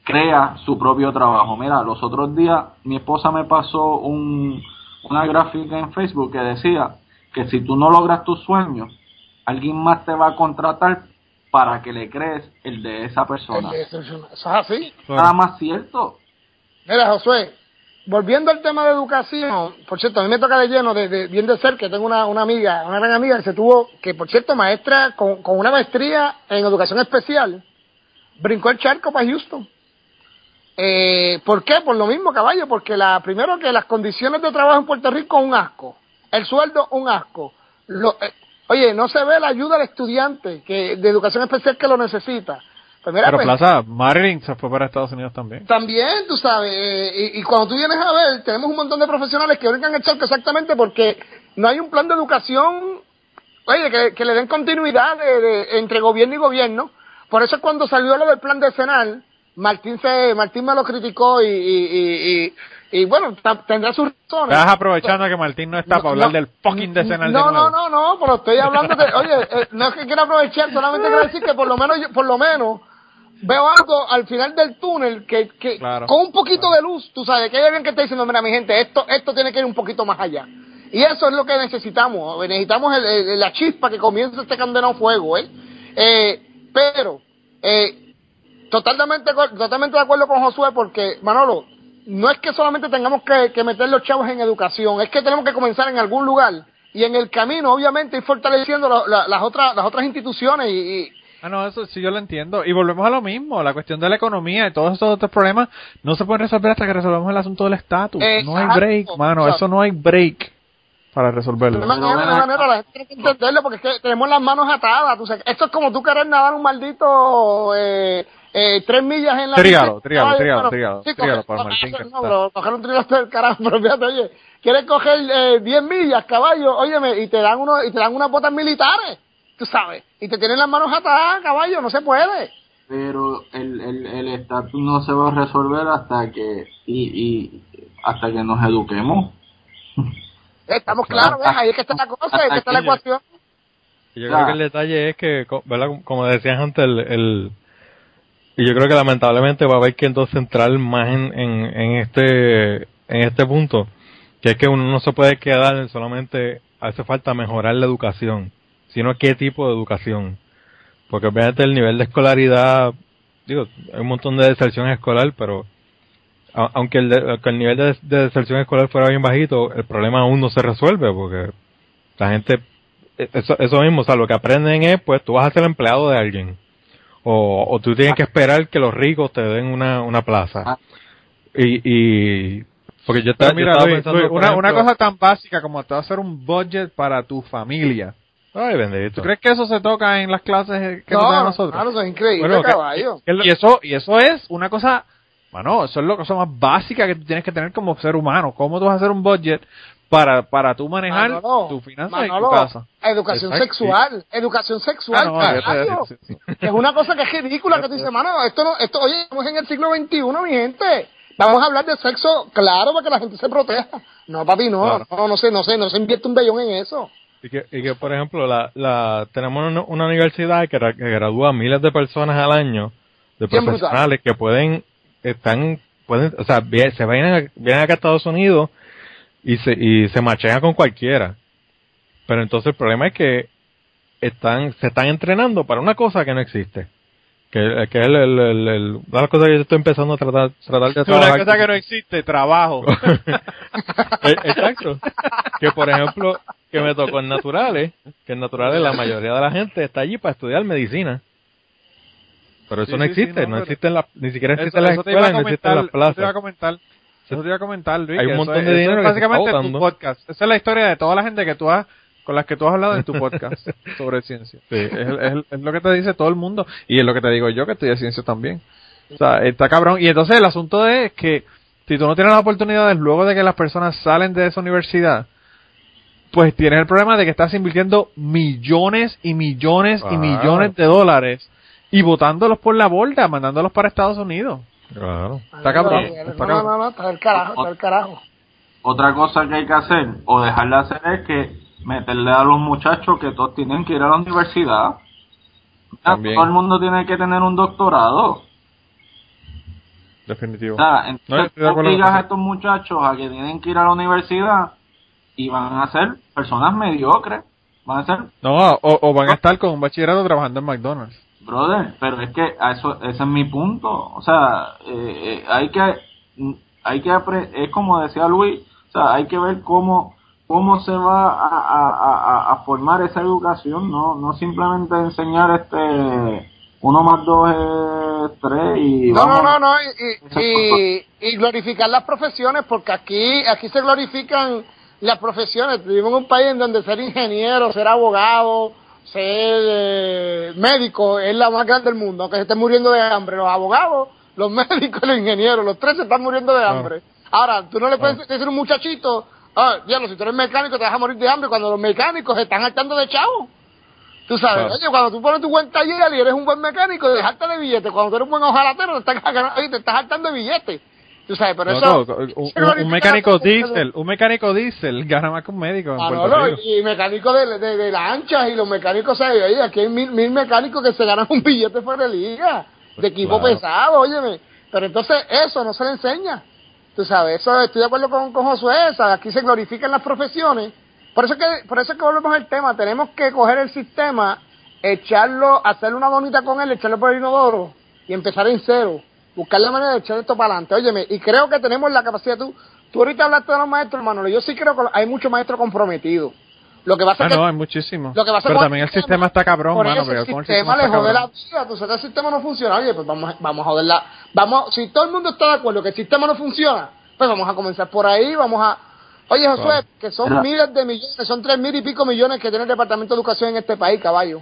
crea su propio trabajo. Mira, los otros días mi esposa me pasó un, una gráfica en Facebook que decía que si tú no logras tus sueños, alguien más te va a contratar para que le crees el de esa persona. Eso es así. Nada más cierto. Mira, Josué, volviendo al tema de educación, por cierto, a mí me toca de lleno, de, de- bien de cerca, tengo una, amiga, una gran amiga que se tuvo, que por cierto, maestra con, con una maestría en educación especial, brincó el charco para Houston. Eh, ¿Por qué? Por lo mismo, caballo, porque la, primero que las condiciones de trabajo en Puerto Rico un asco, el sueldo un asco. Lo- eh, oye, no se ve la ayuda al estudiante que de educación especial que lo necesita. Pues mira, Pero pues, Plaza, Marilyn se fue para Estados Unidos también. también, tú sabes, eh, y, y cuando tú vienes a ver, tenemos un montón de profesionales que brincan el charco exactamente porque no hay un plan de educación, oye, que, que le den continuidad de- de- entre gobierno y gobierno. Por eso es cuando salió lo del plan decenal, Martín se, Martín me lo criticó y, y, y, y- bueno, tendrá sus razones. Estás aprovechando que Martín no está para hablar No, del fucking decenal no, de nuevo. No, no, no, pero estoy hablando de, oye, eh, no es que quiera aprovechar, solamente quiero decir que por lo menos, yo- por lo menos, veo algo al final del túnel que, que Claro. con un poquito de luz, tú sabes, que hay alguien que está diciendo, mira, mi gente, esto, esto tiene que ir un poquito más allá. Y eso es lo que necesitamos, necesitamos el- el- la chispa que comience este condenado fuego, ¿eh? Eh, pero, eh, totalmente, totalmente de acuerdo con Josué porque, Manolo, no es que solamente tengamos que, que meter los chavos en educación, es que tenemos que comenzar en algún lugar y en el camino, obviamente, ir fortaleciendo la- la- las, otras, las otras instituciones y- Ah, no, eso sí yo lo entiendo. Y volvemos a lo mismo, la cuestión de la economía y todos esos otros problemas no se pueden resolver hasta que resolvamos el asunto del estatus. No hay break, mano, Exacto. eso no hay break para resolverlo. manera, de una manera la gente tiene que entenderlo porque es que tenemos las manos atadas. tú sabes, esto es como tú querer nadar un maldito eh, eh, tres millas en la bueno, tríalo, sí, tríalo coger- para Martín, No, pero coger un tríalo del carajo, pero fíjate, oye, quieres coger eh, 10 millas, caballo, óyeme, y te dan uno, y te dan unas botas militares, tú sabes, y te tienen las manos atadas, caballo, no se puede. pero el el el estatus no se va a resolver hasta que y, y hasta que nos eduquemos Estamos claros, ¿ves? ahí es que está la cosa, ahí es que está la ecuación. Y Yo Claro. creo que el detalle es que. Como decías antes, el, el- y yo creo que lamentablemente va a haber que entonces entrar más en, en, en este en este punto, que es que uno no se puede quedar en solamente hace falta mejorar la educación, sino qué tipo de educación. Porque obviamente el nivel de escolaridad, digo, hay un montón de deserción escolar, pero a- aunque el, de- aunque el nivel de, de deserción escolar fuera bien bajito, el problema aún no se resuelve porque la gente eso, eso mismo, o sea, lo que aprenden es, pues, tú vas a ser empleado de alguien. O, o tú tienes que esperar que los ricos te den una, una plaza. Ah. Y, y, porque yo estaba, mira, yo estaba Luis, pensando, Luis, una, una cosa tan básica como te va a hacer un budget para tu familia. Ay, bendito. ¿Tú crees que eso se toca en las clases que nos dan a nosotros? mano, eso es increíble, Bueno, caballo. que- y eso y eso es una cosa, bueno, eso es la cosa más básica que tú tienes que tener como ser humano. ¿Cómo tú vas a hacer un budget para para tú manejar Manolo, tu finanzas y tu casa? Educación Exacto, sexual, educación sexual, Ah, no, sí. Es una cosa que es ridícula que tú dices, mano, esto no, esto, oye, estamos en el siglo XXI, mi gente. Vamos a hablar de sexo, claro, para que la gente se proteja. No, papi, no, Claro. no, no sé, no sé, no se invierte un bellón en eso. Y que, y que por ejemplo, la, la, tenemos una, una universidad que, ra- que gradúa miles de personas al año, de Bien brutal. profesionales que pueden, están, pueden, o sea, se vienen, a- vienen acá a Estados Unidos y se, y se machean con cualquiera. Pero entonces el problema es que están, se están entrenando para una cosa que no existe. Que, que es el, el, el- el- una de las cosas que yo estoy empezando a tratar, tratar de Una trabajar. cosa que no existe, trabajo. Eh, Exacto. Que por ejemplo, que me tocó en naturales, que en naturales la mayoría de la gente está allí para estudiar medicina. Pero eso Sí, no sí, sí, existe, no, no, pero- existe en la, ni siquiera Eso, existe en las escuelas, no existe en comentar, las eso te iba a plazas. comentar, eso te iba a comentar, Luis. Hay un montón eso de dinero eso es que se está básicamente tu podcast. Esa es la historia de toda la gente que tú has, con las que tú has hablado en tu podcast sobre ciencia. Sí. Es, es- es lo que te dice todo el mundo y es lo que te digo yo que estudié ciencia también. O sea, está cabrón. Y entonces el asunto es que si tú no tienes las oportunidades luego de que las personas salen de esa universidad, pues tienes el problema de que estás invirtiendo millones y millones y Claro. millones de dólares y botándolos por la borda, mandándolos para Estados Unidos. Claro. Está cabrón, No, está no, cabrón. no, no, está del carajo, está del carajo. Otra cosa que hay que hacer o dejar de hacer es que meterle a los muchachos que todos tienen que ir a la universidad. También. Todo el mundo tiene que tener un doctorado. Definitivo. O sea, No, entonces acuerdo obligas a estos muchachos a que tienen que ir a la universidad y van a ser personas mediocres. Van a ser, No, o, o van a estar con un bachillerato trabajando en McDonald's. brother, pero es que a eso, ese es mi punto. O sea, eh, eh, hay que, hay que apre- es como decía Luis, o sea, hay que ver cómo, cómo se va a, a, a- a formar esa educación, no, no simplemente enseñar este, uno más dos es tres y No, no, no, no, y, y, y, y glorificar las profesiones, porque aquí, aquí se glorifican las profesiones. Vivimos en un país en donde ser ingeniero, ser abogado, ser eh, médico es la más grande del mundo, aunque se estén muriendo de hambre. Los abogados, los médicos los ingenieros, los tres se están muriendo de hambre. Ahora, tú no le puedes decir a un muchachito, ah, diablo, si tú eres mecánico te vas a morir de hambre cuando los mecánicos se están hartando de chavo. Tú sabes, oye, cuando tú pones tu buen taller y eres un buen mecánico, dejarte de billetes. Cuando tú eres un buen ojalatero, te estás, te estás hartando de billetes. Tú sabes, pero No, eso... no, un, mecánico diésel, un mecánico diésel gana más que un médico en Ah, Puerto no, Rico. y mecánicos de, de, de lanchas y los mecánicos, ¿sabes? Oye, aquí hay mil, mil mecánicos que se ganan un billete fuera de liga, de equipo Claro. pesado, óyeme. Pero entonces eso no se le enseña. Tú sabes, eso estoy de acuerdo con, con Josué, ¿sabes? aquí se glorifican las profesiones. Por eso es que, por eso es que volvemos al tema, tenemos que coger el sistema, echarlo, hacerle una bonita con él, echarlo por el inodoro y empezar en cero. Buscar la manera de echar esto para adelante. Óyeme, y creo que tenemos la capacidad, tú, tú ahorita hablaste de los maestros, Manolo, yo sí creo que hay muchos maestros comprometidos. Lo que pasa Ah, es que no, hay muchísimos. lo que pasa Pero también el sistema está cabrón, por mano. eso pero el sistema le jode la vida. Tú sabes que el sistema no funciona. Oye, pues vamos, vamos a joderla. Vamos, si todo el mundo está de acuerdo que el sistema no funciona, pues vamos a comenzar por ahí. Vamos a. Oye, Josué, Claro. que son miles de millones, son tres mil y pico millones que tiene el Departamento de Educación en este país, caballo.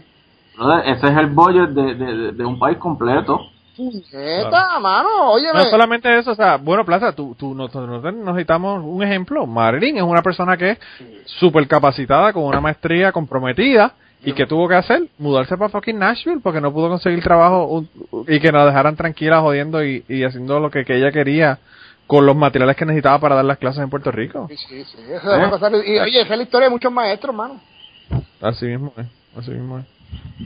Brother, ese es el de, de, de- de un país completo. Neta, mano, oye, No solamente eso, o sea, bueno, Plaza, tú, tú, nosotros necesitamos un ejemplo. Marilyn es una persona que es súper capacitada, con una maestría comprometida, y que tuvo que hacer, mudarse para fucking Nashville porque no pudo conseguir trabajo un- y que la dejaran tranquila jodiendo y, y haciendo lo que, que ella quería con los materiales que necesitaba para dar las clases en Puerto Rico. Sí, sí, sí, eso debe pasar. Y oye, esa es la historia de muchos maestros, mano. Así mismo es, así mismo es.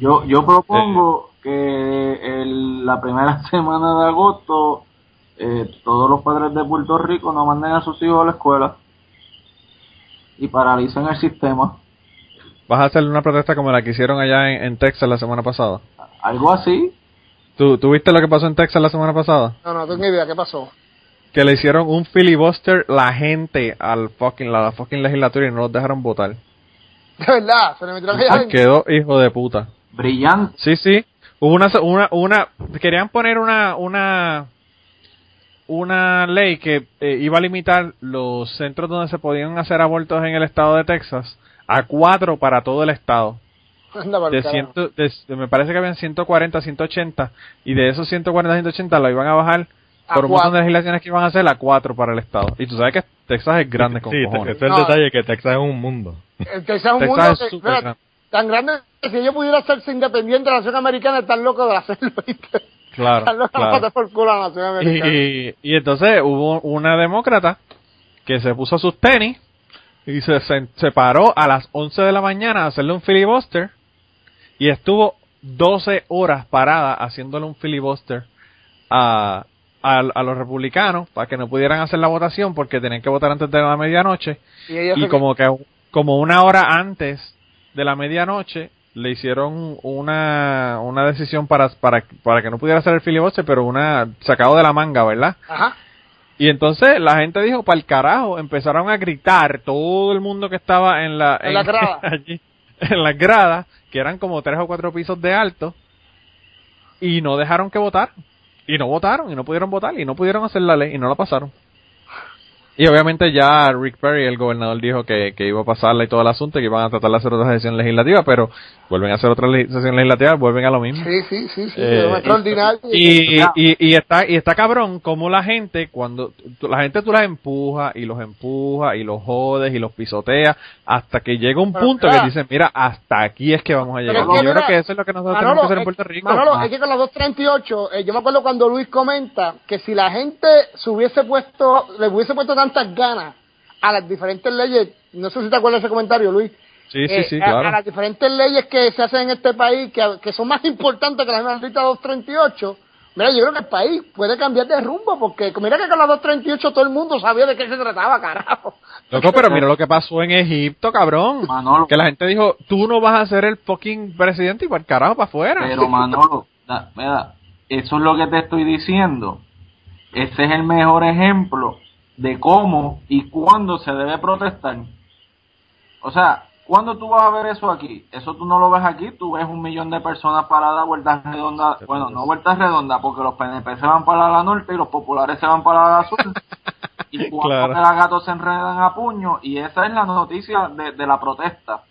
Yo, yo propongo que el- la primera semana de agosto eh, todos los padres de Puerto Rico no manden a sus hijos a la escuela y paralicen el sistema. ¿Vas a hacer una protesta como la que hicieron allá en, en Texas la semana pasada? Algo así. ¿Tú, ¿Tú viste lo que pasó en Texas la semana pasada? No, no, tengo ni idea qué pasó. que le hicieron un filibuster la gente al fucking la, la fucking legislatura y no los dejaron votar. De verdad, se le metieron allá Se adentro. quedó hijo de puta. Brillante. Sí, sí. Hubo una una una querían poner una una una ley que eh, iba a limitar los centros donde se podían hacer abortos en el estado de Texas a cuatro para todo el estado. De ciento, de- me parece que habían 140, 180 y de esos 140, 180 lo iban a bajar A por un montón de legislaciones que iban a hacer a cuatro para el estado. Y tú sabes que Texas es grande con sí, cojones. ese es el No. detalle, que Texas es un mundo. El Texas es un Texas mundo es que, súper mira, grande. Tan grande que si yo pudiera hacerse independiente de la nación americana, están locos de hacerlo. ¿viste? Claro, Están locos de claro. matar por culo a la nación americana. Y, y entonces hubo una demócrata que se puso sus tenis y se, se, paró a las 11 de la mañana a hacerle un filibuster y estuvo 12 horas parada haciéndole un filibuster a, a, a los republicanos para que no pudieran hacer la votación porque tenían que votar antes de la medianoche Y y como que como una hora antes de la medianoche le hicieron una, una decisión para, para, para que no pudiera hacer el filibuster, pero una sacado de la manga, ¿verdad? Ajá. Y entonces la gente dijo, para el carajo, empezaron a gritar, todo el mundo que estaba en la, En la grada. allí, en las gradas, que eran como tres o cuatro pisos de alto, y no dejaron que votar. Y no votaron, y no pudieron votar, y no pudieron hacer la ley, y no la pasaron. Y obviamente ya Rick Perry, el gobernador, dijo que, que iba a pasarla y todo el asunto, que iban a tratar de hacer otra sesión legislativa, pero vuelven a hacer otra sesión legislativa, vuelven a lo mismo. Sí, sí, sí, sí, Eh, es extraordinario. Y, y, y está y está cabrón como la gente cuando la gente tú las empujas y los empujas y los jodes y los pisoteas hasta que llega un Pero punto mira. que dicen mira hasta aquí es que vamos a llegar es que Y yo mira, creo que eso es lo que nosotros Manolo, tenemos que hacer en Puerto Rico Manolo, Ah. es que con las 238, eh, yo me acuerdo cuando Luis comenta que si la gente se hubiese puesto, le hubiese puesto tantas ganas a las diferentes leyes, no sé si te acuerdas de ese comentario, Luis. sí sí eh, sí a- claro a, las diferentes leyes que se hacen en este país, que, que son más importantes que la maldita 238, mira, yo creo que el país puede cambiar de rumbo, porque mira que con la 238 todo el mundo sabía de qué se trataba, carajo. Loco, pero mira lo que pasó en Egipto, cabrón. Manolo. Que la gente dijo, tú no vas a ser el fucking presidente y para el carajo para afuera. Pero Manolo, da- mira, eso es lo que te estoy diciendo. Ese es el mejor ejemplo de cómo y cuándo se debe protestar. O sea, ¿cuándo tú vas a ver eso aquí? Eso tú no lo ves aquí, tú ves un millón de personas paradas vueltas redondas, bueno, no vueltas redondas, porque los PNP se van para la norte y los populares se van para la sur. y cuando Claro. los gatos se enredan a puño, y esa es la noticia de, de la protesta.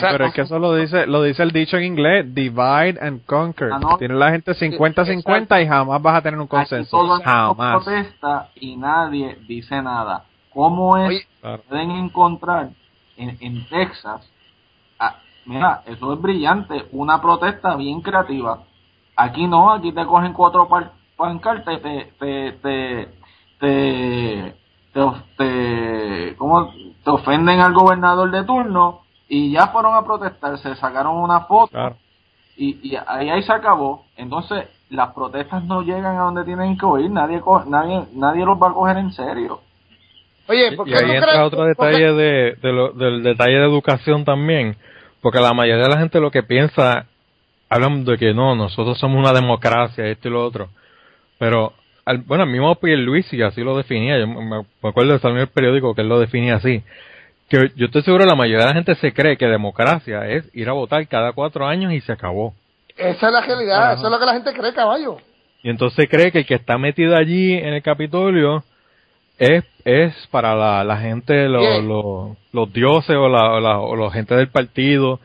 Pero es que eso lo dice, lo dice el dicho en inglés, divide and conquer. Ah, no. Tiene la gente 50-50 y jamás vas a tener un Aquí consenso. todo mundo Jamás. protesta y nadie dice nada. ¿Cómo es Oye, Claro. pueden encontrar en, en Texas? ah, mira, eso es brillante, una protesta bien creativa. Aquí no, aquí te cogen cuatro par- pancartas y te, te, te, te, te, of- te- ¿cómo? te ofenden al gobernador de turno y ya fueron a protestar, se sacaron una foto Claro. y, y ahí, ahí se acabó. Entonces, las protestas no llegan a donde tienen que ir, nadie, co- nadie, nadie los va a coger en serio. Oye, ¿por Y ahí tú entra crees- otro detalle de, de lo- del detalle de educación también, porque la mayoría de la gente lo que piensa, hablan de que no, nosotros somos una democracia, esto y lo otro, pero, al, bueno, el mismo Pierluisi así lo definía, yo me me acuerdo de salir en el periódico que él lo definía así, que yo estoy seguro la mayoría de la gente se cree que democracia es ir a votar cada cuatro años y se acabó. Esa es la realidad, Ajá. eso es lo que la gente cree, caballo. Y entonces cree que el que está metido allí en el Capitolio es, es para la, la gente, lo- Bien. lo- los dioses o la, o la, o la gente del partido.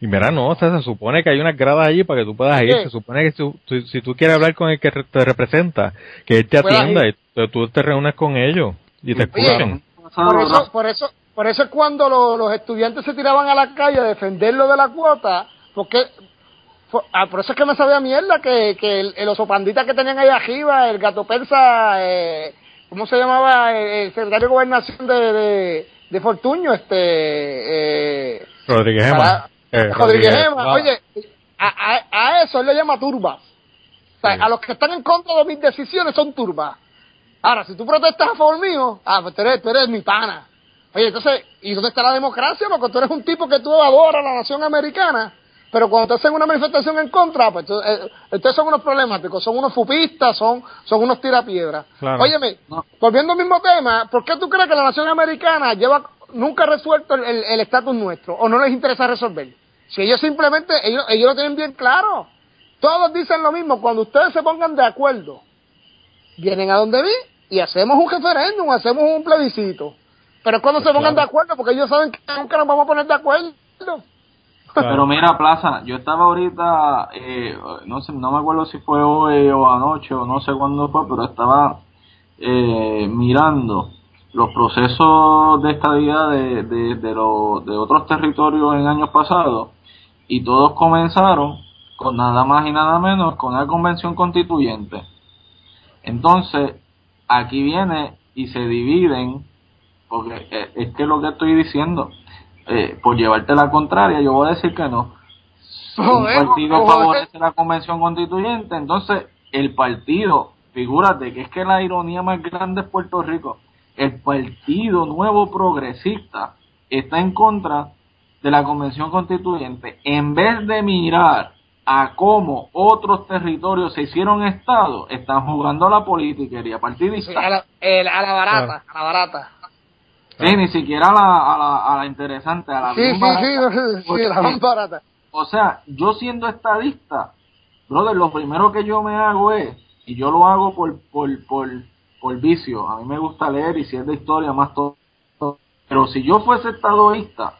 Y mira, no, o sea, se supone que hay unas gradas allí para que tú puedas ir. Se supone que tú- tú- si tú quieres hablar con el que te representa, que él te atienda y tú, te reúnes con ellos y te escuchen. Por eso, por eso, por eso es cuando lo- los estudiantes se tiraban a la calle a defender lo de la cuota, porque ah, por eso es que me sabía mierda que, que el, el oso pandita que tenían ahí arriba, el gato persa, eh, ¿cómo se llamaba? El, secretario de gobernación de, de, de Fortuño, este, eh, Rodríguez Gema. Eh, Rodríguez Gema. Oye, a, a, a eso él le llama turba. O sea, Sí. a los que están en contra de mis decisiones son turbas. Ahora, si tú protestas a favor mío, ah, pues tú eres, tú eres mi pana. Oye, entonces, ¿y dónde está la democracia? Porque tú eres un tipo que tú adoras la nación americana, pero cuando te hacen una manifestación en contra, pues tú- eh, ustedes son unos problemáticos, son unos fupistas, son, son unos tirapiedras. Claro. Óyeme, No. volviendo al mismo tema, ¿por qué tú crees que la nación americana lleva nunca ha resuelto el- el el estatus nuestro o no les interesa resolver? Si ellos simplemente, ellos, ellos lo tienen bien claro. Todos dicen lo mismo, cuando ustedes se pongan de acuerdo, vienen a donde vi y hacemos un referéndum, hacemos un plebiscito. Pero es cuando se pongan de acuerdo, porque ellos saben que nunca nos vamos a poner de acuerdo. Pero mira, Plaza, yo estaba ahorita, eh, no sé, no me acuerdo si fue hoy o anoche o no sé cuándo fue, pero estaba eh, mirando los procesos de estadía de, de, de, los- de otros territorios en años pasados y todos comenzaron con nada más y nada menos con una convención constituyente. Entonces, aquí viene y se dividen, porque eh, es que lo que estoy diciendo, eh, por llevarte la contraria, yo voy a decir que no. Un partido joder. favorece la convención constituyente, entonces el partido, figúrate que es que la ironía más grande es Puerto Rico, el partido nuevo progresista está en contra de la convención constituyente, en vez de mirar a cómo otros territorios se hicieron estado, están jugando a la politiquería partidista. Sí, a, la, el- a la barata, a la barata. Sí, ni siquiera a la, a la, a la interesante, a la Sí, bien sí, barata. sí, Porque, la más barata. O sea, yo siendo estadista, brother, lo primero que yo me hago es, y yo lo hago por, por, por, por vicio, a mí me gusta leer y si es de historia más todo, todo. pero si yo fuese estadista,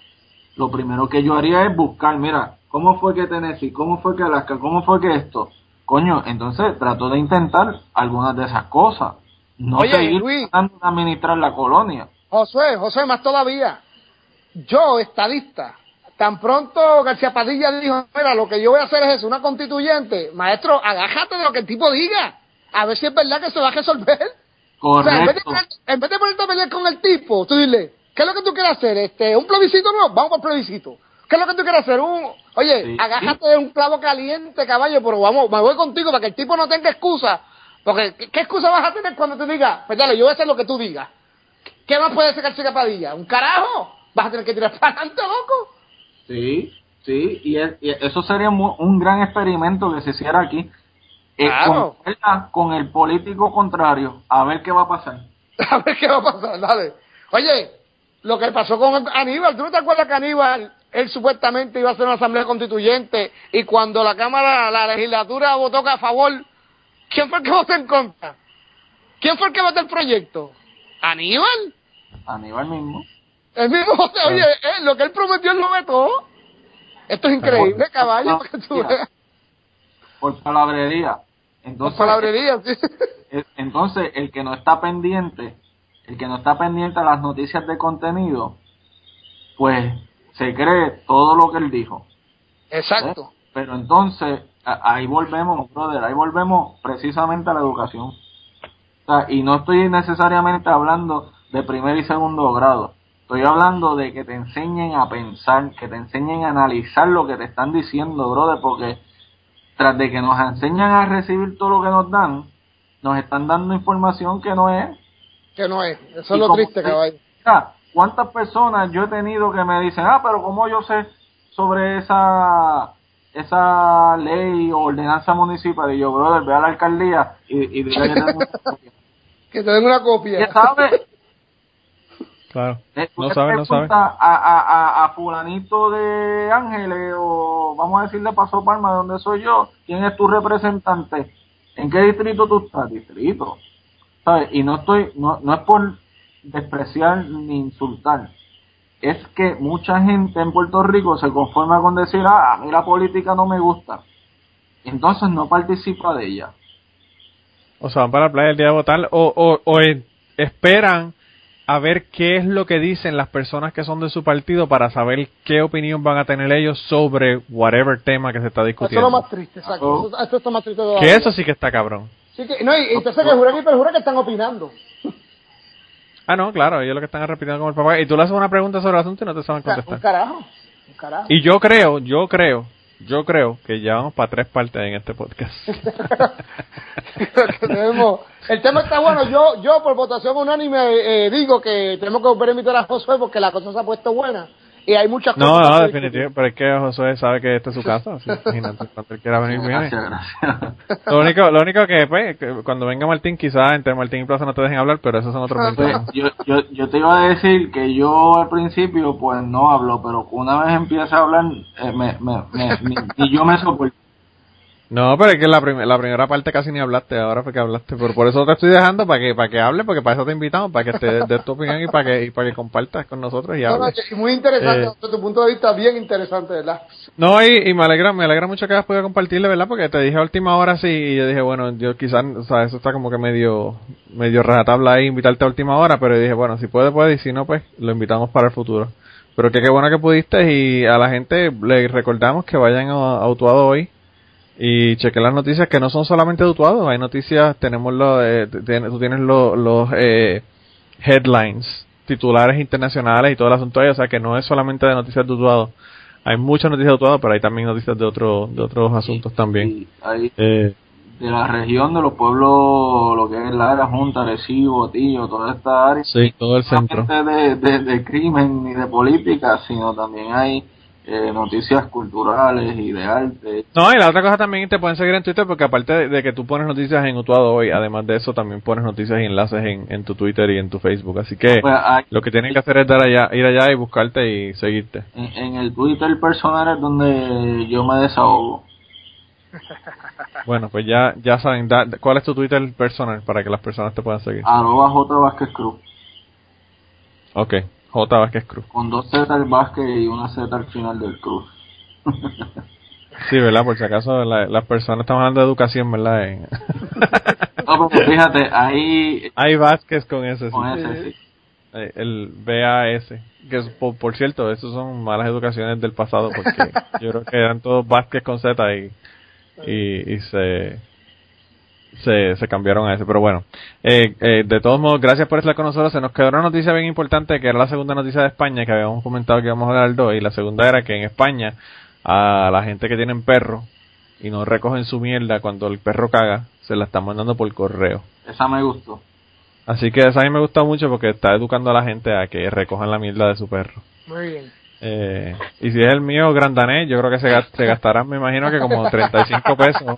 lo primero que yo haría es buscar, mira, ¿cómo fue que Tennessee? ¿Cómo fue que Alaska? ¿Cómo fue que esto? Coño, entonces trato de intentar algunas de esas cosas. No Oye, seguir Luis. administrar la colonia. Josué, José, más todavía. Yo, estadista, tan pronto García Padilla dijo, mira, lo que yo voy a hacer es eso, una constituyente. Maestro, agájate de lo que el tipo diga. A ver si es verdad que se va a resolver. O sea, en vez, de, Correcto. poner- en vez de ponerte a pelear con el tipo, tú dile, ¿qué es lo que tú quieres hacer? Este, ¿Un plebiscito no? Vamos por plebiscito. ¿Qué es lo que tú quieres hacer? Un, oye, Sí, agájate de un clavo caliente, caballo, pero vamos, me voy contigo para que el tipo no tenga excusa. Porque, ¿qué, qué excusa vas a tener cuando te diga, pues dale, yo voy a hacer lo que tú digas? ¿Qué más puede ser García Padilla? ¿Un carajo? ¿Vas a tener que tirar para adelante, loco? Sí, sí, y, es- y eso sería un gran experimento que se hiciera aquí. Eh, Claro. con, con el político contrario, a ver qué va a pasar. A ver qué va a pasar, dale. Oye, lo que pasó con Aníbal, ¿tú no te acuerdas que Aníbal, él supuestamente iba a hacer una asamblea constituyente y cuando la Cámara, la legislatura votó a favor, ¿quién fue el que votó en contra? ¿Quién fue el que votó el proyecto? ¿Aníbal? Aníbal mismo. El mismo José, oye, eh, lo que él prometió él lo vetó. Esto es increíble, caballo, para que tú veas. Por palabrería. Por Entonces, palabrería, sí. entonces, el que no está pendiente, el que no está pendiente a las noticias de contenido, pues se cree todo lo que él dijo. Exacto. Pero entonces, a- ahí volvemos, brother, ahí volvemos precisamente a la educación. O sea, y no estoy necesariamente hablando de primer y segundo grado. Estoy hablando de que te enseñen a pensar, que te enseñen a analizar lo que te están diciendo, brother, porque tras de que nos enseñan a recibir todo lo que nos dan, nos están dando información que no es. Que no es. Eso Y es lo triste, te- caballo. ¿Cuántas personas yo he tenido que me dicen, ah, pero como yo sé sobre esa esa ley o ordenanza municipal? Y yo, brother, ve a la alcaldía y, y dile que tengo una copia. Que te den una ¿Qué copia. sabe? Claro. Eh, tú No sabe, no sabe. preguntas A, a, a, a fulanito de Ángeles o vamos a decirle Paso Palma, de donde soy yo, ¿quién es tu representante? ¿En qué distrito tú estás? Distrito. ¿Sabes? Y no estoy, no, no es por despreciar ni insultar. Es que mucha gente en Puerto Rico se conforma con decir, ah, a mí la política no me gusta. Entonces no participa de ella. O sea, van para la playa el día de votar o, o, o esperan a ver qué es lo que dicen las personas que son de su partido para saber qué opinión van a tener ellos sobre whatever tema que se está Eso es lo discutiendo. más triste, exacto. Eso, eso está más triste todavía. Que eso sí que está cabrón. Sí que, no, y, entonces que juran y perjuran que están opinando. Ah, no, claro, ellos lo que están repitiendo como el papá. Y tú le haces una pregunta sobre el asunto y no te saben sea, un contestar. carajo. Un carajo. Y yo creo, yo creo, yo creo que ya vamos para tres partes en este podcast. El tema está bueno. Yo, yo por votación unánime eh, digo que tenemos que volver a invitar a Josué porque la cosa se ha puesto buena y hay muchas No, cosas. no, que definitivamente, pero es que Josué sabe que esta es su casa, así, imagínate, cuando él quiera venir, viene. Gracias, gracias. Lo único, lo único que, pues, que cuando venga Martín, quizás entre Martín y Plaza no te dejen hablar, pero esos son otros 20 Pues, yo, yo, yo te iba a decir que yo al principio pues no hablo, pero una vez empiece a hablar, eh, me, me, me- ni, ni yo me soporto. No, pero es que la, prim- la primera parte casi ni hablaste, ahora fue que hablaste, pero por eso te estoy dejando para que para que hable, porque para eso te invitamos, para que te des tu opinión y para que y para que compartas con nosotros y No, no, hables. muy interesante, Eh. desde tu punto de vista, bien interesante, ¿verdad? No, y, y me alegra, me alegra mucho que hayas podido compartirle, ¿verdad? Porque te dije a última hora sí, y yo dije, bueno, yo quizás, o sea, eso está como que medio, medio rajatabla ahí, invitarte a última hora, pero dije, bueno, si puede, puede, y si no, pues, lo invitamos para el futuro. Pero que qué bueno que pudiste, y a la gente le recordamos que vayan a, a Utuado hoy, y chequen las noticias que no son solamente de Utuado, hay noticias, tenemos los, eh, tú tienes los, los eh, headlines, titulares internacionales y todo el asunto ahí, o sea que no es solamente de noticias de Utuado. Hay muchas noticias de Utuado, pero hay también noticias de, otro, de otros asuntos también. Y ahí, Eh, de la región de los pueblos, lo que es la área Junta, Recibo, Tío, toda esta área. sí, todo el No centro. solamente de, de, de crimen ni de política, sino también hay eh, noticias culturales y de arte. No, y la otra cosa también te pueden seguir en Twitter porque aparte de, de que tú pones noticias en Utuado hoy, además de eso también pones noticias y enlaces en, en tu Twitter y en tu Facebook. Así que Pues, hay- lo que tienen que hacer es dar allá, ir allá y buscarte y seguirte. en, en el Twitter personal es donde yo me desahogo. Bueno, pues ya ya saben, da- ¿cuál es tu Twitter personal para que las personas te puedan seguir? Arroba J Vázquez Cruz. Ok, J. Vázquez Cruz. Con dos Z al Vázquez y una Z al final del Cruz. Sí, ¿verdad? Por si acaso la- las personas, estamos hablando de educación, ¿verdad? En- No, pero fíjate, ahí Hay Vázquez con ese, sí. con ese sí. Eh, el BAS. Que es, por, por cierto, esos son malas educaciones del pasado porque yo creo que eran todos Vázquez con Z y, y, y se, se, se cambiaron a ese. Pero bueno, eh, eh, de todos modos, gracias por estar con nosotros. Se nos quedó una noticia bien importante que era la segunda noticia de España que habíamos comentado que íbamos a hablar dos. Y la segunda era que en España a la gente que tienen perro y no recogen su mierda cuando el perro caga, se la están mandando por correo. Esa me gustó. Así que esa a mí me gusta mucho porque está educando a la gente a que recojan la mierda de su perro. Muy bien. Eh, y si es el mío grandanés, yo creo que se, gas- se gastarán, me imagino que como 35 pesos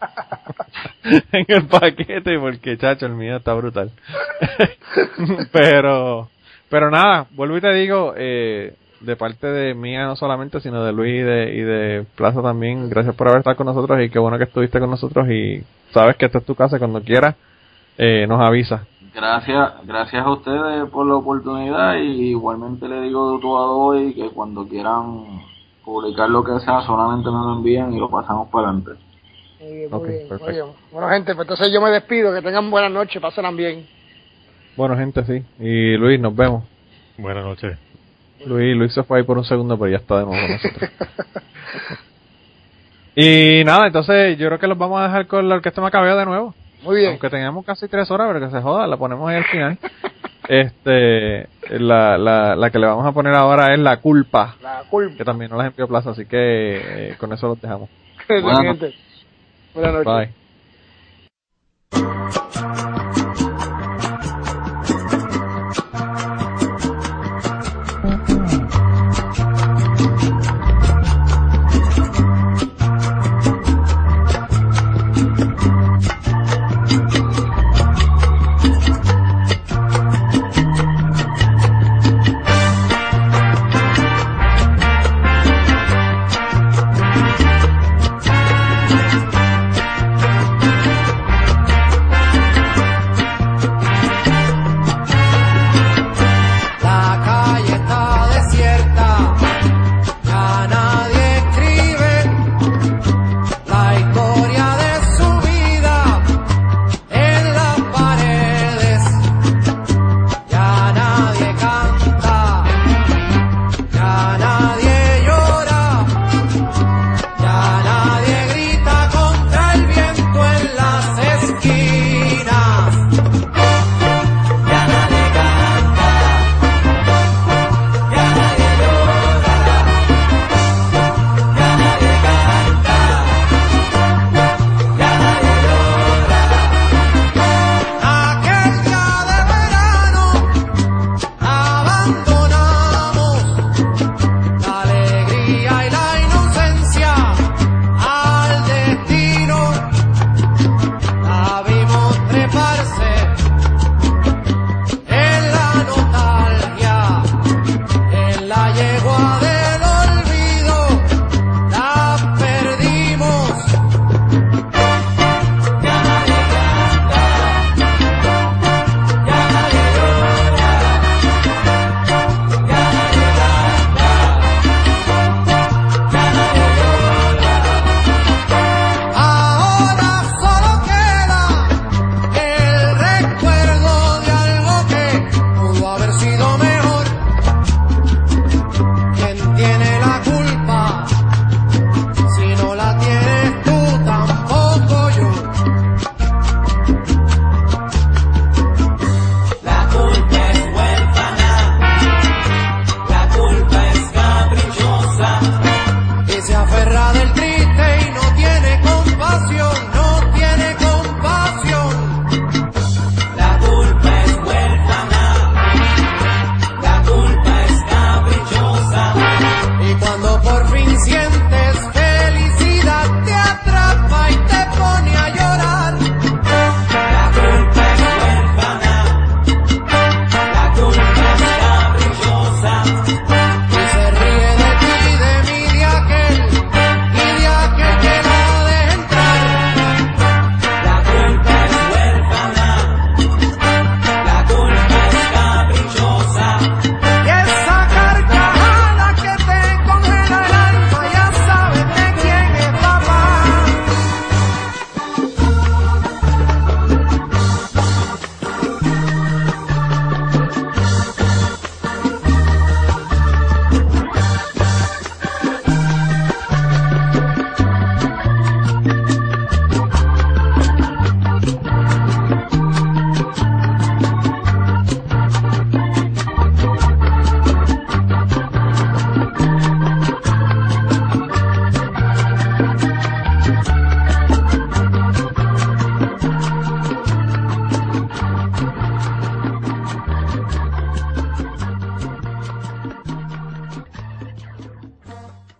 en el paquete, porque chacho, el mío está brutal. pero, pero nada, vuelvo y te digo, eh, de parte de mía no solamente, sino de Luis y de, y de Plaza también, gracias por haber estado con nosotros y qué bueno que estuviste con nosotros y sabes que esta es tu casa cuando quieras, eh, nos avisa. Gracias, gracias a ustedes por la oportunidad y igualmente le digo de todo a hoy que cuando quieran publicar lo que sea solamente me lo envían y lo pasamos para adelante. Muy bien, muy. Bueno, gente, pues entonces yo me despido. Que tengan buenas noches, pásenla bien. Bueno, gente, sí. Y Luis, nos vemos. Buenas noches. Luis, Luis se fue ahí por un segundo, pero ya está de nuevo con nosotros. y nada, entonces yo creo que los vamos a dejar con la orquesta Macabeo de nuevo. Muy bien. Aunque tengamos casi tres horas, pero que se joda, la ponemos ahí al final. Este, la, la, la que le vamos a poner ahora es La Culpa, La culpa. que también no las envió Plaza, así que eh, con eso los dejamos. Buenas. Buenas noches. Bye.